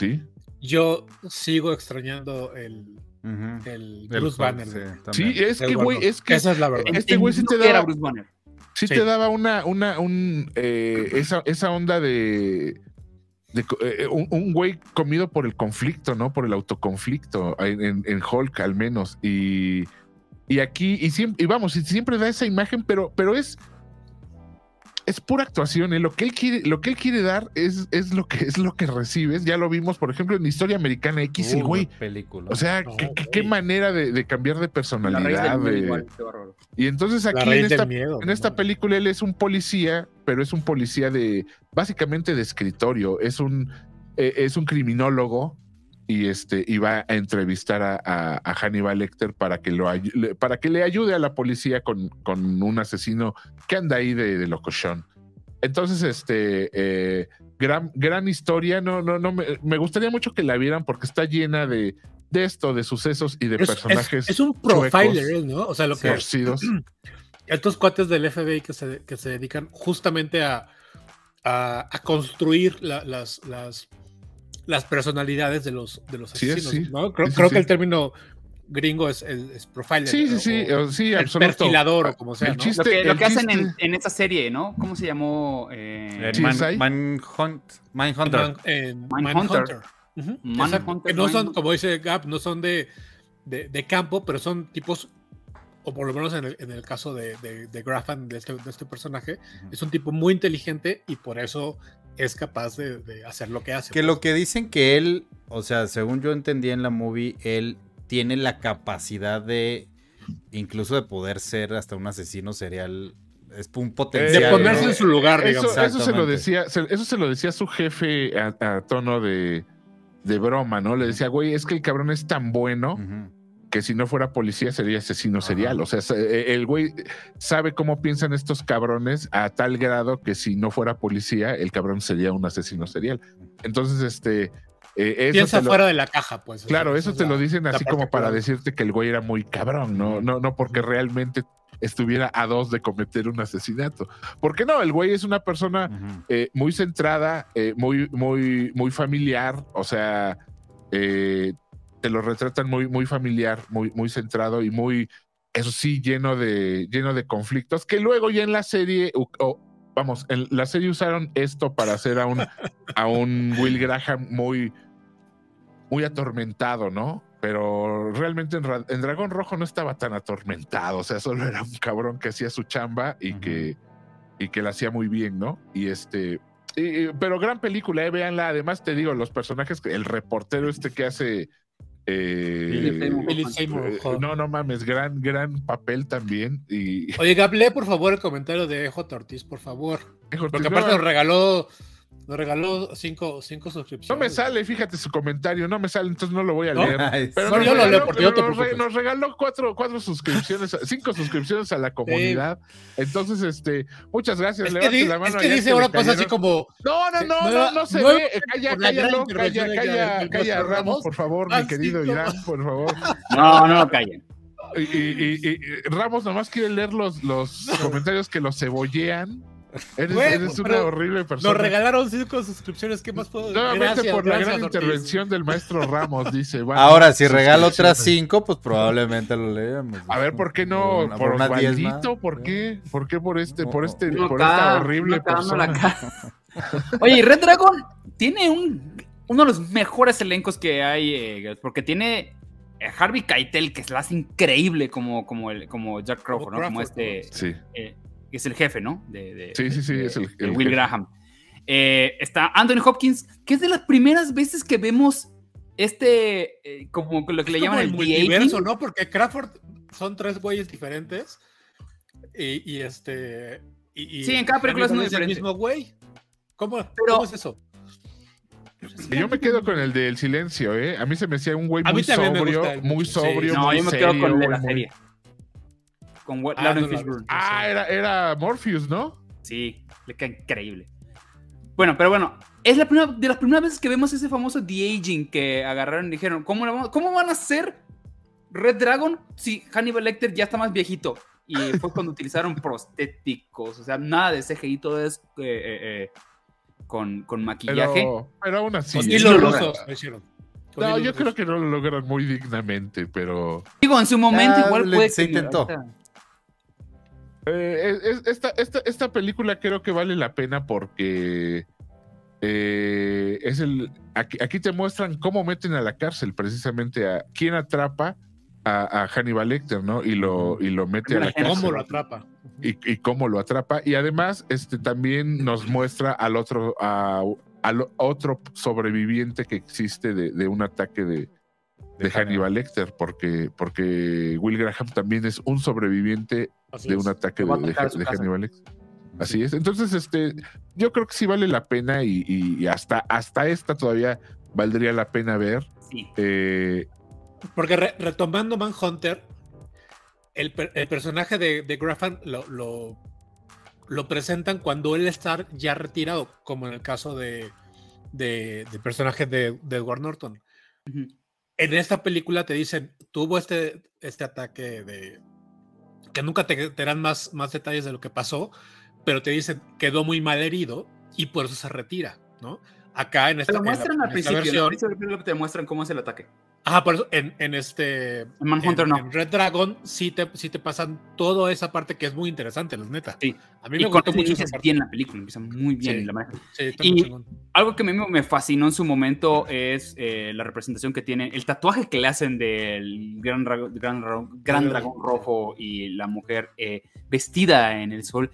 ¿sí? yo sigo extrañando el, Ujú. el El Bruce Banner sí. Sí, es que, güey, es que esa es la verdad este güey sí te era daba- Bruce Banner. sí, Sí. te daba una, una, un, eh, esa, esa onda de, de co- eh, un, un güey comido por el conflicto, ¿no? Por el autoconflicto, en, en- en Hulk al menos. Y, y aquí, y, siempre, y vamos, y siempre da esa imagen, pero, pero es, es pura actuación, ¿eh? Lo que él quiere, lo que él quiere dar es, es lo que es lo que recibes. Ya lo vimos, por ejemplo, en Historia Americana X, el Uh, güey. película. O sea, No, ¿qué, qué- güey. qué manera de, de cambiar de La raíz personalidad. del miedo de- igual, qué bárbaro. y entonces La aquí en esta, miedo. en película él es un policía, pero es un policía de básicamente de escritorio, es un eh, es un criminólogo y este va a entrevistar a, a- a Hannibal Lecter para que lo para que le ayude a la policía con, con un asesino que anda ahí de, de locochón. Entonces, este eh, gran, gran historia. No, no, no me, me gustaría mucho que la vieran porque está llena de, de esto, de sucesos y de Es- es- personajes Es, un profiler, él, ¿no? O sea, lo que torcidos. estos cuates del FBI que se, que se dedican justamente a, a, a construir la- las, las, las personalidades de los, de los Sí, asesinos. sí. ¿no? Creo, Sí, sí, creo sí. que el término gringo es, el, es profiler. Sí, sí, sí, o o- sí, el absoluto. perfilador o como sea. El ¿no? chiste- Lo que, lo que hacen en, chiste- en esta serie, ¿no? ¿Cómo se llamó? Eh, En Sí, Man- es ahí. Manhunt, Mindhunter. Man-. Mindhunter. Ujú, Mindhunter, exacto. Que no son, como dice Gap, no son de, de, de campo, pero son tipos, o por lo menos en el, en el caso de, de, de Grafan, de este, de este personaje, es un tipo muy inteligente y por eso es capaz de, de hacer lo que hace. Que lo que dicen que él, o sea, según yo entendí en la movie, él tiene la capacidad de, incluso de poder ser hasta un asesino serial. Es un de potencial. ponerse ¿no? en su lugar, Eso, digamos. eso se lo decía, eso se lo decía su jefe a, a tono de, de broma, ¿no? Le decía, güey, es que el cabrón es tan bueno Ujú. Que si no fuera policía sería asesino Ajá. serial. O sea, se- el güey sabe cómo piensan estos cabrones a tal grado que si no fuera policía, el cabrón sería un asesino serial. Entonces, este. eh, eso Piensa lo- fuera de la caja, pues. Claro, eso es te la- lo dicen así como para decirte que el güey era muy cabrón, no, no, no porque realmente estuviera a dos de cometer un asesinato. Porque no, el güey es una persona eh, muy centrada, eh, muy, muy, muy familiar, o sea, eh, te lo retratan muy, muy familiar, muy, muy centrado y muy, eso sí, lleno de, lleno de conflictos, que luego ya en la serie, o- o, vamos, en la serie usaron esto para hacer a un, a un Will Graham muy, muy atormentado, ¿no? Pero realmente en, en Dragón Rojo no estaba tan atormentado, o sea, solo era un cabrón que hacía su chamba y que y que la hacía muy bien, ¿no? Y este, y- pero gran película, eh, véanla. Además, te digo, los personajes, el reportero este que hace. Eh, eh, no, no mames, gran, gran papel también. Y Oye, Gab, lee por favor el comentario de J. Ortiz, por favor. Porque aparte nos regaló, nos regaló cinco, cinco suscripciones. no me sale, fíjate su comentario, no me sale, entonces no lo voy a leer. Pero No, nos yo lo leo regaló- porque no te nos re- preocupes. Nos regaló cuatro, cuatro suscripciones, cinco suscripciones a la comunidad. Entonces, este, muchas gracias. Es que, levante di- la mano es que dice una cosa así como. No, no, Sí, no, no, no, no se no, ve. Calla, calla, calla, calla, nuestro Ramos, por favor, mi querido sí. Irán, por favor. No, no, callen. Y, y- y- y Ramos nomás quiere leer los, los comentarios que los cebollean. Eres, Bueno, eres una horrible persona. Nos regalaron cinco suscripciones. ¿Qué más puedo Nuevamente Gracias, por la gran Ortiz. intervención del maestro Ramos, dice. bueno, Ahora, si regalo otras cinco, pues probablemente lo leemos. A ver, ¿por qué no? Una- ¿Por, más. Osvaldito? ¿Por qué? ¿Por qué por este, por este, por esta horrible persona? Oye, y Red Dragon tiene un, uno de los mejores elencos que hay, eh, porque tiene a Harvey Keitel, que se la hace increíble como, como, el, como Jack Crawford, ¿no? Como este, Sí, eh, que es el jefe, ¿no? De, de- Sí, sí, sí, de- es el- el Will jefe. Graham. Eh, está Anthony Hopkins, que es de las primeras veces que vemos este, eh, como lo que le llaman el multiverso. ¿no? Porque Crawford son tres güeyes diferentes. Y, y este. Y, y Sí, en cada película es muy el diferente. mismo güey. ¿Cómo, Pero- ¿Cómo es eso? Yo me quedo con el del silencio, ¿eh? A mí se me hacía un güey muy sobrio, el muy sí. sobrio, No, muy yo me quedo con el de la muy- serie. Con Ah, Lauren no la vi. Fishburne. Ah, era, era Morpheus, ¿no? Sí, le queda increíble. Bueno, pero bueno, es la primera, de las primeras veces que vemos ese famoso de-aging que agarraron y dijeron, ¿cómo, vamos- ¿cómo van a hacer Red Dragon si Hannibal Lecter ya está más viejito? Y fue cuando utilizaron prostéticos, o sea, nada de CGI, todo es eh, eh, eh, con, con maquillaje. Pero, pero aún así. Lo hicieron. Con No, yo creo que no lo logran muy dignamente, pero. Digo, en su momento Ya, igual le- puede se intentó. ahorita- Eh, es- es- esta, esta, esta película creo que vale la pena porque eh, es el aquí, aquí te muestran cómo meten a la cárcel precisamente a quién atrapa a, a Hannibal Lecter, ¿no? Y lo, y lo mete a la cárcel. ¿Cómo lo atrapa? y, y cómo lo atrapa. Y además, este también nos muestra al otro, a- al otro sobreviviente que existe de, de un ataque de, de Hannibal Lecter, porque, porque Will Graham también es un sobreviviente Así de es. un ataque de. Hannibal Lecter. Así es. Entonces, este, yo creo que sí vale la pena y, hasta, hasta esta todavía valdría la pena ver. Sí. Eh, Porque re- retomando Manhunter, el, per- el personaje de, de Graham lo, lo, lo presentan cuando él está ya retirado, como en el caso de, de, del personaje de, de Edward Norton. Ujú. En esta película te dicen, tuvo este, este ataque de... que nunca te, te dan más, más detalles de lo que pasó, pero te dicen, quedó muy mal herido y por eso se retira, ¿no? Acá en Te esta, lo en la- muestran al en principio. versión- principio de la película te muestran cómo es el ataque. Ajá, por eso en, en este. En Manhunter en, no. en Red Dragon sí te, sí te pasan toda esa parte que es muy interesante, la neta. Sí. A mí me gustó mucho esa parte. bien la película, empieza muy bien. Sí. la maneja. Sí, está Y- muy. Algo que a mí me- fascinó en su momento es eh, la representación que tiene, el tatuaje que le hacen del gran, gran, Dra- gran dragón rojo y la mujer eh, vestida en el sol,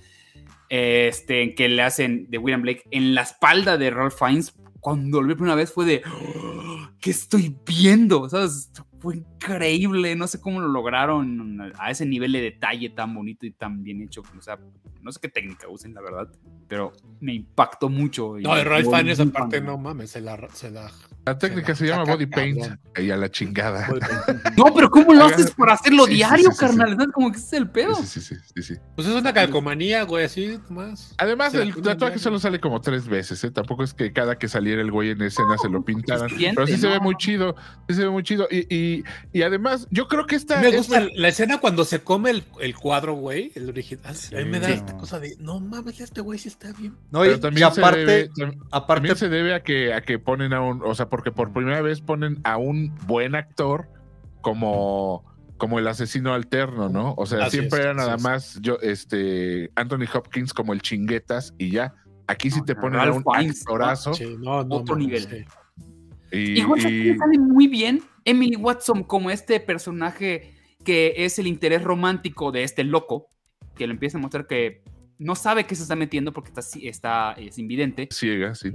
este, que le hacen de William Blake en la espalda de Ralph Fiennes. Cuando lo vi por una vez fue de, "Oh, ¿qué estoy viendo? ¿Sabes? Fue increíble, no sé cómo lo lograron a ese nivel de detalle tan bonito y tan bien hecho. O sea, no sé qué técnica usen, la verdad, pero me impactó mucho. y No, de Ralph Fiennes aparte, no mames, se la. Se la la técnica se la llama body paint y a la chingada. No, pero ¿cómo lo haces para hacerlo Sí, diario, sí, sí, sí. carnal? Como que ese es el pedo. Sí, sí, sí, sí, sí. pues es una calcomanía, güey, así más. Además, el tatuaje solo sale como tres veces, ¿eh? Tampoco es que cada que saliera el güey en escena se lo pintaran. Suficiente, Pero sí se ve muy chido, sí se ve muy chido. Y, y, y además, yo creo que esta... Me gusta la- la escena cuando se come el, el cuadro, güey, el original. a mí me da Sí. esta cosa de, no mames, este güey sí está bien. No, y, pero y también, se aparte, debe, tam- aparte también se debe a que, a que ponen a un... O sea, porque por primera vez ponen a un buen actor como... Como el asesino alterno, ¿no? O sea, Así siempre es, era nada es. más yo, este, Anthony Hopkins como el chinguetas y ya. Aquí sí No, te ponen a un actorazo. Sí, no, no, Otro nivel. sí. Y, Igual y- sale muy bien Emily Watson como este personaje que es el interés romántico de este loco, que le empieza a mostrar que no sabe qué se está metiendo porque está, es invidente. ciega, sí.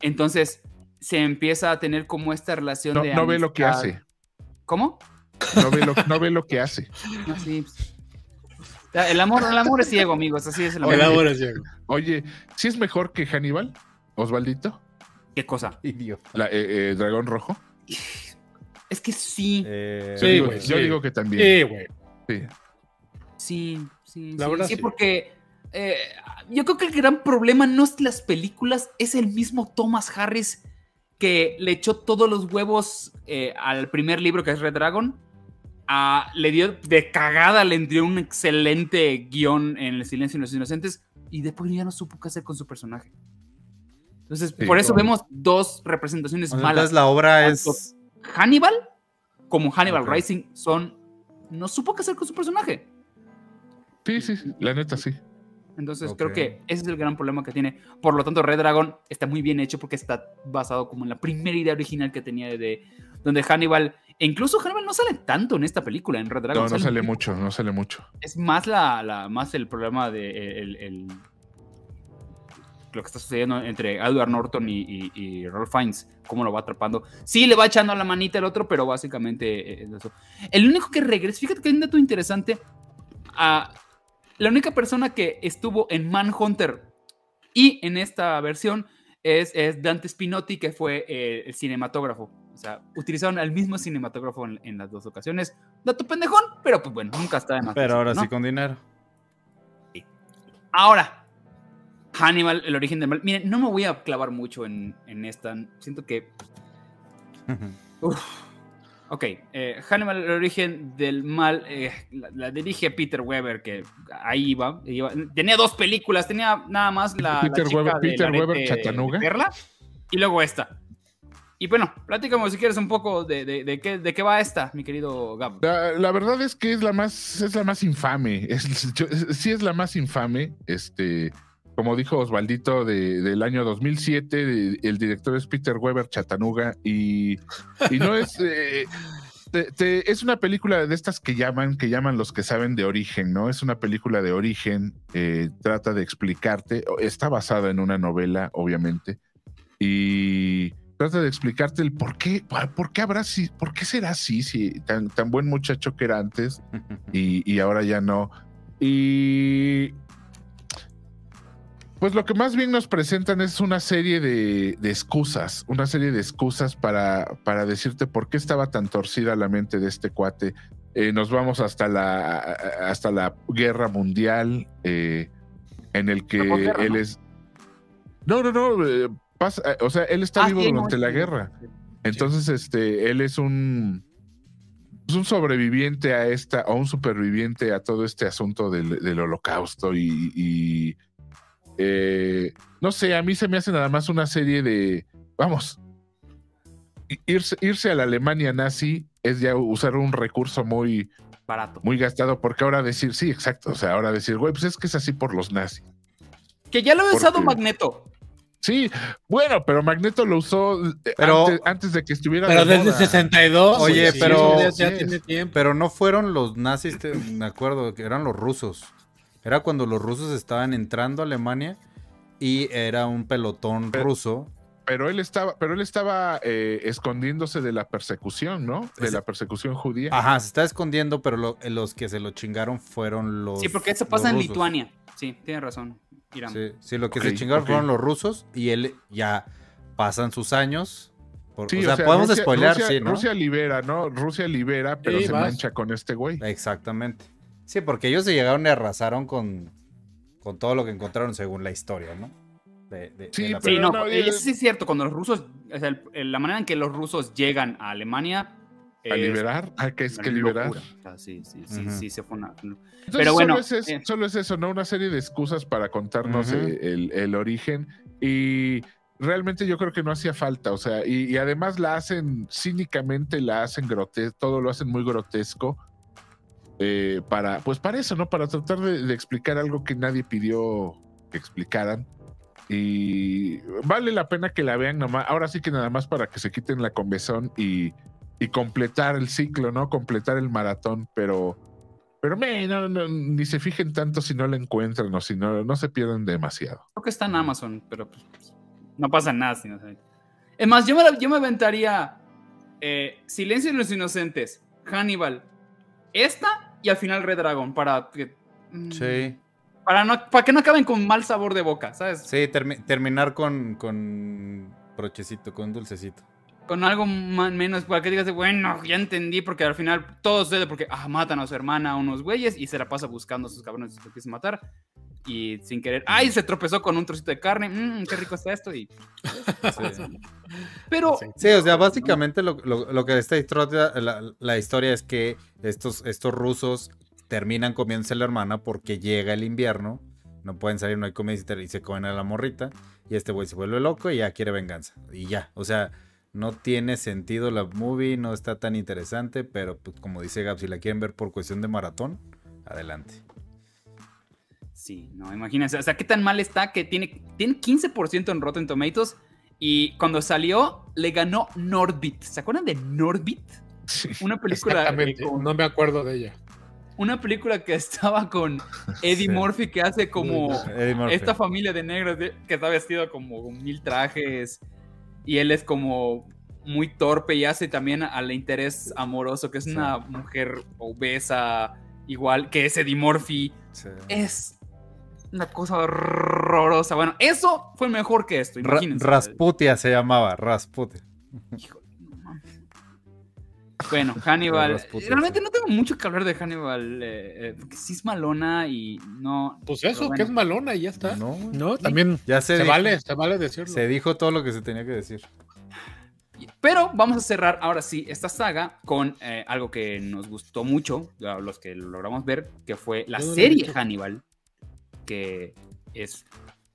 Entonces se empieza a tener como esta relación No, de no ve lo que hace. ¿Cómo? No ve lo, no ve lo que hace. Ya, El amor, el amor es ciego, amigos. Así es el amor. El amor es ciego. Oye, ¿sí es mejor que Hannibal? Osvaldito, ¿Qué cosa? idiota. la, eh, eh, dragón rojo. Es que sí, Eh, Yo, Sí, digo, güey, yo sí. digo que también. Sí, güey. Sí. sí, sí. La sí, verdad, sí, sí. porque eh, yo creo que el gran problema no es las películas, es el mismo Thomas Harris que le echó todos los huevos eh, al primer libro que es Red Dragon. Ah, le dio de cagada, le dio un excelente guion en El silencio de los inocentes y después ya no supo qué hacer con su personaje. Entonces, Sí, por eso vemos dos representaciones o sea, malas. entonces la obra Tanto es. Hannibal como Hannibal. Rising son. No supo qué hacer con su personaje. Sí, sí, sí, la neta sí. Entonces creo que ese es el gran problema que tiene. Por lo tanto, Red Dragon está muy bien hecho porque está basado como en la primera idea original que tenía de donde Hannibal, e incluso Hannibal no sale tanto en esta película, en Red Dragon. No, no sale mucho, no sale mucho. Es más la, la- más el problema de el, el- lo que está sucediendo entre Edward Norton y, y, y Ralph Fiennes, cómo lo va atrapando. Sí, le va echando la manita al otro, pero básicamente eh, es eso. El único que regresa, fíjate que hay un dato interesante. ah, la única persona que estuvo en Manhunter y en esta versión es, es Dante Spinotti, que fue eh, el cinematógrafo. O sea, utilizaron al mismo cinematógrafo en, en las dos ocasiones. Dato pendejón, pero pues bueno, nunca está de más. Pero ahora ¿no? sí con dinero. Ahora, Hannibal, el origen del mal. Miren, no me voy a clavar mucho en, en esta. Siento que. Uf. Ok, eh, Hannibal, el origen del mal, eh, la, la dirige Peter Weber, que ahí iba, iba- Tenía dos películas, tenía nada más la, la Peter chica Weber- Peter Weber Chatanuga. de Perla y luego esta. Y bueno, platícame si quieres un poco de, de- de qué, de qué va esta, mi querido Gab. La, la verdad es que es la más, es la más infame. Es- sí es la más infame. Este, como dijo Osvaldito de- del año 2007, de- el director es Peter Weber Chatanuga y, y no es. eh, te- te- es una película de estas que llaman, que llaman los que saben de origen, ¿no? Es una película de origen, eh, trata de explicarte, está basada en una novela, obviamente, y trata de explicarte el por qué, por, qué habrá así, por qué será así, si tan, tan buen muchacho que era antes y, y ahora ya no. Y pues lo que más bien nos presentan es una serie de, de excusas, una serie de excusas para, para decirte por qué estaba tan torcida la mente de este cuate. Eh, nos vamos hasta la, hasta la guerra mundial, eh, en el que él es... No, no, no, eh, pasa, o sea, él está Ah, vivo sí, durante la sí. guerra. Entonces, este, él es un, es un sobreviviente a esta, o un superviviente a todo este asunto del, del holocausto y, y, eh, no sé, a mí se me hace nada más una serie de, vamos, irse, irse a la Alemania nazi es ya usar un recurso muy, Barato. muy gastado, porque ahora decir, sí, exacto, o sea, ahora decir, güey, pues es que es así por los nazis. Que ya lo ha usado Porque- Magneto. Sí, bueno, pero Magneto lo usó eh, Pero- antes, antes de que estuviera Pero de desde moda. 62. Oye, sí, pero- ya, sí ya es. tiene tiempo. Pero no fueron los nazis, te- me acuerdo, que eran los rusos. Era cuando los rusos estaban entrando a Alemania y era un pelotón Pero- ruso. Pero él estaba, pero él estaba eh, escondiéndose de la persecución, ¿no? De la persecución judía. Ajá, se está escondiendo, pero lo- los que se lo chingaron fueron los. Sí, porque eso los pasa en rusos. Lituania. Sí, tienes razón. Irán. Sí, sí, lo que se chingaron fueron los rusos y él ya pasan sus años. por- Sí, o sea, podemos Rusia- spoilear, Rusia, sí, ¿no? Rusia libera, ¿no? Rusia libera, pero Sí, se vas. mancha con este güey. Exactamente. Sí, porque ellos se llegaron y arrasaron con, con todo lo que encontraron según la historia, ¿no? De- de- de Sí, la Sí, pero no, no, eh, eso sí es cierto. Cuando los rusos, o sea, el- el- la manera en que los rusos llegan a Alemania. A es liberar, hay que es que liberar. sí, sí, sí, sí, se fue una. Entonces, Pero bueno, solo es, es- eh. solo es eso, ¿no? Una serie de excusas para contarnos eh, el, el origen. Y realmente yo creo que no hacía falta. O sea, y, y además la hacen cínicamente, la hacen grotesco, todo lo hacen muy grotesco. Eh, para, pues para eso, ¿no? Para tratar de, de explicar algo que nadie pidió que explicaran. Y vale la pena que la vean nomás. Ahora sí que nada más para que se quiten la convezón y, y completar el ciclo, ¿no? Completar el maratón, pero. Pero me, no, no, ni se fijen tanto si no la encuentran o si no, no se pierden demasiado. Creo que está en Amazon, pero pues, no pasa nada. si no saben. Es más, yo me, yo me aventaría eh, Silencio de los Inocentes, Hannibal, esta y al final Red Dragon para que. mm, Sí, Para, no, para que no acaben con mal sabor de boca, ¿sabes? sí, termi- terminar con, con brochecito, con dulcecito. Con algo más, menos, para que digas, bueno, ya entendí, porque al final todo sucede porque ah, matan a su hermana a unos güeyes y se la pasa buscando a sus cabrones que quieren matar. Y sin querer, ¡ay! Se tropezó con un trocito de carne, mmm, qué rico está esto. Y, Sí. pero, Sí. O sea, básicamente lo, lo- lo que esta historia, la, la historia es que estos, estos rusos terminan comiéndose a la hermana porque llega el invierno, no pueden salir, no hay comida y se- y se comen a la morrita, y este güey se vuelve loco y ya quiere venganza. Y ya, o sea, no tiene sentido la movie, no está tan interesante, pero pues, como dice Gab, si la quieren ver por cuestión de maratón, adelante. Sí, no, imagínense, o sea, qué tan mal está que tiene, tiene 15% en Rotten Tomatoes y cuando salió le ganó Norbit. ¿Se acuerdan de Norbit? Una película, Exactamente. con- No me acuerdo de ella. una película que estaba con Eddie Sí. Murphy que hace como esta familia de negros que está vestido como con mil trajes y él es como muy torpe y hace también al interés amoroso que es Sí. una mujer obesa igual que es Eddie Murphy Sí. es una cosa horrorosa bueno eso fue mejor que esto Ra- imagínense Rasputia se llamaba, Rasputia. Híjole, no mames. Bueno, Hannibal. Rasputin, Realmente sí. no tengo mucho que hablar de Hannibal. eh, eh, porque sí es malona y no. Pues eso, bueno. que es malona y ya está. No, No, también ya se, se, dijo, vale, se vale decirlo. se dijo todo lo que se tenía que decir. Pero vamos a cerrar ahora sí esta saga con eh, algo que nos gustó mucho, los que lo logramos ver, que fue la serie. Hannibal, que es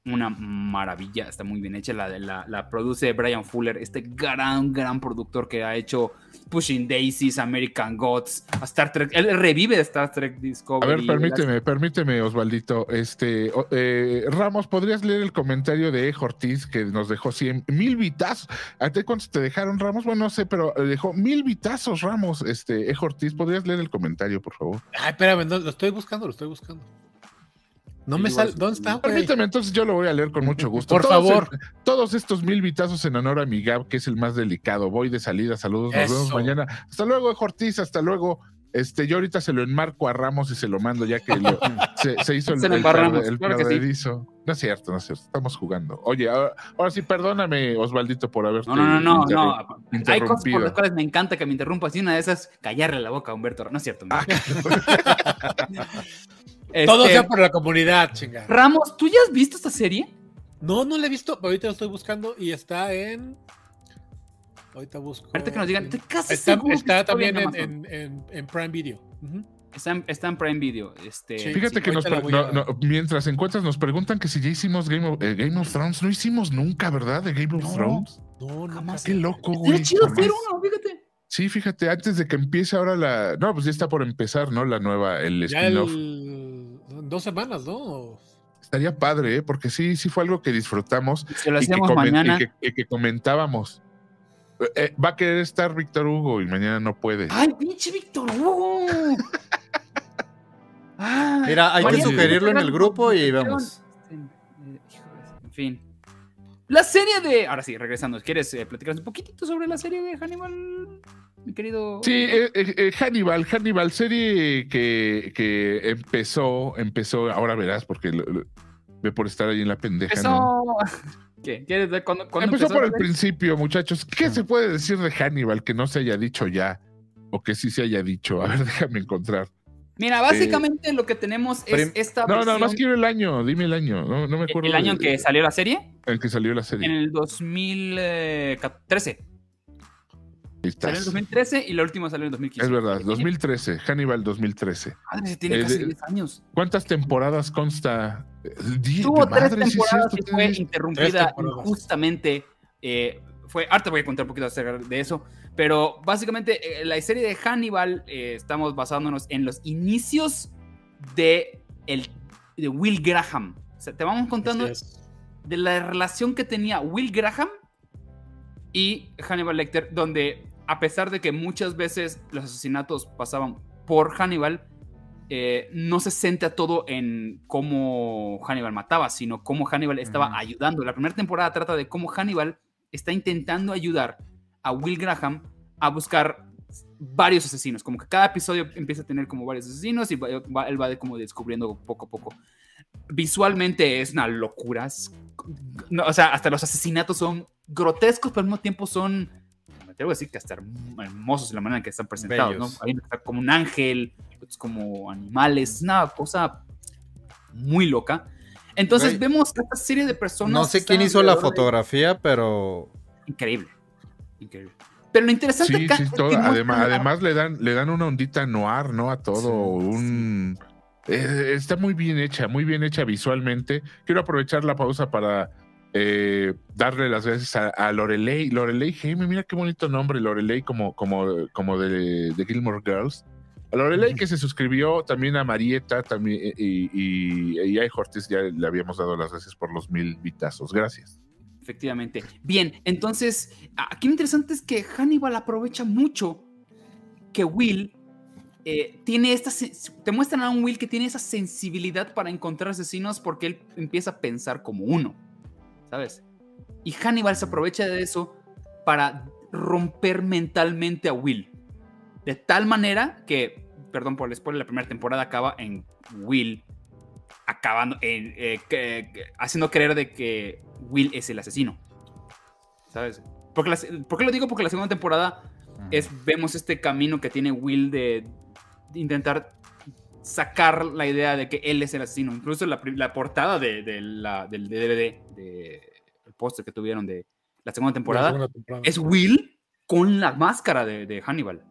una maravilla, está muy bien hecha. La, de- la, la produce Brian Fuller, este gran, gran productor que ha hecho Pushing Daisies, American Gods, a Star Trek. Él revive Star Trek A Discovery. ver, permíteme, permíteme, Osvaldito. Este, eh, Ramos, ¿podrías leer el comentario de Ejo Ortiz que nos dejó 100 mil vitazos? ¿A ti cuántos te dejaron, Ramos? Bueno, no sé, pero eh, dejó mil vitazos, Ramos. Este, Ejo Ortiz, ¿podrías leer el comentario, por favor? Ay, espérame, no, lo estoy buscando, lo estoy buscando. No me sale. ¿Dónde está? Permíteme, entonces yo lo voy a leer con mucho gusto. Por Todos favor. todos estos mil vitazos en honor a mi Gab, que es el más delicado. Voy de salida, saludos, nos vemos mañana. Hasta luego, Ejo Ortiz, hasta luego. Este, yo ahorita se lo enmarco a Ramos y se lo mando ya que lo- se, se hizo el, Se lo el perde- el claro que sí. perdedizo. No es cierto, no es cierto. Estamos jugando. Oye, ahora, ahora sí, perdóname, Osvaldito, por haberte No, no, no, no. Hay cosas por las cuales me encanta que me interrumpas y una de esas, callarle la boca a Humberto. No es cierto. no. Todo Este, sea por la comunidad, chingada. Ramos, ¿tú ya has visto esta serie? No, no la he visto, pero ahorita lo estoy buscando y está en. Ahorita busco. Ahorita que nos digan, estoy casi Está, que está también en en, en, Prime Video. Está en, está en Prime Video. Este, Sí. Fíjate que nos no, no, mientras encuentras nos preguntan que si ya hicimos Game of, eh, Game of Thrones. No hicimos nunca, ¿verdad? De Game of No. Thrones. No, Jamás. Qué loco, güey. chido hacer uno, fíjate. Sí, fíjate, antes de que empiece ahora la. No, pues ya está por empezar, ¿no? La nueva, el spin-off. el... dos semanas, ¿no? Estaría padre, ¿eh? Porque sí, sí fue algo que disfrutamos Si lo y que, hacemos comen- y mañana. que- y que comentábamos. Eh, eh, va a querer estar Víctor Hugo y mañana no puede. ¡Ay, pinche Víctor Hugo! Mira, hay que sugerirlo en el grupo y vemos. Eh, En fin. La serie de. Ahora sí, regresando. ¿Quieres eh, platicarnos un poquitito sobre la serie de Hannibal, mi querido? Sí, eh, eh, eh, Hannibal, Hannibal, serie que, que empezó, empezó, ahora verás, porque lo- lo- ve por estar ahí en la pendeja. ¿no? Empezó. ¿Qué? ¿Quieres ver cuándo, cuándo Empezó por el principio, muchachos. ¿Qué se puede decir de Hannibal que no se haya dicho ya? O que sí se haya dicho. A ver, déjame encontrar. Mira, básicamente lo que tenemos es Prim- esta No, nada más versión- quiero el año. Dime el año. No, no me acuerdo. el año en de- que salió la serie, en que salió la en serie. el 2013. Ahí Salió en el 2013 y la última salió en el 2015. Es verdad, 2013, Hannibal 2013. Madre, se tiene Eh, casi de- 10 años. ¿Cuántas temporadas consta? Eh, Tuvo tres temporadas cierto, y fue interrumpida injustamente. eh, fue, ahorita voy a contar un poquito acerca de eso, pero básicamente eh, la serie de Hannibal eh, estamos basándonos en los inicios de, el, de Will Graham. O sea, te vamos contando es. de la relación que tenía Will Graham y Hannibal Lecter, donde a pesar de que muchas veces los asesinatos pasaban por Hannibal, eh, no se centra todo en cómo Hannibal mataba, sino cómo Hannibal estaba ayudando. La primera temporada trata de cómo Hannibal está intentando ayudar a Will Graham a buscar varios asesinos, como que cada episodio empieza a tener como varios asesinos y va- él va de- como descubriendo poco a poco. Visualmente es una locura. es- no, o sea, hasta los asesinatos son grotescos, pero al mismo tiempo son, me atrevo a decir que hasta herm- hermosos en la manera en que están presentados. ¿no? Hay que como un ángel, como animales, es una cosa muy loca. Entonces vemos esta serie de personas. No que sé quién hizo la de- fotografía, pero Increíble. Increíble. Pero lo interesante Sí, sí, es todo- que además, además le dan, le dan una ondita noir, ¿no? A todo, Sí, un eh, está muy bien hecha, muy bien hecha visualmente. Quiero aprovechar la pausa para eh, darle las gracias a, a Lorelei. Lorelei Jaime, mira qué bonito nombre, Lorelei, como, como, como de, de Gilmore Girls. A Lorelei que se suscribió, también a Marieta, también, y, y, y a ya le habíamos dado las gracias por los mil vitazos. Gracias. Efectivamente. Bien, entonces, aquí lo interesante es que Hannibal aprovecha mucho que Will eh, tiene esta. Te muestran a un Will que tiene esa sensibilidad para encontrar asesinos porque él empieza a pensar como uno, ¿sabes? Y Hannibal se aprovecha de eso para romper mentalmente a Will. De tal manera que, perdón por el spoiler, la primera temporada acaba en Will acabando, en, eh, haciendo creer de que Will es el asesino. ¿Sabes? Porque la ¿Por qué lo digo? Porque la segunda temporada es, vemos este camino que tiene Will de, de intentar sacar la idea de que él es el asesino. Incluso la, portada de, de la- del DVD, de, el póster que tuvieron de la segunda temporada, La segunda temporada. es Will con la máscara de, de Hannibal.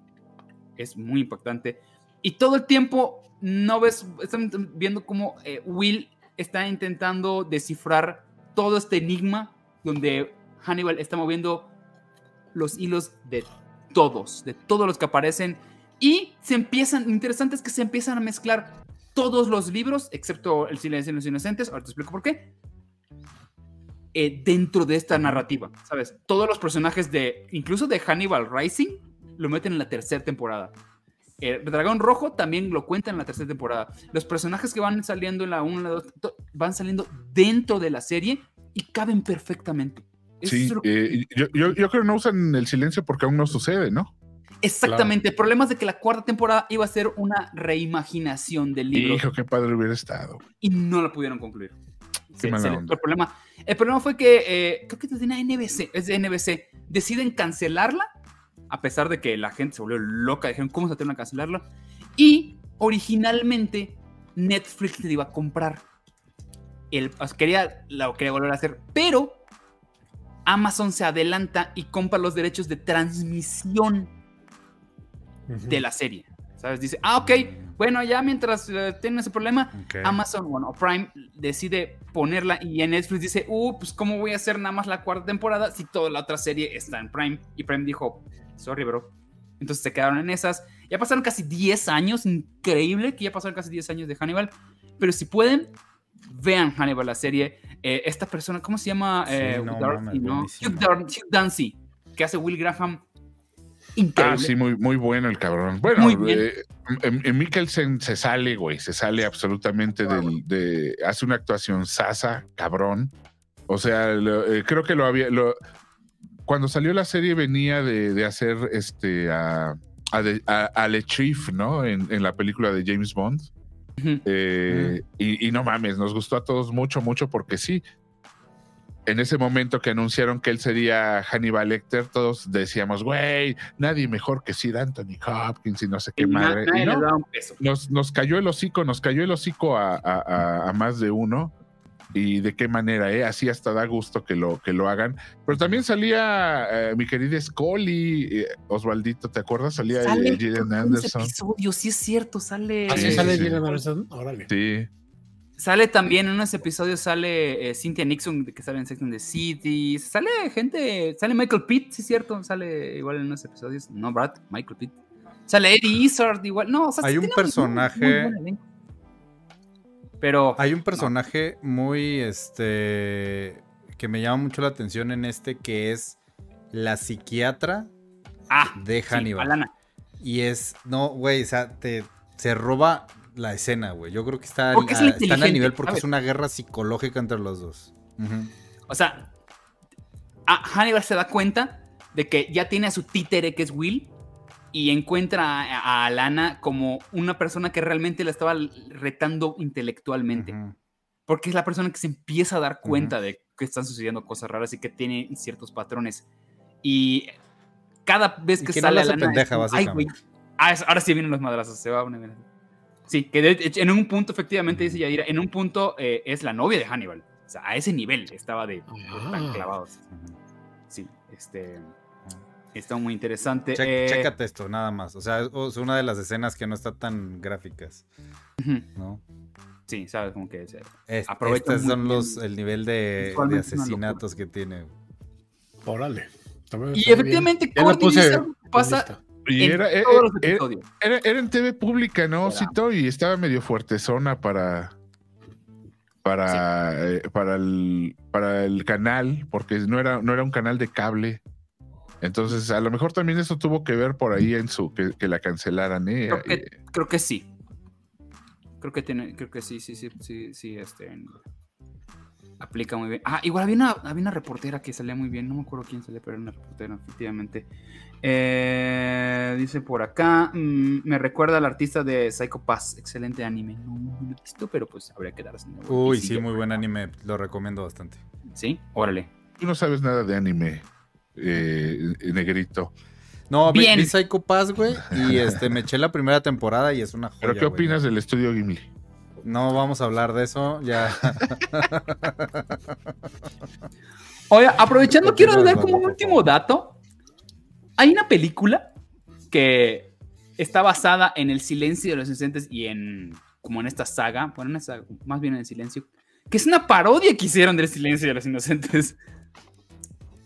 Es muy impactante. Y todo el tiempo no ves, están viendo cómo eh, Will está intentando descifrar todo este enigma donde Hannibal está moviendo los hilos de todos, de todos los que aparecen. Y se empiezan, interesante es que se empiezan a mezclar todos los libros, excepto El silencio de los inocentes, ahora te explico por qué, eh, dentro de esta narrativa, ¿sabes? Todos los personajes de, incluso de Hannibal Rising, lo meten en la tercera temporada. El Dragón Rojo también lo cuenta en la tercera temporada. Los personajes que van saliendo en la 1, la 2, van saliendo dentro de la serie y caben perfectamente. Eso Sí, es que- eh, yo, yo, yo creo que no usan el silencio porque aún no sucede, ¿no? Exactamente. El problema es de que la cuarta temporada iba a ser una reimaginación del libro Hijo, qué padre hubiera estado. y no la pudieron concluir. Se fue el problema. El problema fue que eh, creo que tenía NBC, es de NBC, deciden cancelarla a pesar de que la gente se volvió loca, dijeron cómo se atreven a cancelarla y originalmente Netflix le iba a comprar. El, quería, la quería volver a hacer, pero Amazon se adelanta y compra los derechos de transmisión de la serie. ¿Sabes? Dice, ah, ok, bueno, ya mientras eh, tienen ese problema. Amazon, bueno, Prime decide ponerla y en Netflix dice, uh, pues cómo voy a hacer nada más la cuarta temporada si toda la otra serie está en Prime. Y Prime dijo, sorry, bro. Entonces se quedaron en esas. Ya pasaron casi 10 años, increíble que ya pasaron casi 10 años de Hannibal. Pero si pueden, vean Hannibal, la serie. Eh, esta persona, ¿cómo se llama? Sí, Eh, no Darcy. Hugh, Dar- Hugh Dancy, que hace Will Graham. Ah, sí, muy, muy bueno el cabrón. Bueno, eh, en, en Mikkelsen se sale, güey, se sale absolutamente del, de, hace una actuación sasa, cabrón. O sea, lo- eh, creo que lo había, lo- cuando salió la serie venía de, de hacer este a, a, de- a- a Le Chief, ¿no? En, en la película de James Bond. Eh, y, y no mames, nos gustó a todos mucho, mucho, porque sí. En ese momento que anunciaron que él sería Hannibal Lecter, todos decíamos, güey, nadie mejor que Sir Anthony Hopkins y no sé qué Y madre. nadie Y le no, da un peso. nos, nos cayó el hocico, nos cayó el hocico a, a- a- a más de uno. Y de qué manera, ¿eh? Así hasta da gusto que lo, que lo hagan. Pero también salía eh, mi querida Scully, eh, Osvaldito, ¿te acuerdas? Salía Sale Gillian en ese Anderson. episodio, sí es cierto, sale. Así Sí, sale sí. Gillian Anderson. Órale. Sí. Sale también en unos episodios, sale eh, Cynthia Nixon, que sale en Sex and the City. Sale gente, sale Michael Pitt, sí es cierto, sale igual en unos episodios. No, Brad, Michael Pitt. Sale Eddie Izzard, igual. No, o sea, Hay sí un muy- personaje- muy. Pero. Hay un personaje muy, este, que me llama mucho la atención en este, que es la psiquiatra Ah, de Hannibal. Y es, no, güey, o sea, te, se roba la escena, güey. Yo creo que está, Porque a- están nivel porque ¿sabes? es una guerra psicológica entre los dos. O sea, a- Hannibal se da cuenta de que ya tiene a su títere, que es Will, y encuentra a, a Alana como una persona que realmente la estaba retando intelectualmente. Ujú. Porque es la persona que se empieza a dar cuenta de que están sucediendo cosas raras y que tiene ciertos patrones. Y cada vez Y que, no sale la hace Alana, es pendeja, como, "Ay, güey". Ah, ahora sí vienen los madrazos, se va a poner- Sí, que de en un punto, efectivamente, dice Yadira, en un punto eh, es la novia de Hannibal. O sea, a ese nivel estaba de tan Ah. clavados. Ujú. Sí, este. Está muy interesante. Che- Eh, Chécate esto, nada más. O sea, es una de las escenas que no está tan gráficas, ¿no? Sí, sabes, como que. Es- Aprovecha son bien. los, el nivel de, asesinatos que tiene. Órale. Y efectivamente, Courtney puse pasa lista. Y era, los eh, episodios. era, era en TV pública, ¿no. Cito? Y estaba medio fuertezona para. Para, eh, para, el, para el canal, porque no era, no era un canal de cable. Entonces, a lo mejor también eso tuvo que ver por ahí en su que, que la cancelaran, ¿eh? Creo que, Eh, creo que sí. Creo que tiene, creo que sí, sí, sí, sí, sí, este. Aplica muy bien. Ah, igual había una, había una reportera que salía muy bien. No me acuerdo quién salía, pero era una reportera, efectivamente. Eh, dice por acá. mm, me recuerda al artista de Psycho Pass. Excelente anime. No, no lo he visto, pero pues habría que darse. Uy, sí, muy buen anime. Lo recomiendo bastante. Sí, órale. Tú no sabes nada de anime, eh, negrito. No, vi, Bien. vi Psycho Pass, güey. Y este, me eché la primera temporada y es una joya. ¿Pero qué güey. opinas del estudio Gimli? No vamos a hablar de eso. Ya. Oye, aprovechando, quiero dar como último dato. Hay una película que está basada en el silencio de los inocentes y en como en esta saga, bueno, en esta- más bien en el silencio, que es una parodia que hicieron del silencio de los inocentes,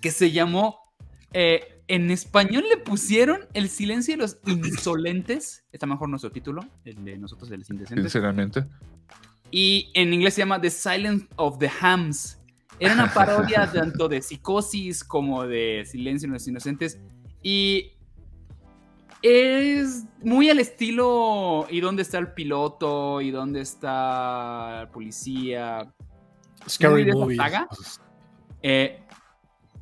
que se llamó, eh, en español le pusieron El silencio de los insolentes, está mejor nuestro título, el de nosotros de los indecentes, Sinceramente. y en inglés se llama The Silence of the Hams. Era una parodia tanto de psicosis como de Silencio de los Inocentes. Y es muy al estilo ¿y dónde está el piloto? ¿y dónde está el policía? Scary de Movie. saga. Eh,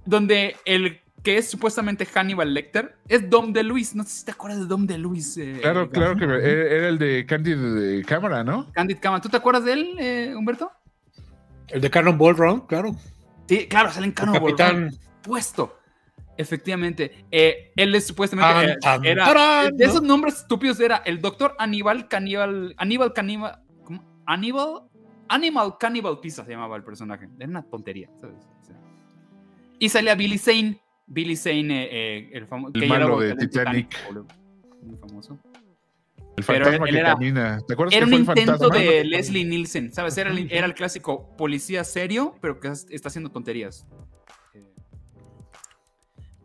donde el que es supuestamente Hannibal Lecter es Dom DeLuise. No sé si te acuerdas de Dom DeLuise. eh, Claro, claro que era el de Candid de cámara, ¿no? Candid Cama. ¿Tú te acuerdas de él, eh, Humberto? El de Cannonball Run, claro. Sí, claro, sale en Cano Capitán. puesto. Efectivamente. Eh, él es supuestamente. Eh, era, de esos nombres estúpidos era el doctor Aníbal Caníbal. Aníbal Caníbal. ¿Cómo? Aníbal. Animal Cannibal Pizza se llamaba el personaje. Era una tontería, ¿sabes? Y salía Billy Zane. Billy Zane, eh, eh, el famoso. El malo de Titanic. Muy famoso. El Pero fantasma él que era- camina. ¿Te acuerdas Era que un fue el intento fantasma? de Leslie Nielsen, ¿sabes? Era el, era el clásico policía serio, pero que es- está haciendo tonterías.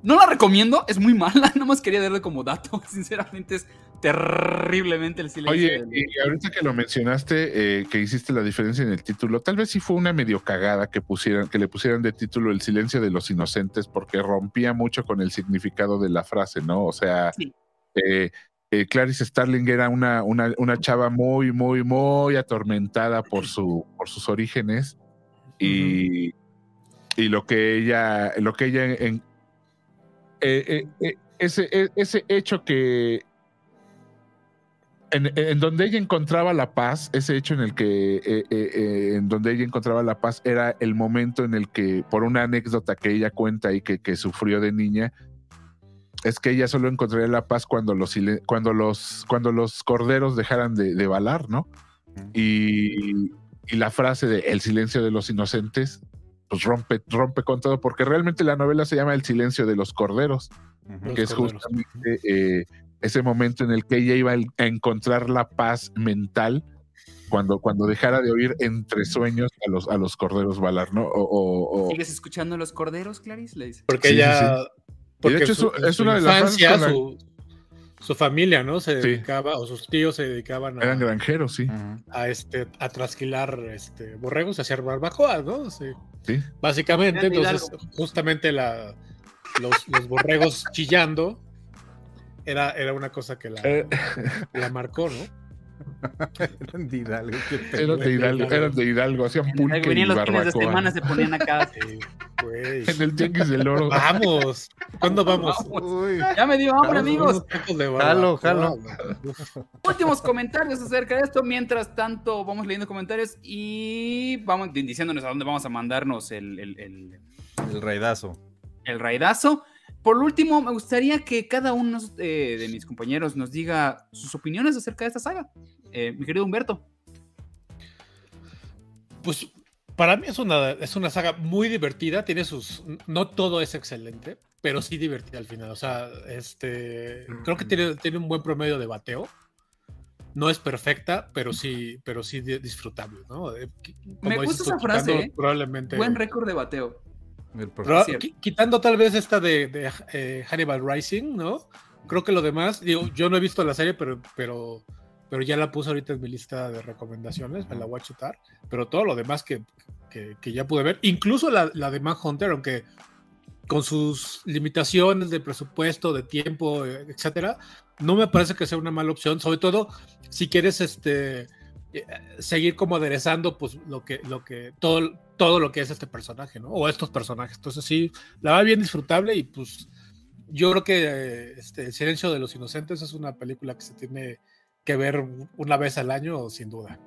No la recomiendo, es muy mala, nomás quería darle como dato. Sinceramente es terriblemente el silencio. Oye, del- y ahorita que lo mencionaste, eh, que hiciste la diferencia en el título, tal vez sí fue una medio cagada que pusieran, que le pusieran de título El silencio de los inocentes, porque rompía mucho con el significado de la frase, ¿no? O sea, Sí. eh, eh, Clarice Starling era una, una, una chava muy, muy, muy atormentada por su, por sus orígenes. Y, y lo que ella, lo que ella en- eh, eh, eh, ese, eh, ese hecho que en, en donde ella encontraba la paz, ese hecho en el que eh, eh, eh, en donde ella encontraba la paz era el momento en el que, por una anécdota que ella cuenta y que, que sufrió de niña, es que ella solo encontraría la paz cuando los, cuando los, cuando los corderos dejaran de, de balar, ¿no? Y, y la frase de el silencio de los inocentes, pues rompe, rompe con todo, porque realmente la novela se llama El silencio de los corderos Ujú. que es corderos. justamente eh, ese momento en el que ella iba a encontrar la paz mental cuando, cuando dejara de oír entre sueños a los, a los corderos balar, ¿no? O, o- o- ¿Sigues escuchando los corderos, Clarice? Le dice. Porque Sí, sí, ella. Y de hecho, su, es- es su una de las infancia, con la- su, su familia, ¿no? Se Sí. dedicaba, o sus tíos se dedicaban a, eran granjeros, sí. A, este, a trasquilar este, borregos y hacer barbacoas, ¿no? Sí. sí. Básicamente, entonces, justamente la, los, los borregos chillando era, era una cosa que la, Eh, la marcó, ¿no? Eran de Hidalgo, eran, de Hidalgo, eran de Hidalgo, hacían pulque y Venían los fines de semana, se ponían acá. Sí, güey. En el tianguis del oro. Vamos. ¿Cuándo vamos? Ya me dio hambre, Vamos, amigos. Jalo, jalo. últimos comentarios acerca de esto. Mientras tanto, vamos leyendo comentarios y vamos di- diciéndonos a dónde vamos a mandarnos el, el, el- el raidazo. el raidazo. Por último, me gustaría que cada uno eh, de mis compañeros nos diga sus opiniones acerca de esta saga. Eh, mi querido Humberto. Pues para mí es una, es una saga muy divertida, tiene sus... No todo es excelente, pero sí divertida al final. O sea, este... Creo que tiene, tiene un buen promedio de bateo. No es perfecta, pero sí, pero sí di- disfrutable, ¿no? Eh, Me gusta esa frase, quitando. Probablermente... Buen récord de bateo. Pero, quitando tal vez esta de, de, eh, Hannibal Rising, ¿no? Creo que lo demás, digo, yo no he visto la serie, pero, pero, pero ya la puse ahorita en mi lista de recomendaciones, me la voy a chutar. Pero todo lo demás que, que, que ya pude ver, incluso la, la de Manhunter, aunque con sus limitaciones de presupuesto, de tiempo, eh, etcétera, no me parece que sea una mala opción, sobre todo si quieres este seguir como aderezando pues lo que lo que todo todo lo que es este personaje, ¿no? O estos personajes. Entonces sí, la va bien disfrutable y pues yo creo que eh, este El silencio de los inocentes es una película que se tiene que ver una vez al año sin duda.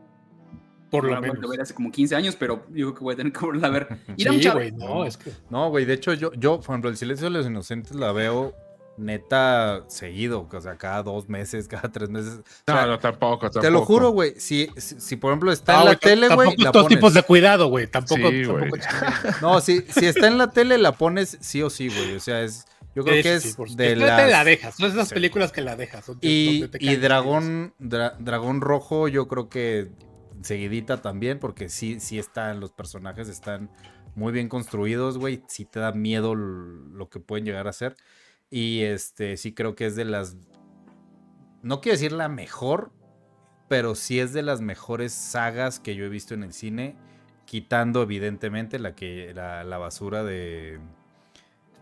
Por No lo menos. ver hace como 15 años, pero digo que voy a tener que volverla a ver. Sí, no, es que No, güey, de hecho yo, yo, por ejemplo, el silencio de los inocentes la veo neta seguido, o sea, cada dos meses, cada tres meses. O sea, No, no, tampoco, tampoco. te lo juro, güey, si, si, si, por ejemplo está No, en la tele, güey, estos pones. tipos de cuidado, güey. Tampoco, Sí, tampoco. No, si, si está en la tele la pones sí o sí, güey, o sea, es, yo creo Sí, que sí, es supuesto. de te las... la dejas. Son esas Sí. películas que la dejas. Y, donde te y Dragón, Dra- Dragón Rojo, yo creo que seguidita también, porque sí, sí están, los personajes están muy bien construidos, güey. Sí te da miedo lo que pueden llegar a ser. Y este, sí creo que es de las. No quiero decir la mejor, pero sí es de las mejores sagas que yo he visto en el cine. Quitando, evidentemente, la que. la, la basura de.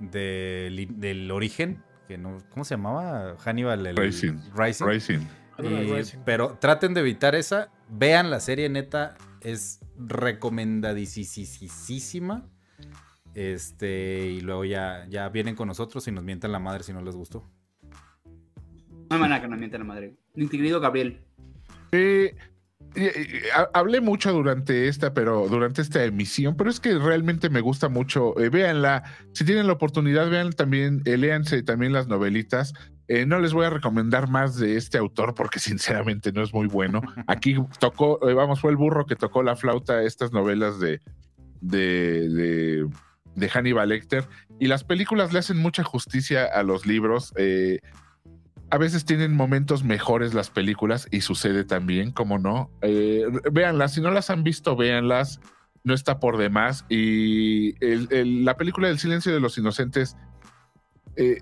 de- del origen. Que no, ¿Cómo se llamaba? Hannibal. El, Rising. Rising. Rising. Hannibal Y- Rising. pero traten de evitar esa. Vean la serie, neta. Es recomendadísima. Este, y luego ya, ya vienen con nosotros y nos mientan la madre si no les gustó. No hay manera que nos miente la madre. Mi querido Gabriel. Eh, eh, eh, ha- hablé mucho durante esta, pero durante esta emisión, pero es que realmente me gusta mucho. Eh, véanla, si tienen la oportunidad, vean también, eh, léanse también las novelitas. Eh, no les voy a recomendar más de este autor porque sinceramente no es muy bueno. Aquí tocó, eh, vamos, fue el burro que tocó la flauta estas novelas de, de, de, de Hannibal Lecter. Y las películas le hacen mucha justicia a los libros. eh, a veces tienen momentos mejores las películas y sucede también, como no. Eh, véanlas, si no las han visto, véanlas. No está por demás. Y la película del silencio de los inocentes eh,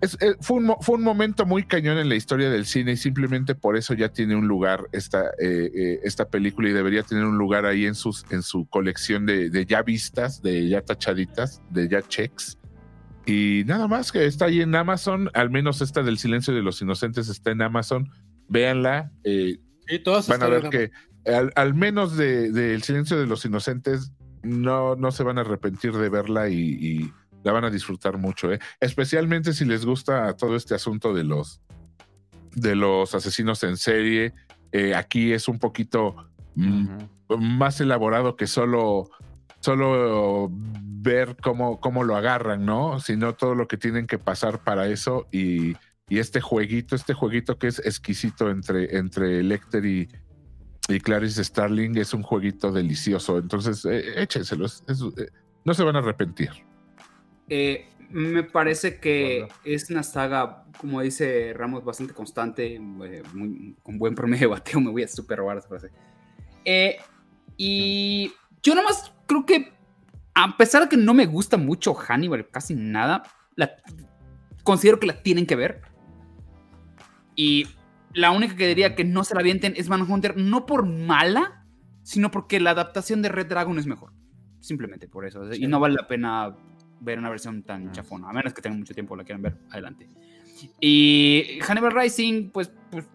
es- eh, fue, un, fue un momento muy cañón en la historia del cine y simplemente por eso ya tiene un lugar esta, eh, eh, esta película y debería tener un lugar ahí en, sus, en su colección de, de ya vistas, de ya tachaditas, de ya checks. Y nada más que está ahí en Amazon, al menos esta del silencio de los inocentes está en Amazon. Véanla, eh, Y todas van a ver que al, al menos de, de El silencio de los inocentes no, no se van a arrepentir de verla y, y la van a disfrutar mucho, ¿eh? especialmente si les gusta todo este asunto de los de los asesinos en serie. Eh, aquí es un poquito mm, más elaborado que solo solo ver cómo, cómo lo agarran, ¿no? Sino todo lo que tienen que pasar para eso y, y este jueguito, este jueguito que es exquisito entre, entre Lecter y, y Clarice Starling es un jueguito delicioso. Entonces, eh, échenselos. es- eh, no se van a arrepentir. Eh, me parece que Bueno. es una saga, como dice Ramos, bastante constante, eh, muy- con buen promedio de bateo. Me voy a super robar esa frase. Eh, y yo nomás creo que, a pesar de que no me gusta mucho Hannibal, casi nada, la, considero que la tienen que ver. Y la única que diría que no se la avienten es Manhunter, no por mala, sino porque la adaptación de Red Dragon es mejor. Simplemente por eso. Y no vale la pena ver una versión tan chafona, a menos que tengan mucho tiempo la quieran ver. Adelante. Y Hannibal Rising, pues, pues,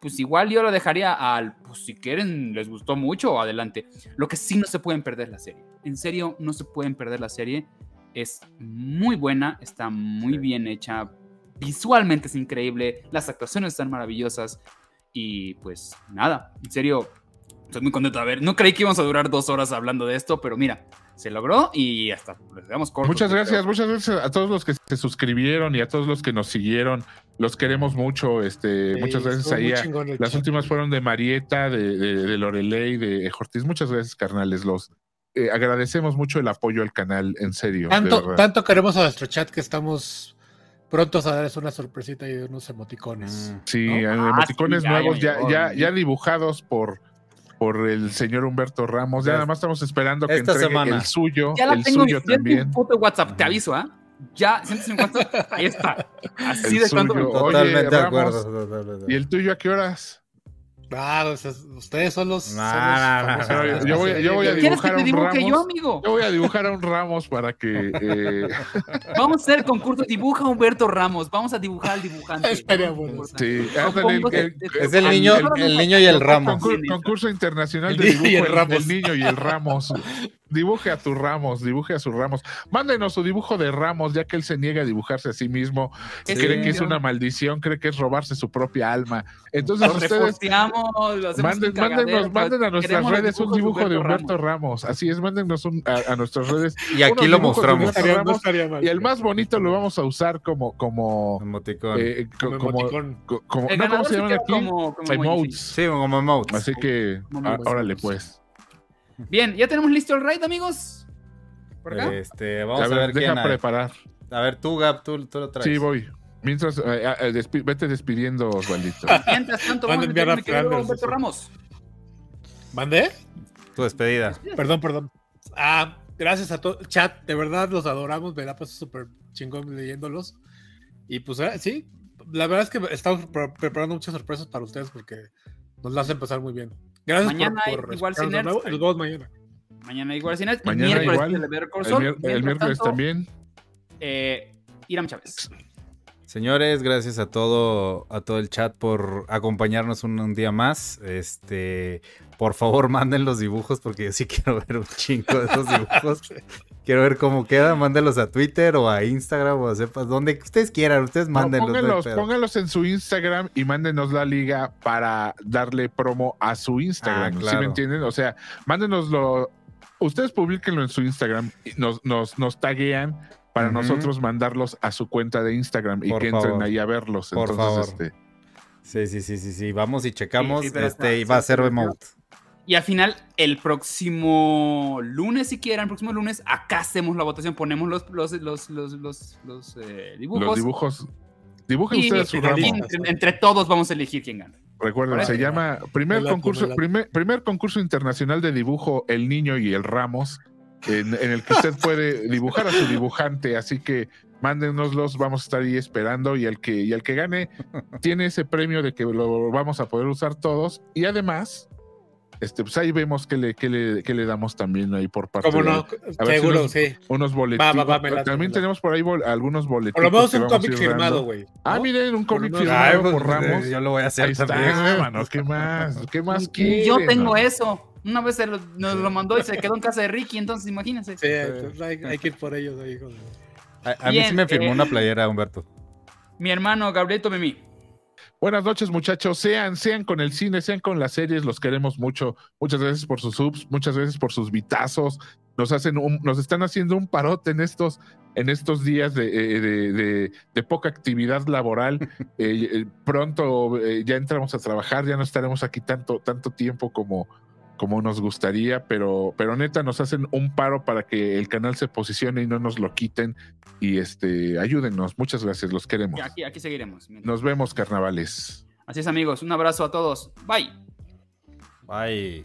pues igual yo lo dejaría al, pues si quieren, les gustó mucho, adelante. Lo que sí no se pueden perder la serie. En serio, no se pueden perder la serie. Es muy buena, está muy bien hecha. Visualmente es increíble, las actuaciones están maravillosas. Y pues nada, en serio, estoy muy contento de ver. No creí que íbamos a durar dos horas hablando de esto, pero mira, se logró y hasta les damos cortos. Muchas gracias, creo. muchas gracias a todos los que se suscribieron y a todos los que nos siguieron. Los queremos mucho. Este, Sí, muchas gracias ahí. Las chat. últimas fueron de Marieta, de, de, de Lorelei, de Ortiz. Muchas gracias, carnales. Los eh, agradecemos mucho el apoyo al canal, en serio. Tanto, tanto queremos a nuestro chat que estamos prontos a darles una sorpresita y unos emoticones. Mm. Sí, ¿no? eh, Ah, emoticones sí, ya, ya nuevos ya, ya dibujados por, por el señor Humberto Ramos. Ya Ya- nada más estamos esperando que esta entregue semana. el suyo, Ya la el tengo, suyo ya tengo también. WhatsApp, te aviso, ¿ah? Ya, 150, ahí está. Así El de. Oye, Totalmente de Ramos, acuerdo. totalmente. ¿Y el tuyo a qué horas? Ah, o sea, ustedes son los. son los yo voy- serie. yo voy a ¿Quieres que dibujar te un dibuje yo, Ramos. amigo? Yo voy a dibujar a un Ramos para que... eh, Vamos a hacer el concurso. Dibuja a Humberto Ramos. Vamos a dibujar al dibujante. Importa. sí, el- el- Es el niño, el niño y el Ramos. Concur- concurso internacional de dibujo Ramos. el niño y el Ramos. Dibuje a tu Ramos, dibuje a su Ramos. Mándenos su dibujo de Ramos, ya que él se niega a dibujarse a sí mismo. Sí. cree que es una maldición, cree que es robarse su propia alma. Entonces Lo ustedes lo manden, mándenos, manden a nuestras redes un dibujo de Humberto Ramos. Así es, mándenos un- a, a nuestras redes. Y aquí lo mostramos. No Humberto estaría, no Ramos, estaría mal. y el más bonito lo vamos a usar como, como, Emoticón. eh, co- Como como, emoticón. como- El ¿no? ¿cómo se llaman aquí? como, como. Emotes. Sí, como emotes. Así que, Como ah, órale pues. Bien, ¿ya tenemos listo el raid, amigos? ¿Por acá? Este, vamos a, a ver, ver deja quién preparar. A ver, tú, Gab, tú, tú lo traes. Sí, voy. Mientras, eh, eh, despi- vete despidiendo, Osvaldito. Mientras tanto, vamos a enviar a Humberto. Ramos. ¿Mandé? Tu despedida. Perdón, perdón. Ah, gracias a todo. Chat, de verdad los adoramos. Me la paso súper chingón leyéndolos. Y pues eh, sí, la verdad es que estamos pre- preparando muchas sorpresas para ustedes porque nos la hacen pasar muy bien. Gracias Mañana por, por igual sin nerds. Nos vemos mañana. Mañana igual sin el Mañana miércoles igual. El, mier- el miércoles tanto, también. Eh, Iram Chávez. Señores, gracias a todo, a todo el chat por acompañarnos un, un día más. Este, por favor, manden los dibujos porque yo sí quiero ver un chingo de esos dibujos. Quiero ver cómo quedan. Mándenlos a Twitter o a Instagram o a sepas donde ustedes quieran. Ustedes mándenlos. no pónganlos, en su Instagram y mándenos la liga para darle promo a su Instagram. Ah, ¿Sí claro. me entienden? O sea, mándenoslo. Ustedes publiquenlo en su Instagram y nos, nos, nos taguean para nosotros mandarlos a su cuenta de Instagram y Por que entren favor. ahí a verlos. Por Entonces, favor. este, Sí, sí, sí, sí, sí. Vamos y checamos. Sí, sí, pero este, y va a ser remote. Y al final, el próximo lunes, si quieren, el próximo lunes, acá hacemos la votación, ponemos los, los, los, los, los, los, eh, dibujos. los dibujos. Dibujen y ustedes su ramo. entre, entre todos vamos a elegir quién gana. Recuerden, se llama primer concurso, primer, primer concurso internacional de dibujo El Niño y el Ramos, en, en el que usted puede dibujar a su dibujante, así que mándenoslos, vamos a estar ahí esperando y el que, y el que gane tiene ese premio de que lo vamos a poder usar todos y además, este, pues ahí vemos que le, que le, que le damos también ahí por parte ¿Cómo de no? si Seguro, sí. unos boletines. Va, va, va, me late, también tenemos por ahí bol- algunos boletines. Por lo menos un cómic ir firmado, güey. Ah, ¿no? miren, un cómic firmado pues, por Ramos. Yo lo voy a Ahí hacer está, también. mano, ¿qué más? ¿Qué más yo tengo no? eso. Una vez se lo- nos lo mandó y se quedó en casa de Ricky, entonces imagínense. Sí, entonces hay, hay que ir por ellos ahí. hijo de- A, mí sí me firmó eh, una playera, Humberto. Mi hermano Gabriel Tomemi. Buenas noches, muchachos. Sean, sean con el cine, sean con las series, los queremos mucho. Muchas gracias por sus subs, muchas gracias por sus vitazos. Nos hacen un- nos están haciendo un parote en estos, en estos días de, eh, de- de- de poca actividad laboral. Eh, eh, pronto eh, ya entramos a trabajar, ya no estaremos aquí tanto, tanto tiempo como, como nos gustaría, pero, pero neta nos hacen un paro para que el canal se posicione y no nos lo quiten. Y este, ayúdennos. Muchas gracias, los queremos. Y Aquí, aquí seguiremos. Nos vemos, carnavales. Así es, amigos. Un abrazo a todos. Bye. Bye.